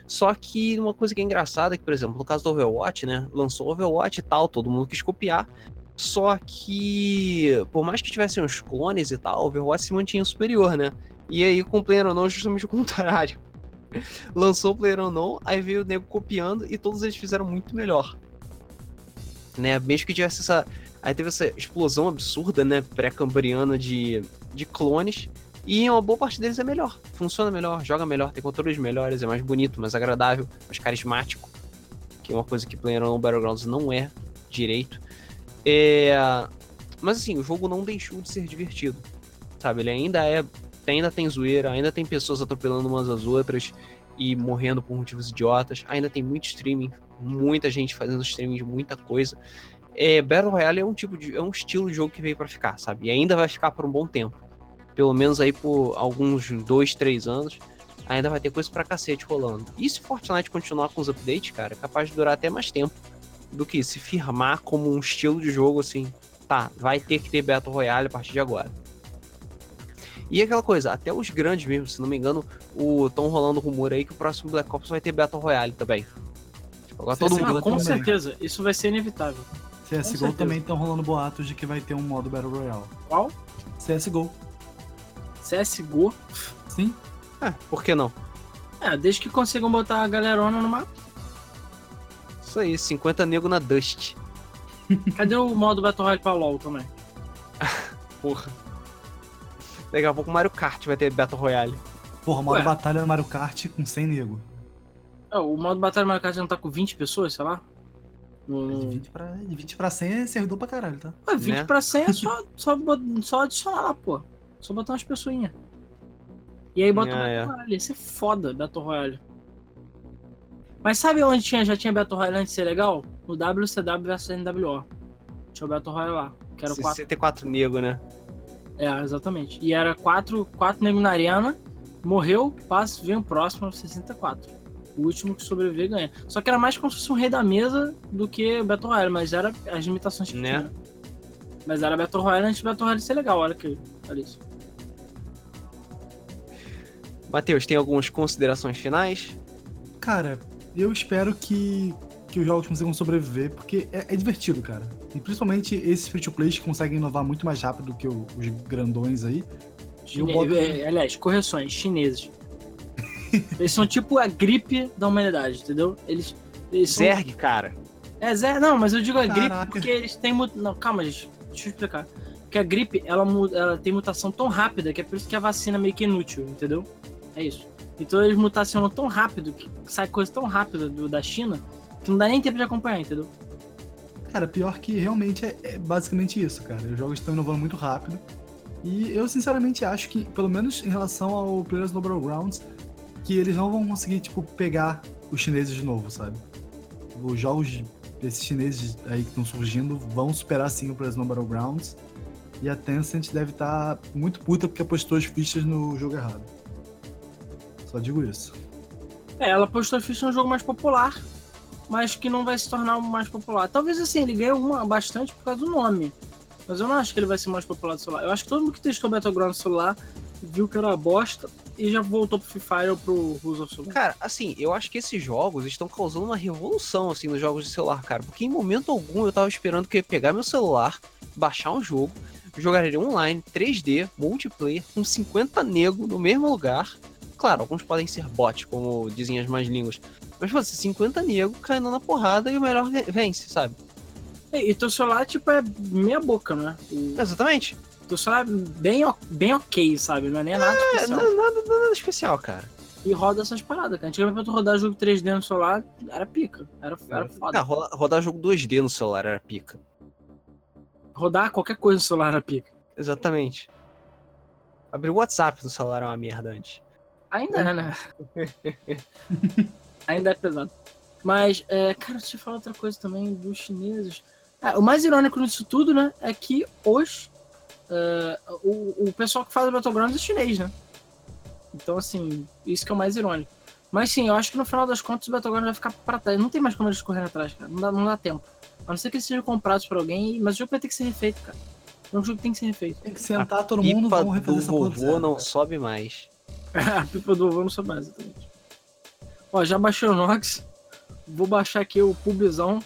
Só que uma coisa que é engraçada é que, por exemplo, no caso do Overwatch, né, lançou Overwatch e tal, todo mundo quis copiar, só que, por mais que tivessem os clones e tal, o Overwatch se mantinha superior, né? E aí, com o Player não justamente o contrário. Lançou o Player não, aí veio o nego copiando e todos eles fizeram muito melhor. Né? Mesmo que tivesse essa. Aí teve essa explosão absurda, né? Pré-cambriana de, de clones. E uma boa parte deles é melhor. Funciona melhor, joga melhor, tem controles melhores, é mais bonito, mais agradável, mais carismático. Que é uma coisa que Player no Battlegrounds não é direito. É... Mas assim, o jogo não deixou de ser divertido. Sabe? Ele ainda é ainda tem zoeira, ainda tem pessoas atropelando umas às outras e morrendo por motivos idiotas, ainda tem muito streaming, muita gente fazendo streaming de muita coisa. É, Battle Royale é um tipo de, é um estilo de jogo que veio para ficar, sabe? E ainda vai ficar por um bom tempo. Pelo menos aí por alguns dois, três anos, ainda vai ter coisa pra cacete rolando. E se Fortnite continuar com os updates, cara, é capaz de durar até mais tempo do que se firmar como um estilo de jogo assim. Tá, vai ter que ter Battle Royale a partir de agora. E aquela coisa, até os grandes mesmo, se não me engano, o tão rolando rumor aí que o próximo Black Ops vai ter Battle Royale também. Tipo, agora todo Ah, mundo com também. certeza, isso vai ser inevitável. CSGO certeza. também estão rolando boatos de que vai ter um modo Battle Royale. Qual? CSGO. CSGO. Sim. É, por que não? É, desde que consigam botar a galerona no mapa. Isso aí, 50 nego na Dust. Cadê o modo Battle Royale pra LoL também? Porra. Daqui a pouco Mario Kart vai ter Battle Royale. Porra, modo Ué. batalha no Mario Kart com 100 nego. É, o modo Batalha Mario Kart não tá com 20 pessoas, sei lá? De No... 20 pra, de 20 pra 100 é servidor pra caralho, tá? Ué, 20 Né? pra 100 é só, só, só adicionar lá, pô. Só botar umas pessoinhas. E aí bota o Ah, Battle é. Royale. Isso é foda, Battle Royale. Mas sabe onde tinha, já tinha Battle Royale antes de ser legal? No WCW vs NWO. Tinha o Battle Royale lá. Que era 4 64 nego, né? É, exatamente. E era quatro, quatro negros na arena, morreu, passa, vem o próximo, 64. O último que sobreviver ganha. Só que era mais como se fosse um rei da mesa do que Battle Royale, mas era as limitações que Né? tinha. Mas era Battle Royale antes do Battle Royale ser legal, olha que. Olha isso. Matheus, tem algumas considerações finais? Cara, eu espero que, que os jogos consigam sobreviver, porque é, é divertido, cara. E principalmente esses free-to-plays que conseguem inovar muito mais rápido do que o- os grandões aí. Chine- boto- é, aliás, correções, chineses. eles são tipo a gripe da humanidade, entendeu? Eles. eles são- Zerg, cara. É, Zé, não, mas eu digo a gripe porque eles têm. Não, calma, gente. Deixa eu explicar. Porque a gripe, ela, ela tem mutação tão rápida que é por isso que a vacina é meio que inútil, entendeu? É isso. Então eles mutacionam tão rápido, que sai coisa tão rápida do, da China, que não dá nem tempo de acompanhar, entendeu? Cara, pior que realmente é, é basicamente isso, cara. Os jogos estão inovando muito rápido. E eu sinceramente acho que, pelo menos em relação ao Players No Battlegrounds, que eles não vão conseguir, tipo, pegar os chineses de novo, sabe? Os jogos desses chineses aí que estão surgindo vão superar sim o Players No Battlegrounds. E a Tencent deve estar tá muito puta porque apostou as fichas no jogo errado. Só digo isso. É, ela apostou as fichas no jogo mais popular, mas que não vai se tornar o mais popular. Talvez assim, ele ganhe uma bastante por causa do nome. Mas eu não acho que ele vai ser mais popular do celular. Eu acho que todo mundo que testou Battleground no celular viu que era bosta e já voltou pro Free Fire ou pro Rules of Soul. Cara, assim, eu acho que esses jogos estão causando uma revolução, assim, nos jogos de celular, cara. Porque em momento algum eu tava esperando que eu ia pegar meu celular, baixar um jogo, jogar ele online, 3D, multiplayer, com 50 nego no mesmo lugar. Claro, alguns podem ser bots, como dizem as mais línguas. Mas, você 50 nego caindo na porrada e o melhor vence, sabe? E, e teu celular, tipo, é meia boca, né? E... Exatamente. Celular é bem, bem ok, sabe? Não é nem nada é, especial. Nada, nada, nada especial, cara. E roda essas paradas, cara. Antigamente pra tu rodar jogo 3D no celular, era pica. Era, era foda. Não, rodar jogo 2D no celular era pica. Rodar qualquer coisa no celular era pica. Exatamente. Abrir o WhatsApp no celular é uma merda antes. Ainda é, né? Ainda é pesado. Mas, é, cara, deixa eu falar outra coisa também dos chineses. É, o mais irônico nisso tudo, né, é que os. Uh, o, o pessoal que faz o Battlegrounds é chinês, né? Então, assim, isso que é o mais irônico. Mas sim, eu acho que no final das contas o Battlegrounds vai ficar pra trás. Não tem mais como eles correrem atrás, cara. Não dá, não dá tempo. A não ser que eles sejam comprados por alguém, mas o jogo vai ter que ser refeito, cara. É um jogo que tem que ser refeito. Tem que sentar a todo mundo, vamos refazer essa porra. O vovô não sobe mais. a pipa do vovô não sobe mais, exatamente. Ó, já baixei o Nox. Vou baixar aqui o Pubzão.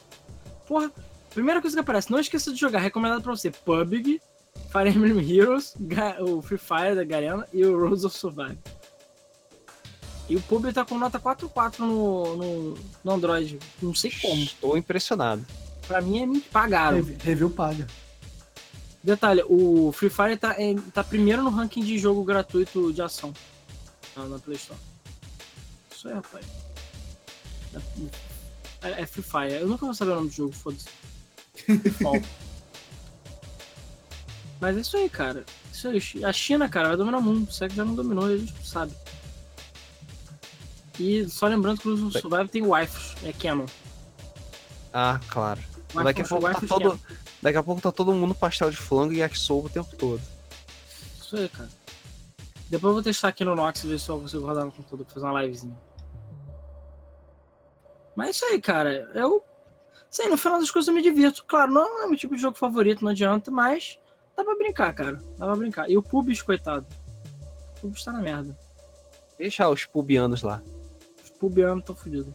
Porra, primeira coisa que aparece, não esqueça de jogar, recomendado pra você, PUBG, Fire Emblem Heroes, o Free Fire da Garena e o Rose of Survive. E o Pub tá com nota 4.4 no, no, no Android. Não sei como. Estou impressionado. Pra mim é me pagaram. Review paga. Detalhe, o Free Fire tá, é, tá primeiro no ranking de jogo gratuito de ação na, na Play Store. Isso aí, rapaz. É, é, Free Fire. Eu nunca vou saber o nome do jogo, foda-se. Mas é isso aí, cara. Isso aí. A China, cara, vai dominar o mundo. Será que já não dominou, a gente sabe. E só lembrando que o Survival tem waifus, é canon. Ah, claro. Daqui a, pouco tá todo, daqui a pouco tá todo mundo pastel de flango e yakisoba o tempo todo. Isso aí, cara. Depois eu vou testar aqui no Nox e ver se eu consigo rodar no computador pra fazer uma livezinha. Mas é isso aí, cara. Eu. Sei, no final das coisas eu me divirto. Claro, não é meu tipo de jogo favorito, não adianta, mas dá pra brincar, cara. Dá pra brincar. E o Pubis, coitado. O Pubis tá na merda. Deixa os pubianos lá. Os pubianos estão fodidos.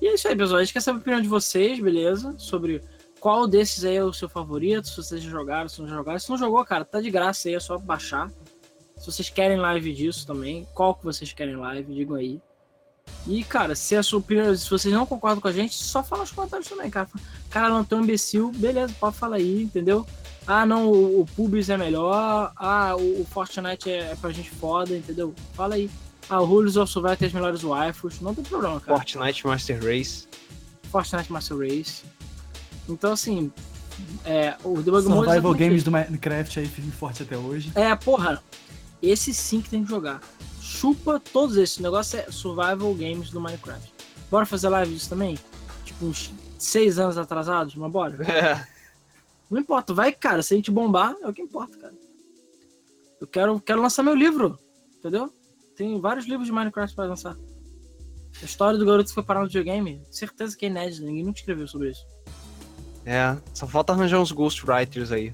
E é isso aí, pessoal. A gente quer saber a opinião de vocês, beleza? Sobre qual desses aí é o seu favorito, se vocês já jogaram, se não jogaram. Se não jogou, cara, tá de graça aí, é só baixar. Se vocês querem live disso também, qual que vocês querem live, digam aí. E, cara, se a sua opinião, se vocês não concordam com a gente, só fala nos comentários também, cara. Cara, não tem um imbecil, beleza, pode falar aí, entendeu? Ah, não, o, o Pubis é melhor. Ah, o, o Fortnite é, é pra gente foda, entendeu? Fala aí. Ah, o Rules of Survival tem as melhores waifus. Não tem problema, cara. Fortnite Master Race. Fortnite Master Race. Então, assim, é, o Debug Mode... Survival Games do Minecraft aí firme forte até hoje. É, porra. Esse sim que tem que jogar. Chupa todos esses. O negócio é Survival Games do Minecraft. Bora fazer live disso também? Tipo, uns seis anos atrasados, mas bora? É. Não importa, vai, cara. Se a gente bombar, é o que importa, cara. Eu quero, quero lançar meu livro, entendeu? Tem vários livros de Minecraft para lançar. A história do garoto que foi parar no videogame, certeza que é inédita, ninguém nunca escreveu sobre isso. É, só falta arranjar uns ghostwriters aí.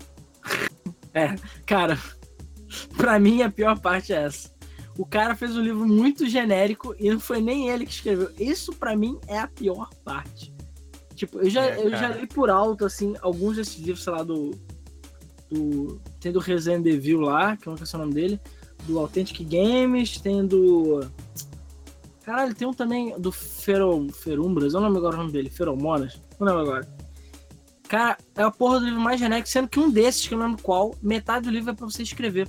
é, cara, pra mim a pior parte é essa. O cara fez um livro muito genérico e não foi nem ele que escreveu. Isso para mim é a pior parte. Tipo, eu já, é, eu já li por alto, assim, alguns desses livros, sei lá, do. do tem do Resident Evil lá, que eu não sei o nome dele do Authentic Games, tem do. Caralho, tem um também do Ferom, Ferumbras, eu não lembro agora o nome dele, Feromonas, não lembro agora. Cara, é a porra do livro mais genérico, sendo que um desses, que eu não lembro qual, metade do livro é pra você escrever.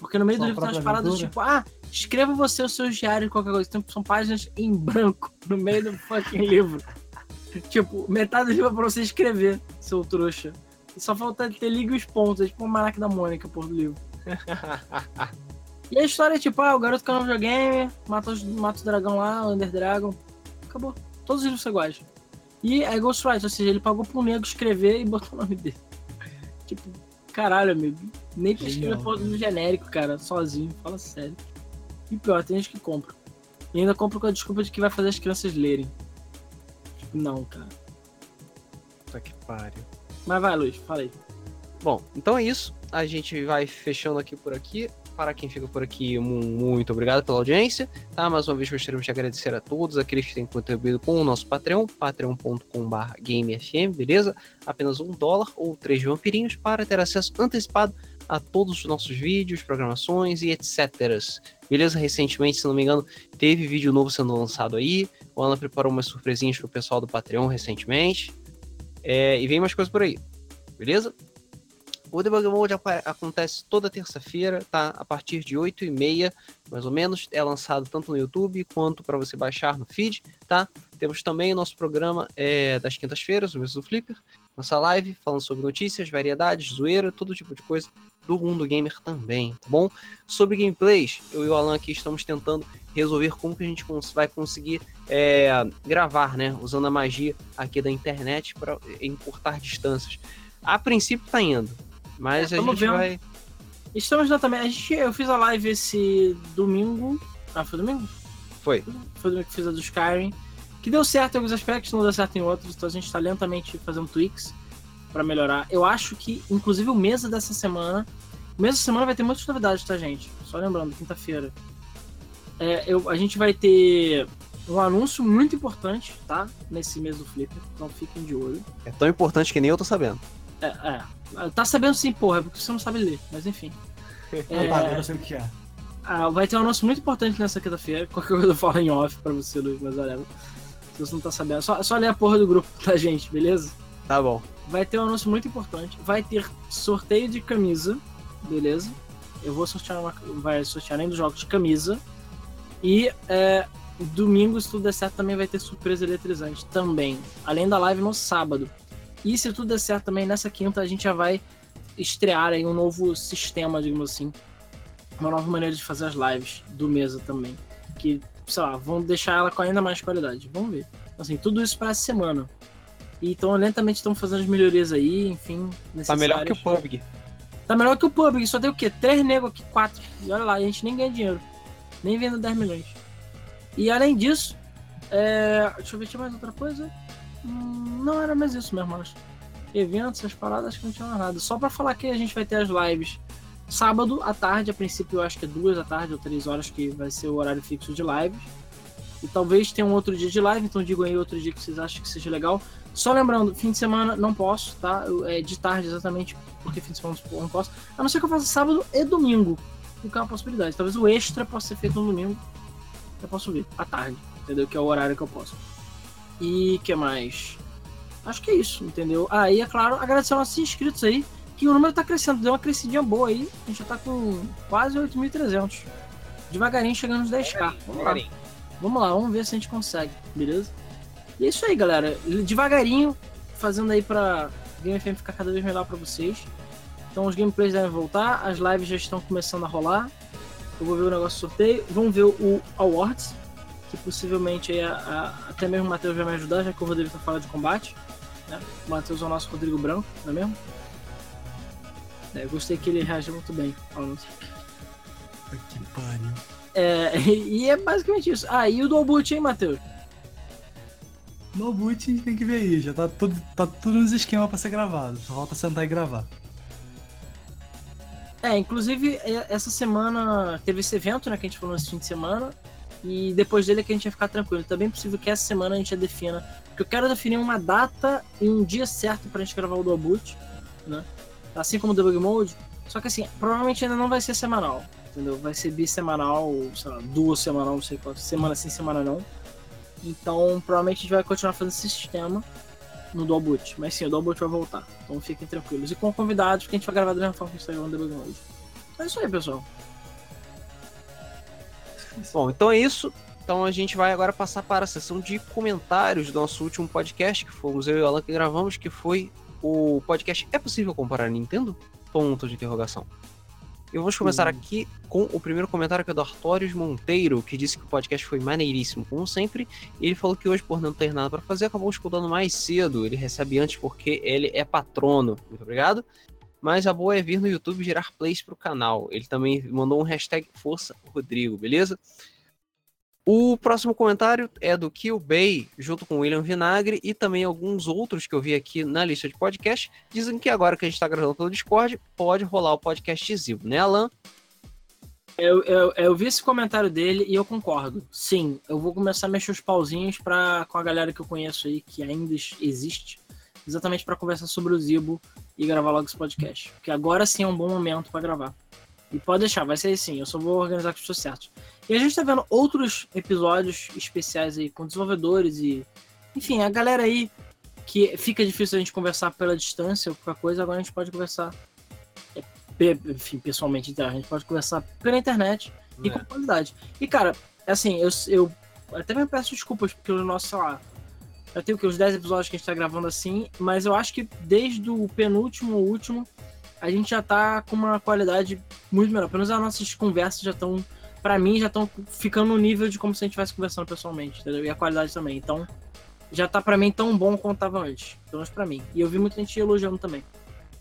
Porque no meio Só do livro tem umas paradas tipo, ah, escreva você o seu diário de qualquer coisa. Então, são páginas em branco no meio do fucking livro. Tipo, metade do livro é pra você escrever, seu trouxa. Só falta ter liga os pontos, é tipo uma maraca da Mônica, por do livro. e a história é tipo, ah, o garoto que é um videogame, mata, os, mata o dragão lá, o Under Dragon. Acabou. Todos os livros são iguais. E é Ghostwriter, ou seja, ele pagou pro nego escrever e botou o nome dele. Tipo, caralho, amigo. Nem pesquisa foto no genérico, cara, sozinho, fala sério. E pior, tem gente que compra. E ainda compra com a desculpa de que vai fazer as crianças lerem. Não, cara. Tá que pariu. Mas vai, Luiz, fala aí. Bom, então é isso. A gente vai fechando aqui por aqui. Para quem fica por aqui, muito obrigado pela audiência. Tá? Mais uma vez gostaríamos de agradecer a todos aqueles que têm contribuído com o nosso Patreon, patreon.com.br GameFM, beleza? Apenas um dólar ou três vampirinhos para ter acesso antecipado a todos os nossos vídeos, programações e etc. Beleza? Recentemente, se não me engano, teve vídeo novo sendo lançado aí. O Alan preparou umas surpresinhas pro pessoal do Patreon recentemente. É, e vem mais coisas por aí. Beleza? O Debug Mode acontece toda terça-feira, tá? A partir de 8 e meia, mais ou menos. É lançado tanto no YouTube quanto para você baixar no feed, tá? Temos também o nosso programa é, das quintas-feiras, o mesmo do Flipper. Nossa live, falando sobre notícias, variedades, zoeira, todo tipo de coisa do mundo gamer também, tá bom? Sobre gameplays, eu e o Alan aqui estamos tentando resolver como que a gente vai conseguir é, gravar, né? Usando a magia aqui da internet para encurtar distâncias. A princípio tá indo, mas é, a gente vendo. vai. Estamos lá também. A gente, eu fiz a live esse domingo. Ah, foi domingo? Foi. Foi domingo que fiz a do Skyrim. Que deu certo em alguns aspectos, não deu certo em outros. Então a gente tá lentamente fazendo tweaks para melhorar. Eu acho que, inclusive, o mês dessa semana. O mês dessa semana vai ter muitas novidades, tá, gente? Só lembrando, quinta-feira. É, eu, a gente vai ter um anúncio muito importante, tá? Nesse mês do Flipper. Então fiquem de olho. É tão importante que nem eu tô sabendo. É, é. Tá sabendo sim, porra, é porque você não sabe ler, mas enfim. é, tá, agora eu sei o que é. Ah, vai ter um anúncio muito importante nessa quinta-feira. Qualquer coisa eu falo em off pra você, Luiz, mas olha. Se você não tá sabendo, só, só ler a porra do grupo da gente, beleza? Tá bom. Vai ter um anúncio muito importante. Vai ter sorteio de camisa, beleza? Eu vou sortear uma. Vai sortear além dos jogos de camisa. E é, domingo, se tudo der certo, também vai ter surpresa eletrizante também. Além da live no sábado. E se tudo der certo também, nessa quinta a gente já vai estrear aí um novo sistema, digamos assim. Uma nova maneira de fazer as lives do Mesa também. Que, sei lá, vão deixar ela com ainda mais qualidade. Vamos ver. Assim, tudo isso para essa semana. E então, lentamente estão fazendo as melhorias aí, enfim. Tá melhor que o PUBG. Tá melhor que o PUBG, só tem o quê? Três negros aqui, quatro. E olha lá, a gente nem ganha dinheiro. Nem vendo 10 milhões. E além disso, é... deixa eu ver, tinha mais outra coisa? Hum, não era mais isso mesmo, acho. Eventos, essas paradas, acho que não tinha mais nada. Só para falar que a gente vai ter as lives sábado à tarde, a princípio eu acho que é duas da tarde ou três horas que vai ser o horário fixo de lives. E talvez tenha um outro dia de live, então digam aí outro dia que vocês acham que seja legal. Só lembrando, fim de semana não posso, tá? É de tarde exatamente, porque fim de semana não posso. A não ser que eu faça sábado e domingo, o que é uma possibilidade. Talvez o extra possa ser feito no domingo. Eu posso ver, à tarde, entendeu? Que é o horário que eu posso. E que mais? Acho que é isso, entendeu? Aí, ah, é claro, agradecer aos nossos inscritos aí, que o número tá crescendo, deu uma crescidinha boa aí. A gente já tá com quase 8.300. Devagarinho chegando nos 10k. Vamos lá. Vamos lá, vamos ver se a gente consegue, beleza? E é isso aí, galera. Devagarinho, fazendo aí pra Game FM ficar cada vez melhor para vocês. Então os gameplays devem voltar, as lives já estão começando a rolar. Eu vou ver o negócio do sorteio. Vamos ver o Awards, que possivelmente aí a, a, até mesmo o Matheus vai me ajudar, já que o Rodrigo tá falando de combate. Né? O Matheus é o nosso Rodrigo Branco, não é mesmo? É, gostei que ele reagiu muito bem assim. Que pariu. É, e é basicamente isso. Ah, e o do boot, hein, Matheus? No boot tem que ver aí, já tá tudo, tá tudo nos esquemas pra ser gravado. Só falta sentar e gravar. É, inclusive essa semana teve esse evento, né, que a gente falou nesse fim de semana. E depois dele é que a gente vai ficar tranquilo. Também é possível que essa semana a gente defina. Porque eu quero definir uma data e um dia certo pra gente gravar o do boot, né? Assim como o Debug Mode. Só que assim, provavelmente ainda não vai ser semanal. Entendeu? Vai ser bissemanal, sei lá, duas semanal, não sei qual. Semana sim, semana não. Então, provavelmente a gente vai continuar fazendo esse sistema no Dual Boot. Mas sim, o Dual Boot vai voltar. Então fiquem tranquilos. E com convidados, que a gente vai gravar da mesma forma que a gente tá gravando Debug é isso aí, pessoal. Bom, então é isso. Então a gente vai agora passar para a sessão de comentários do nosso último podcast, que fomos eu e o Alan que gravamos, que foi o podcast É Possível Comparar Nintendo? Ponto de interrogação. E vamos começar Hum. aqui com o primeiro comentário que é do Artorius Monteiro, que disse que o podcast foi maneiríssimo, como sempre. E ele falou que hoje, por não ter nada para fazer, acabou escutando mais cedo. Ele recebe antes porque ele é patrono. Muito obrigado. Mas a boa é vir no YouTube gerar plays pro canal. Ele também mandou um hashtag Força Rodrigo, beleza? O próximo comentário é do Kill Bay, junto com William Vinagre e também alguns outros que eu vi aqui na lista de podcast. Dizem que agora que a gente está gravando pelo Discord, pode rolar o podcast Zibo, né, Alan? Eu, eu, eu vi esse comentário dele e eu concordo. Sim, eu vou começar a mexer os pauzinhos pra, com a galera que eu conheço aí, que ainda ex- existe, exatamente pra conversar sobre o Zibo e gravar logo esse podcast. Porque agora sim é um bom momento pra gravar. E pode deixar, vai ser assim, eu só vou organizar com os pessoas certas. E a gente tá vendo outros episódios especiais aí com desenvolvedores e. Enfim, a galera aí que fica difícil a gente conversar pela distância ou qualquer coisa, agora a gente pode conversar. é, Enfim, pessoalmente, então, a gente pode conversar pela internet e É. com qualidade. E, cara, assim, eu, eu até me peço desculpas, porque o nosso, sei lá, já tem o que, os 10 episódios que a gente tá gravando assim, mas eu acho que desde o penúltimo ao último, a gente já tá com uma qualidade muito melhor. Pelo menos as nossas conversas já estão, pra mim, já estão ficando no nível de como se a gente estivesse conversando pessoalmente, entendeu? E a qualidade também. Então, já tá pra mim tão bom quanto tava antes. Pelo menos pra mim. E eu vi muita gente elogiando também.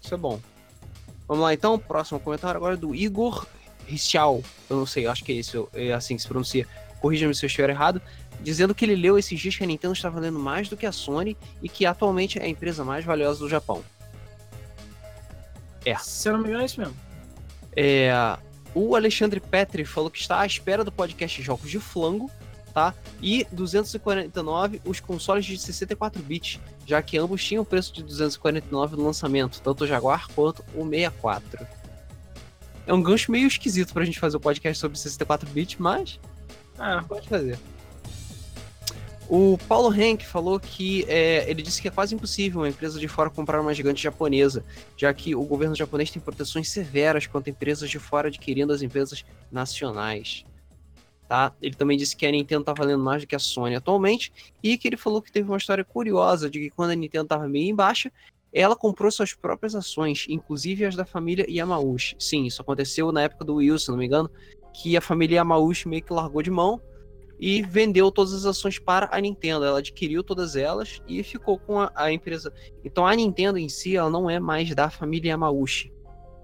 Isso é bom. Vamos lá então, próximo comentário agora é do Igor Richal. Eu não sei, acho que é, isso, é assim que se pronuncia. Corrija-me se eu estiver errado. Dizendo que ele leu esses dias que a Nintendo está valendo mais do que a Sony e que atualmente é a empresa mais valiosa do Japão. É. Se eu não me engano, é isso mesmo. É, o Alexandre Petri falou que está à espera do podcast Jogos de Flango, tá? E 249 os consoles de 64 bits, já que ambos tinham o preço de 249 no lançamento, tanto o Jaguar quanto o 64. É um gancho meio esquisito pra gente fazer o podcast sobre 64 bits, mas Ah, pode fazer. O Paulo Henk falou que é, ele disse que é quase impossível uma empresa de fora comprar uma gigante japonesa, já que o governo japonês tem proteções severas contra empresas de fora adquirindo as empresas nacionais. Tá? Ele também disse que a Nintendo tá valendo mais do que a Sony atualmente e que ele falou que teve uma história curiosa de que quando a Nintendo estava meio em baixa, ela comprou suas próprias ações, inclusive as da família Yamauchi. Sim, isso aconteceu na época do U, se não me engano, que a família Yamauchi meio que largou de mão e vendeu todas as ações para a Nintendo. Ela adquiriu todas elas e ficou com a, a empresa. Então a Nintendo em si, ela não é mais da família Yamauchi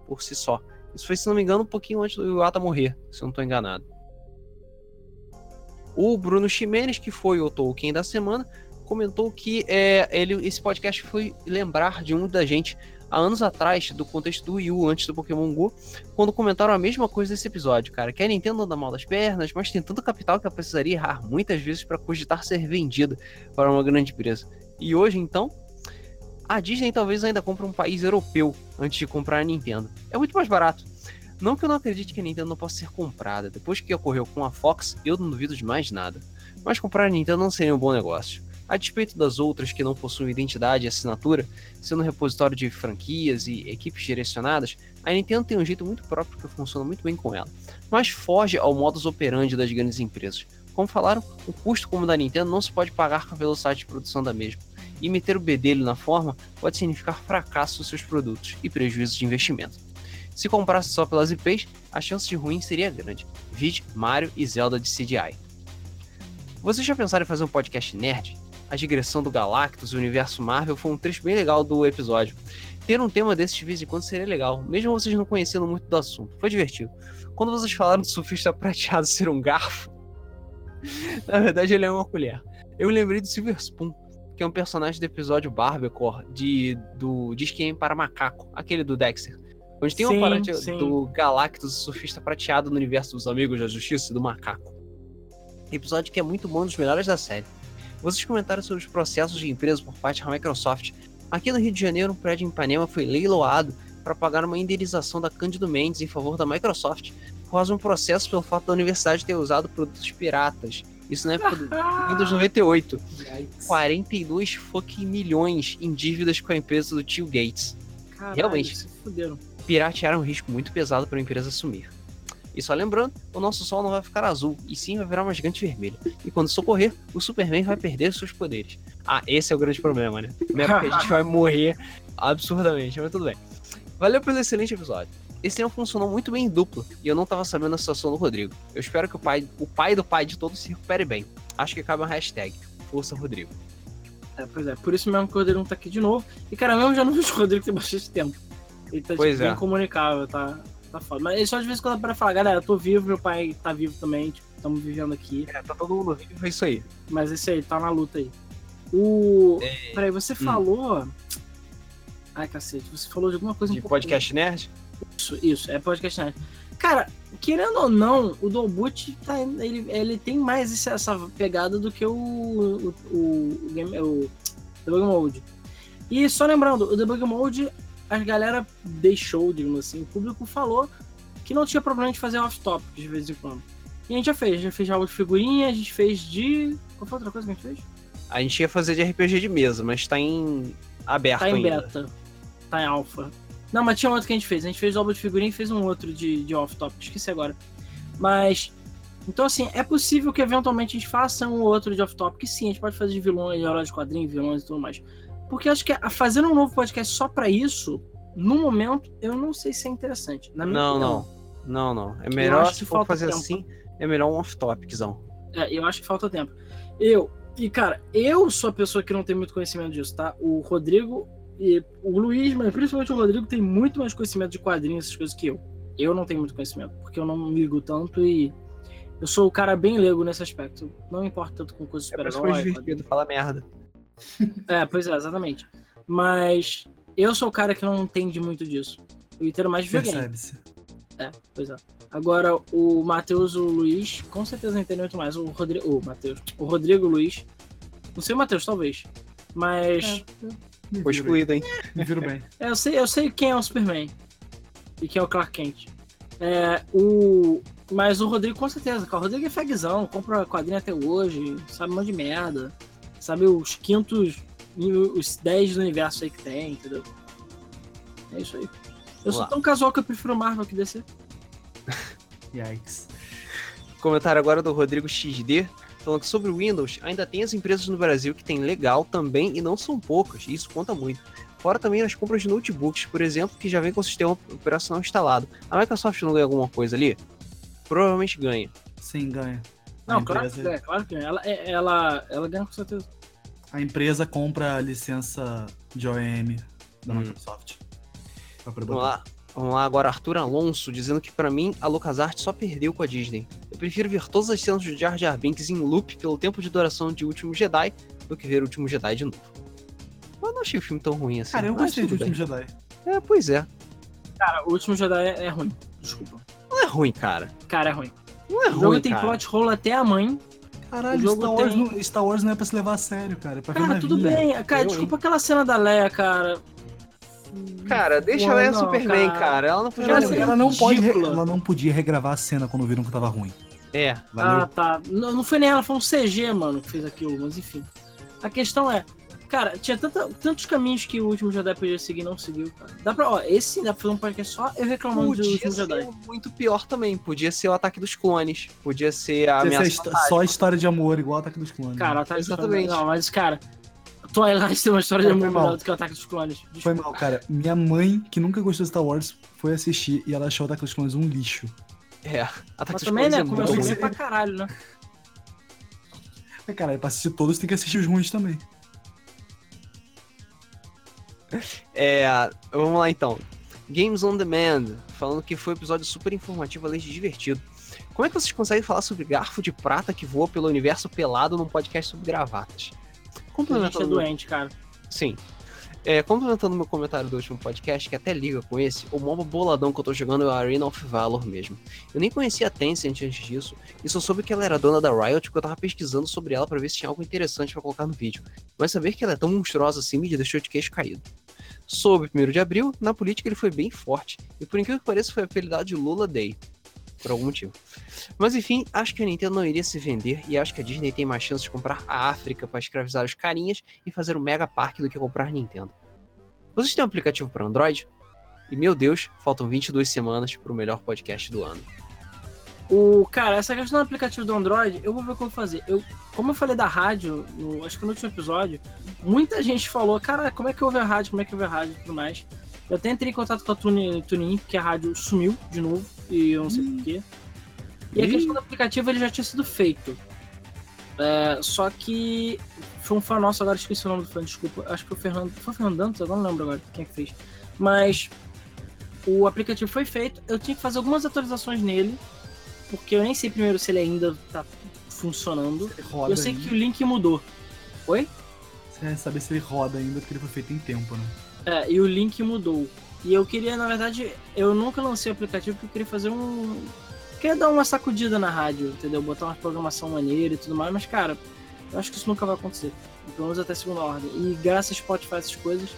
por si só. Isso foi, se não me engano, um pouquinho antes do Iwata morrer, se eu não estou enganado. O Bruno Ximenes, que foi o Tolkien da semana, comentou que é, ele, esse podcast foi lembrar de um da gente há anos atrás, do contexto do Wii U, antes do Pokémon GO, quando comentaram a mesma coisa desse episódio, cara. Que a Nintendo anda mal das pernas, mas tem tanto capital que ela precisaria errar muitas vezes para cogitar ser vendida para uma grande empresa. E hoje, então, a Disney talvez ainda compre um país europeu antes de comprar a Nintendo. É muito mais barato. Não que eu não acredite que a Nintendo não possa ser comprada. Depois que ocorreu com a Fox, eu não duvido de mais nada. Mas comprar a Nintendo não seria um bom negócio. A despeito das outras que não possuem identidade e assinatura, sendo um repositório de franquias e equipes direcionadas, a Nintendo tem um jeito muito próprio que funciona muito bem com ela, mas foge ao modus operandi das grandes empresas. Como falaram, o custo como o da Nintendo não se pode pagar com a velocidade de produção da mesma, e meter o bedelho na forma pode significar fracasso dos seus produtos e prejuízo de investimento. Se comprasse só pelas IPs, a chance de ruim seria grande. Vide Mario e Zelda de CDI. Vocês já pensaram em fazer um podcast nerd? A digressão do Galactus o universo Marvel foi um trecho bem legal do episódio. Ter um tema desses de vez em quando seria legal, mesmo vocês não conhecendo muito do assunto. Foi divertido. Quando vocês falaram do surfista prateado ser um garfo, na verdade ele é uma colher. Eu lembrei do Silver Spoon, que é um personagem do episódio Barbacore de, do Disque para Macaco, aquele do Dexter. Onde tem Sim, uma parada sim. do Galactus, o surfista prateado no universo dos Amigos da Justiça e do Macaco. Episódio que é muito bom, um dos melhores da série. Vocês comentaram sobre os processos de empresa por parte da Microsoft. Aqui no Rio de Janeiro, um prédio em Ipanema foi leiloado para pagar uma indenização da Cândido Mendes em favor da Microsoft por causa de um processo pelo fato da universidade ter usado produtos piratas. Isso na época do Windows 98. 42 fucking milhões em dívidas com a empresa do tio Gates. Caralho, Realmente. Piratear é um risco muito pesado para uma empresa assumir. E só lembrando, o nosso sol não vai ficar azul, e sim vai virar uma gigante vermelha. E quando socorrer, o Superman vai perder seus poderes. Ah, esse é o grande problema, né? É porque a gente vai morrer absurdamente, mas tudo bem. Valeu pelo excelente episódio. Esse tema funcionou muito bem em dupla, e eu não tava sabendo a situação do Rodrigo. Eu espero que o pai, o pai do pai de todos se recupere bem. Acho que cabe uma hashtag. Força Rodrigo. É, pois é, por isso mesmo que o Rodrigo não tá aqui de novo. E cara, mesmo já não vejo o Rodrigo tem bastante tempo. Ele tá tipo, Pois é. bem comunicável, tá, tá foda. Mas ele só de vez em quando para falar, galera, eu tô vivo, meu pai tá vivo também, tipo, estamos vivendo aqui. É, tá todo mundo vivo, é isso aí. Mas esse aí, tá na luta aí. O. É, Peraí, você falou. Ai, cacete, você falou de alguma coisa de um pouco- podcast nerd? Isso, isso, é podcast nerd. Cara, querendo ou não, o Dolboot tá, ele, ele tem mais esse- essa pegada do que o, o, o, o game, o Debug Mode. E só lembrando, o Debug Mode, a galera deixou, digamos assim, o público falou que não tinha problema de fazer off-topic de vez em quando. E a gente já fez, a gente já fez jogo de figurinha, a gente fez de. Qual foi outra coisa que a gente fez? A gente ia fazer de RPG de mesa, mas tá em aberto Tá em ainda. beta. Tá em alpha. Não, mas tinha outro que a gente fez. A gente fez álbum de figurinha e fez um outro de, de off-top. Esqueci agora. Mas. Então, assim, é possível que eventualmente a gente faça um ou outro de off-top. Que sim, a gente pode fazer de vilões, de heróis de quadrinhos, vilões e tudo mais. Porque acho que a- fazendo um novo podcast só pra isso, no momento, eu não sei se é interessante. Não, opinião. não. Não, não. É melhor se for fazer tempo. assim, é melhor um off-topiczão. É, eu acho que falta tempo. Eu, e cara, eu sou a pessoa que não tem muito conhecimento disso, tá? O Rodrigo e o Luiz, mas principalmente o Rodrigo, tem muito mais conhecimento de quadrinhos, essas coisas que eu. Eu não tenho muito conhecimento, porque eu não me ligo tanto e eu sou o cara bem leigo nesse aspecto. Não importa tanto com coisas É por isso que foi super-herói. divertido, fala merda. É, pois é, exatamente. Mas eu sou o cara que não entende muito disso. Eu entendo mais de videogame. Percebe-se. É, pois é. Agora, o Matheus o Luiz, com certeza entendem muito mais. O Rodrigo. O Matheus. O Rodrigo o Luiz. Não sei o Matheus, talvez. Mas. Me Foi excluído, hein? Me viro bem. É, eu, sei, eu sei quem é o Superman. E quem é o Clark Kent. É, o. Mas o Rodrigo, com certeza, cara. O Rodrigo é fagzão, compra quadrinho até hoje, sabe um monte de merda. Sabe os quintos, os 10 do universo aí que tem, entendeu? É isso aí. Eu Vamos sou lá. tão casual que eu prefiro Marvel que DC. Yikes. Comentário agora do Rodrigo XD, falando que sobre o Windows, ainda tem as empresas no Brasil que tem legal também e não são poucas, e isso conta muito. Fora também as compras de notebooks, por exemplo, que já vem com o sistema operacional instalado. A Microsoft não ganha alguma coisa ali? Provavelmente ganha. Sim, ganha. Não, claro que ganha, claro que ganha. Ela, é- ela, ela ganha com certeza. A empresa compra a licença de OEM da Hum. Microsoft. Vamos lá. Vamos lá agora, Arthur Alonso, dizendo que pra mim a LucasArts só perdeu com a Disney. Eu prefiro ver todas as cenas de Jar Jar Binks em loop pelo tempo de duração de Último Jedi do que ver o Último Jedi de novo. Eu não achei o filme tão ruim assim. Cara, eu mas gostei de tudo Último bem. Jedi. É, pois é. Cara, o último Jedi é, é ruim. Desculpa. Não é ruim, cara. Cara, é ruim. Não é O jogo ruim, tem cara. plot hole até a mãe. Caralho, Star Wars, tem- não, Star Wars não é pra se levar a sério, cara. É pra Cara, tudo vida. bem. Cara, Eu, desculpa aquela cena da Leia, cara. Cara, deixa ela é não, Superman, cara. cara. Ela não podia Ela- Ela, morrer. ela não pode, re- ela não podia regravar a cena quando viram que tava ruim. É. Valeu. Ah, tá. Não, não foi nem ela, foi um CG, mano, que fez aquilo, mas enfim. A questão é, cara, tinha tanta- tantos caminhos que o último Jedi podia seguir e não seguiu, cara. Dá pra, ó, esse sim dá pra fazer um podcast só eu reclamando do Podia último ser Jedi. muito pior também. Podia ser o ataque dos clones. Podia ser a Essa é a só a história de amor, igual o Ataque dos Clones. Cara, tá Exatamente. Não, mas, cara, Twilight tem uma história de Foi amor mal. melhor do que o Ataque dos Clones. Foi Desculpa. mal, cara. Minha mãe, que nunca gostou de Star Wars, foi assistir e ela achou o Ataque dos Clones um lixo. É. Ataque Mas dos também, clones né, é começou ruim. bem pra caralho, né? Mas, cara, pra assistir todos tem que assistir os ruins também. É, vamos lá então. Games on Demand, falando que foi um episódio super informativo, além de divertido. Como é que vocês conseguem falar sobre garfo de prata que voa pelo universo pelado num podcast sobre gravatas? A gente é Complementando, doente, cara. sim. É, complementando meu comentário do último podcast, que até liga com esse, o modo boladão que eu tô jogando é o Arena of Valor mesmo. Eu nem conhecia a Tencent antes disso, e só soube que ela era dona da Riot porque eu tava pesquisando sobre ela pra ver se tinha algo interessante pra colocar no vídeo. Mas saber que ela é tão monstruosa assim me deixou de queixo caído. Soube 1 de abril, na política ele foi bem forte, e por incrível que pareça foi apelidado de Lula Day. Por algum motivo. Mas enfim, acho que a Nintendo não iria se vender e acho que a Disney tem mais chance de comprar a África para escravizar os carinhas e fazer um mega parque do que comprar Nintendo. Vocês têm um aplicativo para Android? E meu Deus, faltam 22 semanas para o melhor podcast do ano. O, cara, essa questão do aplicativo do Android, eu vou ver o que eu vou fazer. Eu, como eu falei da rádio, no, acho que no último episódio, muita gente falou, cara, como é que eu ouve a rádio, como é que ouve a rádio e tudo mais. Eu até entrei em contato com a TuneIn, Tune porque a rádio sumiu de novo, e eu não sei Hum. porquê. E a questão do aplicativo, ele já tinha sido feito. É, só que foi um fã nosso, agora esqueci o nome do fã, desculpa. Acho que foi o Fernando. Foi o Fernando Dantas? Agora não lembro agora quem é que fez. Mas o aplicativo foi feito, eu tinha que fazer algumas atualizações nele, porque eu nem sei primeiro se ele ainda tá funcionando. Eu sei ainda. que o link mudou. Oi? Você quer saber se ele roda ainda, porque ele foi feito em tempo, né? É, e o link mudou. E eu queria, na verdade, eu nunca lancei o aplicativo porque eu queria fazer um. Queria dar uma sacudida na rádio, entendeu? Botar uma programação maneira e tudo mais, mas cara, eu acho que isso nunca vai acontecer. Pelo menos até segunda ordem. E graças a Spotify essas coisas,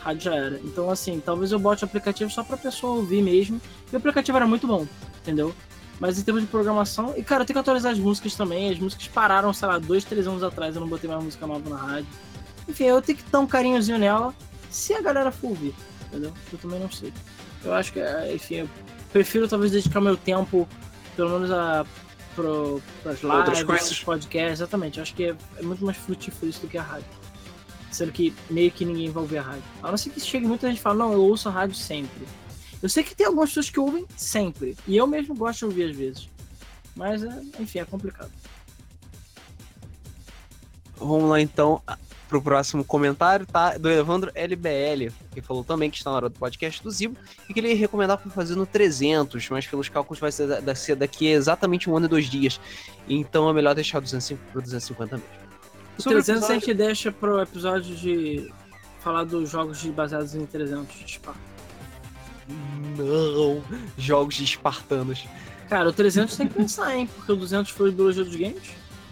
rádio já era. Então, assim, talvez eu bote o aplicativo só pra pessoa ouvir mesmo. E o aplicativo era muito bom, entendeu? Mas em termos de programação. E, cara, eu tenho que atualizar as músicas também. As músicas pararam, sei lá, dois, três anos atrás. Eu não botei mais música nova na rádio. Enfim, eu tenho que dar um carinhozinho nela se a galera for ouvir, entendeu? Eu também não sei. Eu acho que, é, enfim, eu prefiro talvez dedicar meu tempo, pelo menos a pro, pras Outras lives, coisas. pros podcasts, exatamente. Eu acho que é, é muito mais frutífero isso do que a rádio. Sendo que meio que ninguém vai ouvir a rádio. A não ser que chegue muita gente e fala, não, eu ouço a rádio sempre. Eu sei que tem algumas pessoas que ouvem sempre. E eu mesmo gosto de ouvir às vezes. Mas, é, enfim, é complicado. Vamos lá então pro próximo comentário, tá? Do Evandro LBL, que falou também que está na hora do podcast do Zibo e que ele para fazer no 300, mas pelos cálculos vai ser, da- ser daqui exatamente um ano e dois dias. Então é melhor deixar o 250 pro 250 mesmo. O Sobre o 300 a episódio- gente deixa pro episódio de falar dos jogos baseados em 300 de Sparta. Não, jogos de espartanos. Cara, o 300 tem que pensar, hein? Porque o 200 foi o biologia dos games.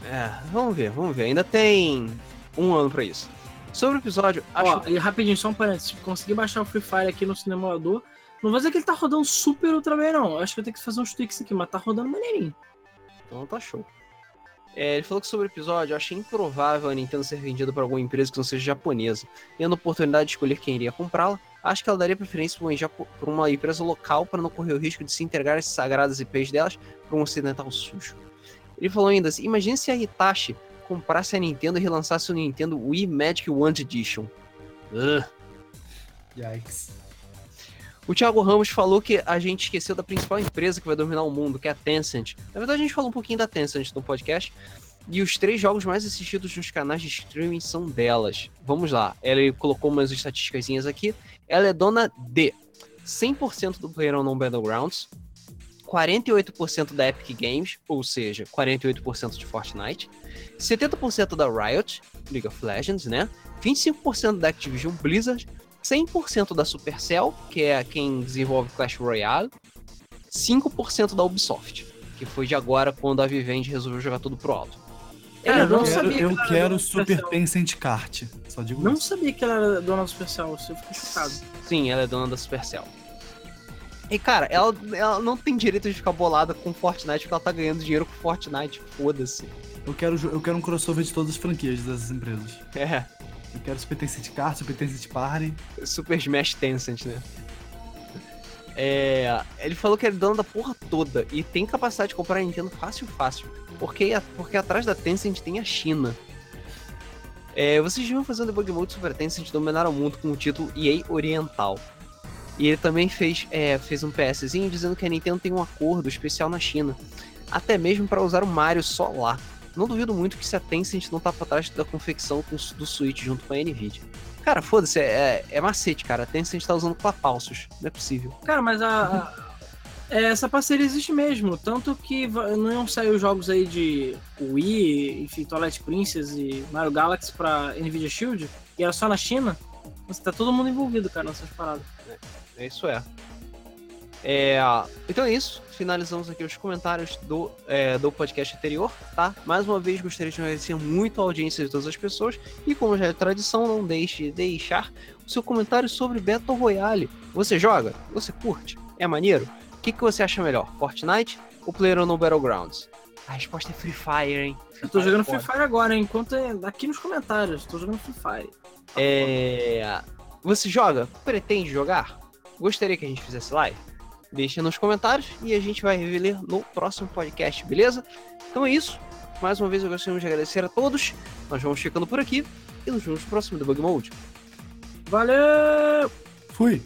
É, vamos ver, vamos ver. Ainda tem um ano pra isso. Sobre o episódio, acho Ó, e rapidinho, só um parênteses. Consegui baixar o Free Fire aqui no simulador. Não vou dizer que ele tá rodando super ultra bem, não. Acho que eu tenho que fazer uns tweaks aqui, mas tá rodando maneirinho. Então tá show. É, ele falou que sobre o episódio, eu achei improvável a Nintendo ser vendida por alguma empresa que não seja japonesa. Tendo a oportunidade de escolher quem iria comprá-la, acho que ela daria preferência por uma, japo- por uma empresa local para não correr o risco de se integrar as sagradas IPs delas para um ocidental sujo. Ele falou ainda assim, imagine se a Hitachi comprasse a Nintendo e relançasse o Nintendo Wii Magic Wand Edition. Ugh. Yikes. O Thiago Ramos falou que a gente esqueceu da principal empresa que vai dominar o mundo, que é a Tencent. Na verdade, a gente falou um pouquinho da Tencent no podcast. E os três jogos mais assistidos nos canais de streaming são delas. Vamos lá. Ele colocou umas estatísticas aqui. Ela é dona de 100% do PlayerUnknown Battlegrounds, 48% da Epic Games, ou seja, 48% de Fortnite, 70% da Riot, League of Legends, né? 25% da Activision Blizzard, 100% da Supercell, que é quem desenvolve Clash Royale, 5% da Ubisoft, que foi de agora quando a Vivendi resolveu jogar tudo pro alto. Cara, eu não quero, sabia eu quero Super. Tencent Kart. Só digo Não isso. sabia que ela era dona do Supercell, eu fiquei chocado. Sim, ela é dona da Supercell. E cara, ela, ela não tem direito de ficar bolada com Fortnite porque ela tá ganhando dinheiro com Fortnite, foda-se. Eu quero, eu quero um crossover de todas as franquias dessas empresas. É, Eu quero Super Tencent Kart, Super Tencent Party. Super Smash Tencent, né? É, ele falou que é dono da porra toda e tem capacidade de comprar a Nintendo fácil, fácil. Porque, porque atrás da Tencent tem a China. É, vocês viram fazendo debug mode Super Tencent dominar o mundo com o título EA Oriental. E ele também fez, é, fez um PSzinho dizendo que a Nintendo tem um acordo especial na China. Até mesmo para usar o Mario só lá. Não duvido muito que se a Tencent não tá pra trás da confecção do Switch junto com a Nvidia. Cara, foda-se, é, é macete, cara. A Tencent tá usando clapalsos. Não é possível. Cara, mas a. a- é, essa parceria existe mesmo. Tanto que não iam sair os jogos aí de Wii, enfim, Twilight Princess e Mario Galaxy pra Nvidia Shield. E era só na China. Você tá todo mundo envolvido, cara, nessas paradas. É isso é. É, então é isso. Finalizamos aqui os comentários do, é, do podcast anterior, tá? Mais uma vez gostaria de agradecer muito a audiência de todas as pessoas. E como já é tradição, não deixe de deixar o seu comentário sobre Battle Royale. Você joga? Você curte? É maneiro? O que, que você acha melhor? Fortnite ou PlayerUnknown Battlegrounds? A resposta é Free Fire, hein? Eu tô jogando Free. Fire agora, enquanto é aqui nos comentários. Tô jogando Free Fire. É... Você joga? Pretende jogar? Gostaria que a gente fizesse live? deixa nos comentários e a gente vai revelar no próximo podcast, beleza? Então é isso. Mais uma vez eu gostaria de agradecer a todos. Nós vamos ficando por aqui e nos vemos no próximo Debug Mode. Valeu! Fui!